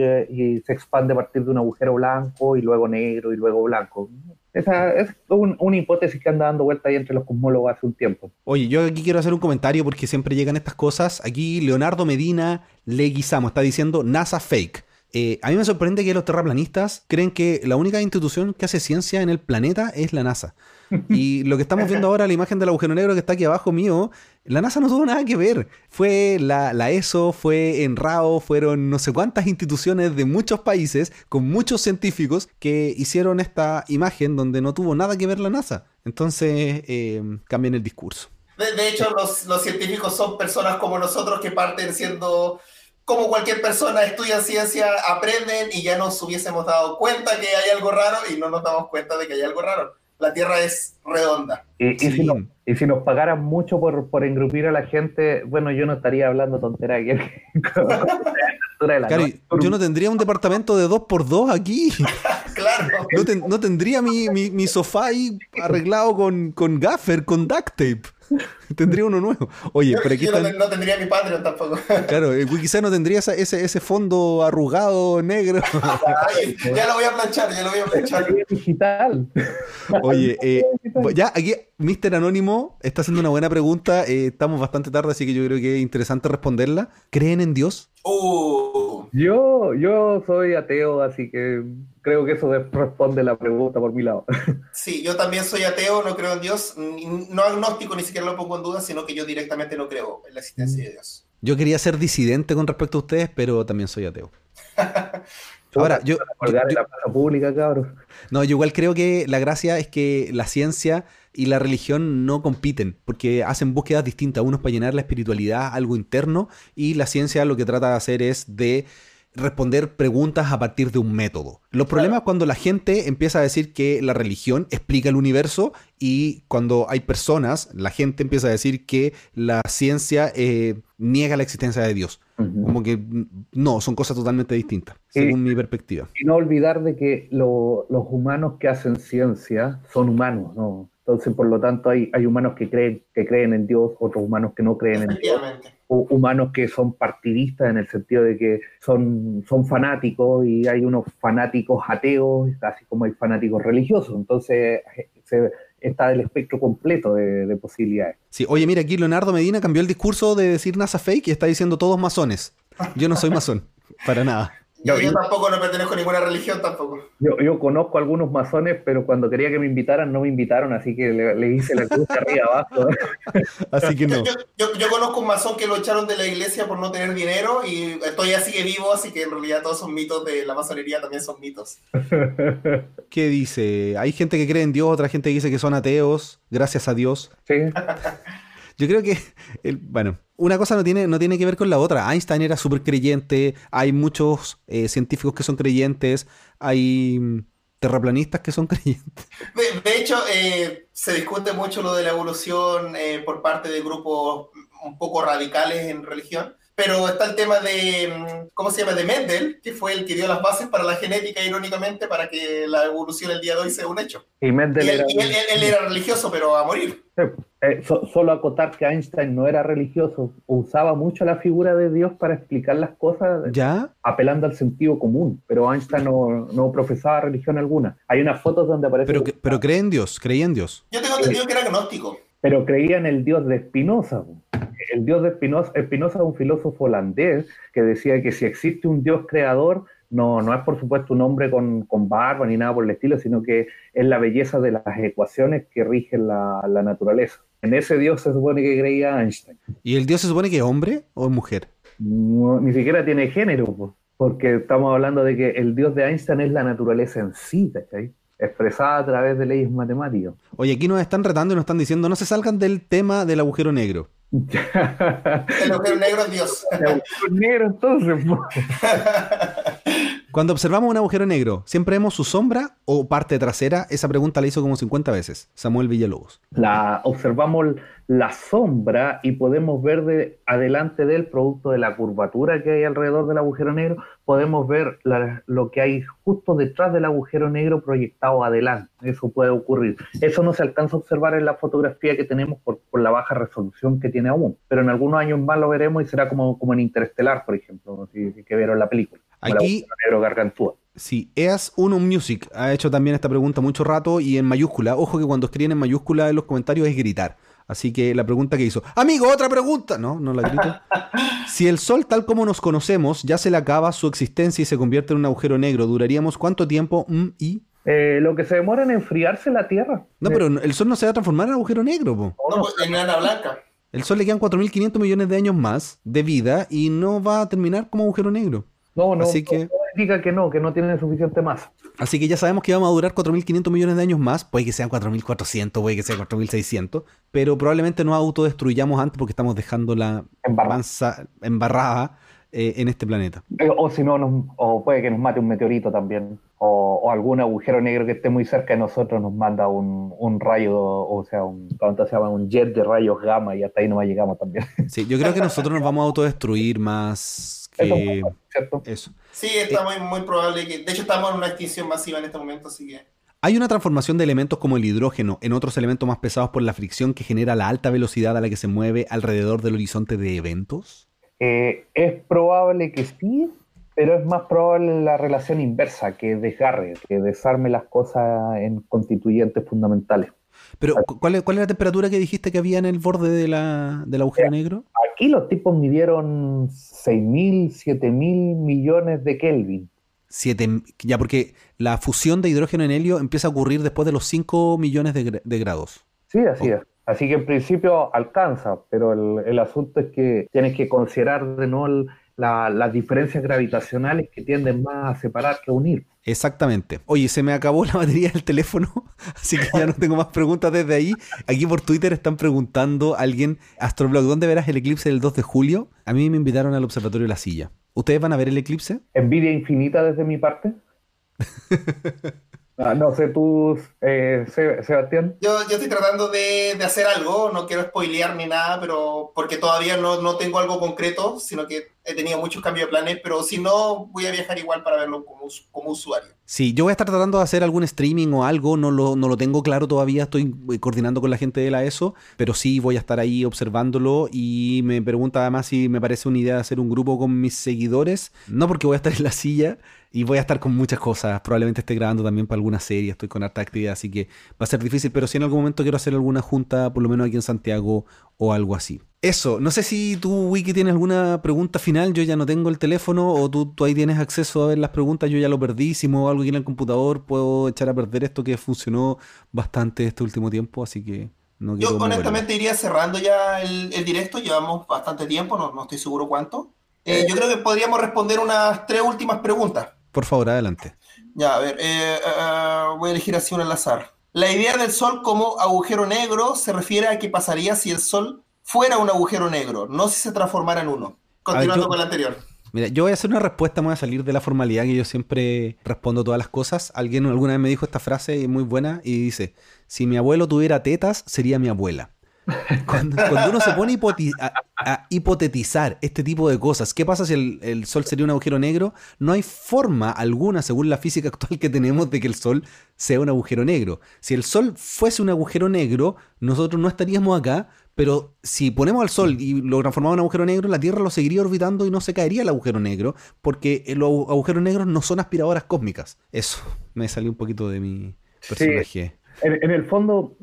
se expande a partir de un agujero blanco y luego negro y luego blanco. Esa es una hipótesis que anda dando vuelta ahí entre los cosmólogos hace un tiempo. Oye, yo aquí quiero hacer un comentario porque siempre llegan estas cosas. Aquí Leonardo Medina Leguizamo está diciendo NASA fake. Eh, a mí me sorprende que los terraplanistas creen que la única institución que hace ciencia en el planeta es la NASA. Y lo que estamos viendo ahora, la imagen del agujero negro que está aquí abajo mío, la NASA no tuvo nada que ver. Fue la, ESO, fue ENRAO, fueron no sé cuántas instituciones de muchos países con muchos científicos que hicieron esta imagen donde no tuvo nada que ver la NASA. Entonces, eh, cambien el discurso. De, hecho, los, los científicos son personas como nosotros que parten siendo como cualquier persona, estudian ciencia, aprenden y ya nos hubiésemos dado cuenta que hay algo raro y no nos damos cuenta de que hay algo raro. La Tierra es redonda. Y, si, nos pagaran mucho por, por engrupir a la gente, bueno, yo no estaría hablando tontería aquí. yo no tendría un departamento de dos por dos aquí. claro. No, tendría mi, mi, mi, sofá ahí arreglado con, con gaffer, con duct tape. tendría uno nuevo. Oye, pero aquí no, tendría mi Patreon tampoco. Claro, eh, quizá no tendría ese, ese fondo arrugado negro. ya lo voy a planchar, ya lo voy a planchar. digital. Oye, eh, ya aquí Mr. Anónimo está haciendo una buena pregunta. Eh, estamos bastante tarde, así que yo creo que es interesante responderla. ¿Creen en Dios? Uh. Yo, yo soy ateo, así que creo que eso responde la pregunta por mi lado. Sí, yo también soy ateo, no creo en Dios, no agnóstico, ni siquiera lo pongo en duda, sino que yo directamente no creo en la existencia de Dios. Yo quería ser disidente con respecto a ustedes, pero también soy ateo. Ahora, yo, la pública, No, yo igual creo que la gracia es que la ciencia y la religión no compiten, porque hacen búsquedas distintas, unos para llenar la espiritualidad, algo interno, y la ciencia lo que trata de hacer es de responder preguntas a partir de un método. Los problemas es cuando la gente empieza a decir que la religión explica el universo y cuando hay personas, la gente empieza a decir que la ciencia eh, niega la existencia de Dios. Como que no, son cosas totalmente distintas, según mi perspectiva. Y no olvidar de que los humanos que hacen ciencia son humanos, ¿no? Entonces, por lo tanto, hay, hay humanos que creen, que creen en Dios, otros humanos que no creen en Dios humanos que son partidistas en el sentido de que son, son fanáticos y hay unos fanáticos ateos, así como hay fanáticos religiosos. Entonces se, está el espectro completo de, posibilidades. Sí, oye, mira, aquí Leonardo Medina cambió el discurso de decir NASA fake y está diciendo todos masones. Yo no soy masón, para nada. Yo, tampoco no pertenezco a ninguna religión tampoco. Yo, yo, conozco algunos masones, pero cuando quería que me invitaran, no me invitaron, así que le, hice la cruz arriba abajo. así que no. Yo, yo, conozco un masón que lo echaron de la iglesia por no tener dinero y todavía sigue vivo, así que en realidad todos son mitos de la masonería, también son mitos. ¿Qué dice? Hay gente que cree en Dios, otra gente que dice que son ateos, gracias a Dios. Sí. Yo creo que, bueno, una cosa no tiene, no tiene que ver con la otra. Einstein era súper creyente, hay muchos eh, científicos que son creyentes, hay mm, terraplanistas que son creyentes. De, hecho, eh, se discute mucho lo de la evolución eh, por parte de grupos un poco radicales en religión, pero está el tema de, mm, ¿cómo se llama?, de Mendel, que fue el que dio las bases para la genética, irónicamente, para que la evolución el día de hoy sea un hecho. Y Mendel él, era... religioso, pero a morir. Eh, solo acotar que Einstein no era religioso, usaba mucho la figura de Dios para explicar las cosas, ¿Ya? apelando al sentido común, pero Einstein no, no profesaba religión alguna. Hay unas fotos donde aparece... Pero, pero cree en Dios, creía en Dios. Yo tengo entendido que era agnóstico. Pero creía en el Dios de Spinoza el dios de Spinoza, Spinoza es un filósofo holandés que decía que si existe un dios creador, no, no es por supuesto un hombre con, con, barba ni nada por el estilo, sino que es la belleza de las ecuaciones que rigen la, naturaleza. En ese dios se supone que creía Einstein. ¿Y el dios se supone que es hombre o es mujer? ni siquiera tiene género, porque estamos hablando de que el dios de Einstein es la naturaleza en sí, expresada a través de leyes matemáticas. Oye, aquí nos están retando y nos están diciendo no se salgan del tema del agujero negro. El agujero negro es Dios. El agujero negro entonces. Cuando observamos un agujero negro, ¿siempre vemos su sombra o parte trasera? Esa pregunta la hizo como 50 veces Samuel Villalobos. La, observamos la sombra y podemos ver de adelante del producto de la curvatura que hay alrededor del agujero negro, podemos ver lo que hay justo detrás del agujero negro proyectado adelante. Eso puede ocurrir. Eso no se alcanza a observar en la fotografía que tenemos por, la baja resolución que tiene aún, pero en algunos años más lo veremos y será como, en Interestelar, por ejemplo, que vieron la película. Aquí, negro gargantúa. Sí, EAS1 Music ha hecho también esta pregunta mucho rato y en mayúscula. Ojo que cuando escriben en mayúscula en los comentarios es gritar. Así que la pregunta que hizo, amigo, otra pregunta. No, no la grito. si el Sol, tal como nos conocemos, ya se le acaba su existencia y se convierte en un agujero negro, ¿duraríamos cuánto tiempo? Mm, ¿Y? Eh, lo que se demora en enfriarse la Tierra. No, pero el Sol no se va a transformar en agujero negro. Po. No, pues, en nana blanca. El Sol le quedan 4.500 millones de años más de vida y no va a terminar como agujero negro. No, no, Así que... diga que no, que no tiene suficiente masa. Así que ya sabemos que vamos a durar 4.500 millones de años más, puede que sean 4.400, puede que sean 4.600, pero probablemente no autodestruyamos antes porque estamos dejando la embarrada eh, en este planeta. Eh, o si no, o puede que nos mate un meteorito también, o, algún agujero negro que esté muy cerca de nosotros nos manda un, rayo, o sea, un, se llama? un jet de rayos gamma y hasta ahí no llegamos también. Sí, yo creo que nosotros nos vamos a autodestruir más eso, Sí, está muy, muy probable que. De hecho, estamos en una extinción masiva en este momento, así que. ¿Hay una transformación de elementos como el hidrógeno en otros elementos más pesados por la fricción que genera la alta velocidad a la que se mueve alrededor del horizonte de eventos? Eh, es probable que sí, pero es más probable la relación inversa, que desgarre, que desarme las cosas en constituyentes fundamentales. Pero, ¿cuál es, ¿cuál es la temperatura que dijiste que había en el borde de la, del agujero negro? Aquí los tipos midieron 6.000, 7.000 millones de Kelvin. Siete, ya, porque la fusión de hidrógeno en helio empieza a ocurrir después de los 5 millones de, grados. Sí, así es. Así que en principio alcanza, pero el, el, asunto es que tienes que considerar de nuevo las diferencias gravitacionales que tienden más a separar que a unir. Exactamente. Oye, se me acabó la batería del teléfono, así que ya no tengo más preguntas desde ahí. Aquí por Twitter están preguntando a alguien, Astroblog, ¿dónde verás el eclipse del 2 de julio? A mí me invitaron al Observatorio de la Silla. ¿Ustedes van a ver el eclipse? Envidia infinita desde mi parte. Ah, no sé tú, eh, Sebastián. Yo, yo estoy tratando de, de, hacer algo, no quiero spoilear ni nada, pero porque todavía no, no tengo algo concreto, sino que he tenido muchos cambios de planes, pero si no, voy a viajar igual para verlo como, como usuario. Sí, yo voy a estar tratando de hacer algún streaming o algo, no lo, no lo tengo claro todavía, estoy coordinando con la gente de la ESO, pero sí voy a estar ahí observándolo y me pregunta además si me parece una idea hacer un grupo con mis seguidores, no porque voy a estar en la silla y voy a estar con muchas cosas, probablemente esté grabando también para alguna serie, estoy con harta actividad, así que va a ser difícil, pero si en algún momento quiero hacer alguna junta, por lo menos aquí en Santiago o algo así. Eso, no sé si tú, Wiki, tienes alguna pregunta final. Yo ya no tengo el teléfono o tú, tú, ahí tienes acceso a ver las preguntas. Yo ya lo perdí. Si muevo algo aquí en el computador, puedo echar a perder esto que funcionó bastante este último tiempo. Así que no quiero. Yo, honestamente, iría cerrando ya el, directo. Llevamos bastante tiempo, no, no estoy seguro cuánto. Eh, yo creo que podríamos responder unas tres últimas preguntas. Por favor, adelante. Ya, a ver, eh, eh, voy a elegir así un al azar. La idea del Sol como agujero negro se refiere a qué pasaría si el Sol fuera un agujero negro, no si se transformara en uno. Continuando con el anterior. Mira, yo voy a hacer una respuesta, me voy a salir de la formalidad que yo siempre respondo todas las cosas. Alguien alguna vez me dijo esta frase muy buena y dice, si mi abuelo tuviera tetas, sería mi abuela. Cuando, uno se pone a, hipotetizar este tipo de cosas, ¿qué pasa si el, Sol sería un agujero negro? No hay forma alguna, según la física actual que tenemos, de que el Sol sea un agujero negro. Si el Sol fuese un agujero negro, nosotros no estaríamos acá, pero si ponemos al Sol y lo transformamos en agujero negro, la Tierra lo seguiría orbitando y no se caería el agujero negro, porque los agujeros negros no son aspiradoras cósmicas. Eso me salió un poquito de mi personaje. En, el fondo,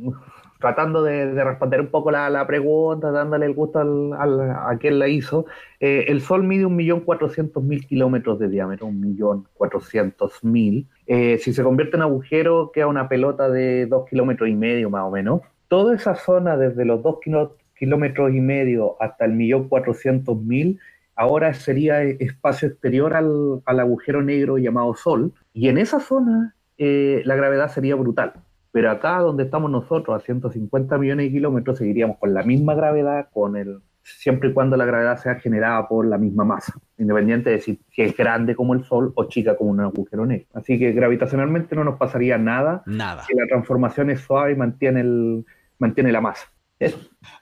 tratando de, responder un poco la, pregunta, dándole el gusto a quien la hizo, eh, el Sol mide 1.400.000 kilómetros de diámetro, 1.400.000. Eh, si se convierte en agujero, queda una pelota de 2 kilómetros y medio más o menos toda esa zona desde los dos kilómetros y medio hasta el millón cuatrocientos mil, ahora sería espacio exterior al, agujero negro llamado Sol, y en esa zona eh, la gravedad sería brutal. Pero acá donde estamos nosotros, a 150 millones de kilómetros, seguiríamos con la misma gravedad, con el, siempre y cuando la gravedad sea generada por la misma masa, independiente de si, es grande como el Sol o chica como un agujero negro. Así que gravitacionalmente no nos pasaría nada, nada. si la transformación es suave y mantiene, el, mantiene la masa.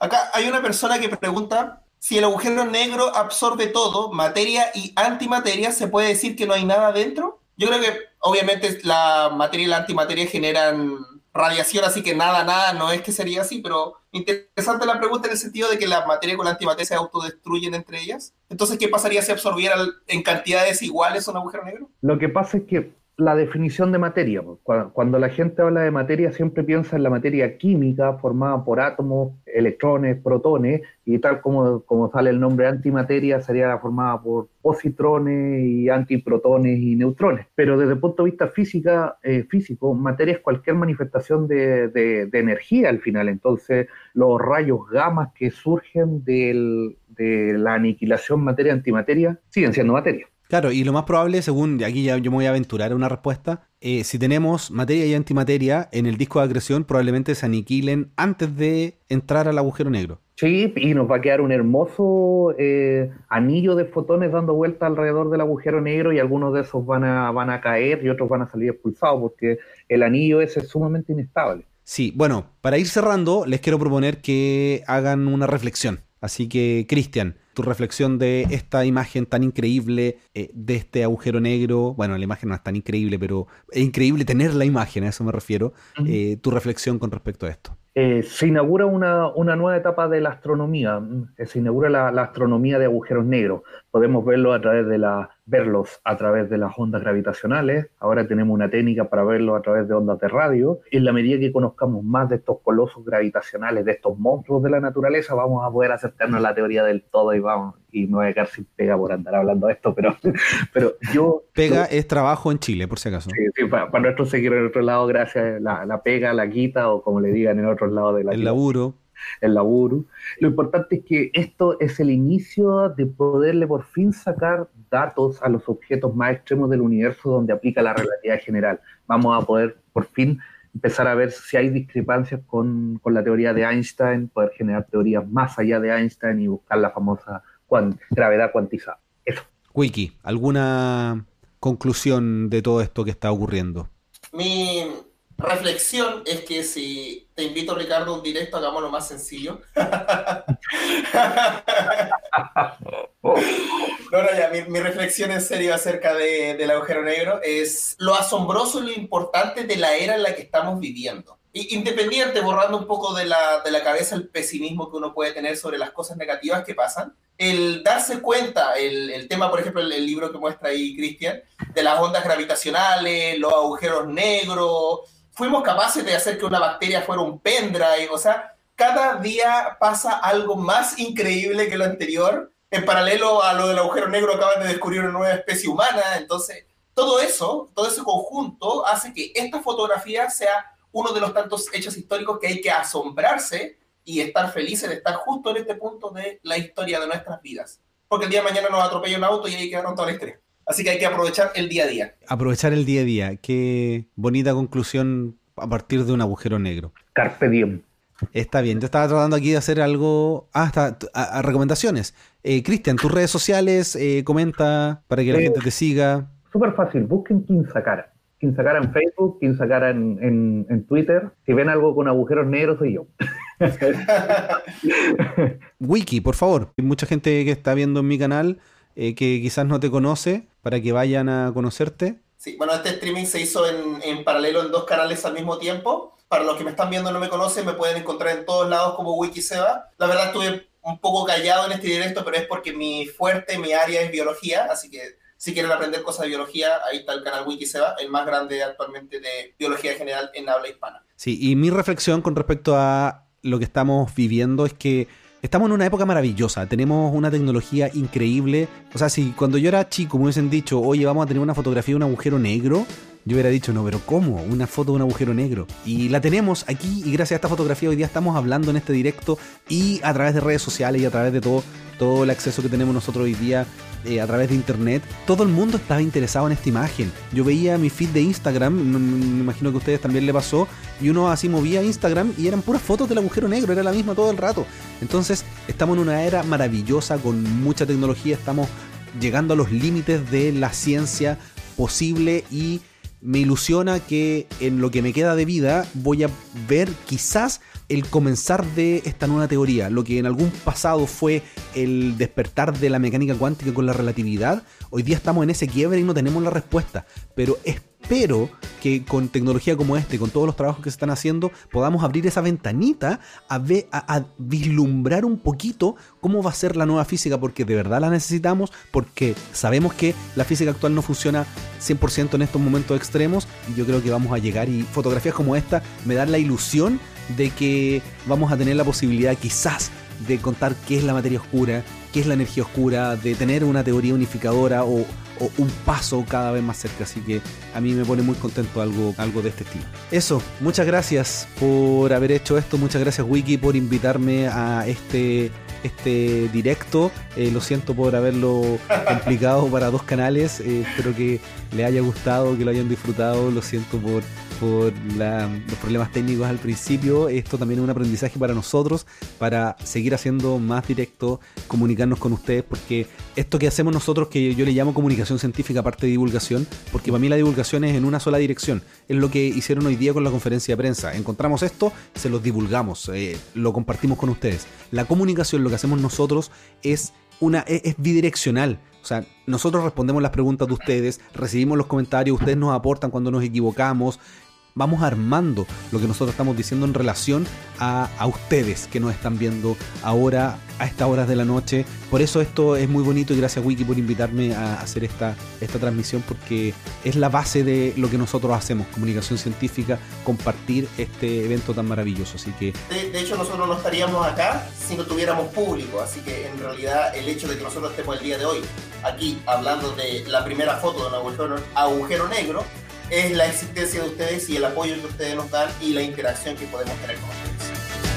Acá hay una persona que pregunta si el agujero negro absorbe todo, materia y antimateria, ¿se puede decir que no hay nada dentro? Yo creo que obviamente la materia y la antimateria generan radiación, así que nada, nada, no es que sería así, pero interesante la pregunta en el sentido de que la materia con la antimateria se autodestruyen entre ellas. Entonces, ¿qué pasaría si absorbieran en cantidades iguales un agujero negro? Lo que pasa es que la definición de materia. Cuando la gente habla de materia siempre piensa en la materia química formada por átomos, electrones, protones, y tal como, como sale el nombre antimateria sería la formada por positrones y antiprotones y neutrones. Pero desde el punto de vista física, eh, físico, materia es cualquier manifestación de, de, energía al final. Entonces, los rayos gamma que surgen del, de la aniquilación materia-antimateria siguen siendo materia. Claro, y lo más probable, según aquí ya yo me voy a aventurar a una respuesta, eh, si tenemos materia y antimateria en el disco de acreción, probablemente se aniquilen antes de entrar al agujero negro. Sí, y nos va a quedar un hermoso eh, anillo de fotones dando vuelta alrededor del agujero negro y algunos de esos van a, van a caer y otros van a salir expulsados porque el anillo ese es sumamente inestable. Sí, bueno, para ir cerrando, les quiero proponer que hagan una reflexión. Así que, Cristian, tu reflexión de esta imagen tan increíble eh, de este agujero negro. Bueno, la imagen no es tan increíble, pero es increíble tener la imagen, a eso me refiero. Eh, tu reflexión con respecto a esto. Eh, se inaugura una, una, nueva etapa de la astronomía, se inaugura la, la, astronomía de agujeros negros. Podemos verlo a través de la, verlos a través de las ondas gravitacionales, ahora tenemos una técnica para verlo a través de ondas de radio. En la medida que conozcamos más de estos colosos gravitacionales, de estos monstruos de la naturaleza, vamos a poder acercarnos a la teoría del todo y vamos, y me voy a quedar sin pega por andar hablando de esto, pero, pero yo... Pega es trabajo en Chile, por si acaso. Sí, sí para, nuestros seguidores en otro lado, gracias, la, la pega, la quita, o como le digan en otros lados de la... El laburo el laburo. Lo importante es que esto es el inicio de poderle por fin sacar datos a los objetos más extremos del universo donde aplica la relatividad general. Vamos a poder por fin empezar a ver si hay discrepancias con, con la teoría de Einstein, poder generar teorías más allá de Einstein y buscar la famosa gravedad cuantizada. Eso. Wiki, ¿alguna conclusión de todo esto que está ocurriendo? Mi, reflexión es que si te invito, Ricardo, a un directo, hagámoslo más sencillo. no, no, ya, mi, reflexión en serio acerca del agujero negro es lo asombroso y lo importante de la era en la que estamos viviendo. independiente, borrando un poco de la, de la cabeza el pesimismo que uno puede tener sobre las cosas negativas que pasan, el darse cuenta, el, el tema, por ejemplo, el, el, libro que muestra ahí Cristian, de las ondas gravitacionales, los agujeros negros, fuimos capaces de hacer que una bacteria fuera un pendrive, o sea, cada día pasa algo más increíble que lo anterior. En paralelo a lo del agujero negro acaban de descubrir una nueva especie humana, entonces todo eso, todo ese conjunto hace que esta fotografía sea uno de los tantos hechos históricos que hay que asombrarse y estar felices de estar justo en este punto de la historia de nuestras vidas. Porque el día de mañana nos atropella un auto y ahí quedaron toda la historia. Así que hay que aprovechar el día a día. Aprovechar el día a día. Qué bonita conclusión a partir de un agujero negro. Carpe diem. Está bien, yo estaba tratando aquí de hacer algo. Ah, está, a, recomendaciones. Eh, Cristian, tus redes sociales, eh, comenta para que la eh, gente te siga. Súper fácil, busquen Quinzacara. Quinzacara en Facebook, Quinzacara en, en, en Twitter. Si ven algo con agujeros negros, soy yo. Wiki, por favor. Hay mucha gente que está viendo en mi canal que quizás no te conoce para que vayan a conocerte? Sí, bueno, este streaming se hizo en, en, paralelo en dos canales al mismo tiempo. Para los que me están viendo y no me conocen, me pueden encontrar en todos lados como Wikiseba. La verdad estuve un poco callado en este directo, pero es porque mi fuerte, mi área es biología, así que si quieren aprender cosas de biología, ahí está el canal Wikiseba, el más grande actualmente de biología general en habla hispana. Sí, y mi reflexión con respecto a lo que estamos viviendo es que Estamos en una época maravillosa, tenemos una tecnología increíble. O sea, si cuando yo era chico me hubiesen dicho, oye, vamos a tener una fotografía de un agujero negro, yo hubiera dicho, no, pero ¿cómo? Una foto de un agujero negro. Y la tenemos aquí y gracias a esta fotografía hoy día estamos hablando en este directo y a través de redes sociales y a través de todo todo el acceso que tenemos nosotros hoy día eh, a través de internet, todo el mundo estaba interesado en esta imagen. Yo veía mi feed de Instagram, me imagino que a ustedes también le pasó, y uno así movía Instagram y eran puras fotos del agujero negro, era la misma todo el rato. Entonces, estamos en una era maravillosa, con mucha tecnología, estamos llegando a los límites de la ciencia posible y me ilusiona que en lo que me queda de vida voy a ver quizás el comenzar de esta nueva teoría, lo que en algún pasado fue el despertar de la mecánica cuántica con la relatividad, hoy día estamos en ese quiebre y no tenemos la respuesta, pero espero que con tecnología como este, con todos los trabajos que se están haciendo, podamos abrir esa ventanita a, a, vislumbrar un poquito cómo va a ser la nueva física, porque de verdad la necesitamos, porque sabemos que la física actual no funciona 100% en estos momentos extremos, y yo creo que vamos a llegar y fotografías como esta me dan la ilusión de que vamos a tener la posibilidad quizás de contar qué es la materia oscura, qué es la energía oscura, de tener una teoría unificadora o, un paso cada vez más cerca. Así que a mí me pone muy contento algo, algo de este estilo. Eso, muchas gracias por haber hecho esto, muchas gracias Wiki por invitarme a este este directo. Eh, lo siento por haberlo complicado para dos canales. Eh, espero que le haya gustado, que lo hayan disfrutado. Lo siento por, por los problemas técnicos al principio. Esto también es un aprendizaje para nosotros, para seguir haciendo más directo, comunicarnos con ustedes, porque esto que hacemos nosotros, que yo le llamo comunicación científica, aparte de divulgación, porque para mí la divulgación es en una sola dirección. Es lo que hicieron hoy día con la conferencia de prensa. Encontramos esto, se los divulgamos, eh, lo compartimos con ustedes. La comunicación, lo que hacemos nosotros, es una es, bidireccional. O sea, nosotros respondemos las preguntas de ustedes, recibimos los comentarios, ustedes nos aportan cuando nos equivocamos, vamos armando lo que nosotros estamos diciendo en relación a, ustedes que nos están viendo ahora a estas horas de la noche. Por eso esto es muy bonito y gracias Wiki por invitarme a hacer esta, esta transmisión porque es la base de lo que nosotros hacemos, comunicación científica, compartir este evento tan maravilloso. Así que... De, hecho nosotros no estaríamos acá si no tuviéramos público, así que en realidad el hecho de que nosotros estemos el día de hoy aquí hablando de la primera foto de un agujero, agujero negro es la existencia de ustedes y el apoyo que ustedes nos dan y la interacción que podemos tener con ustedes.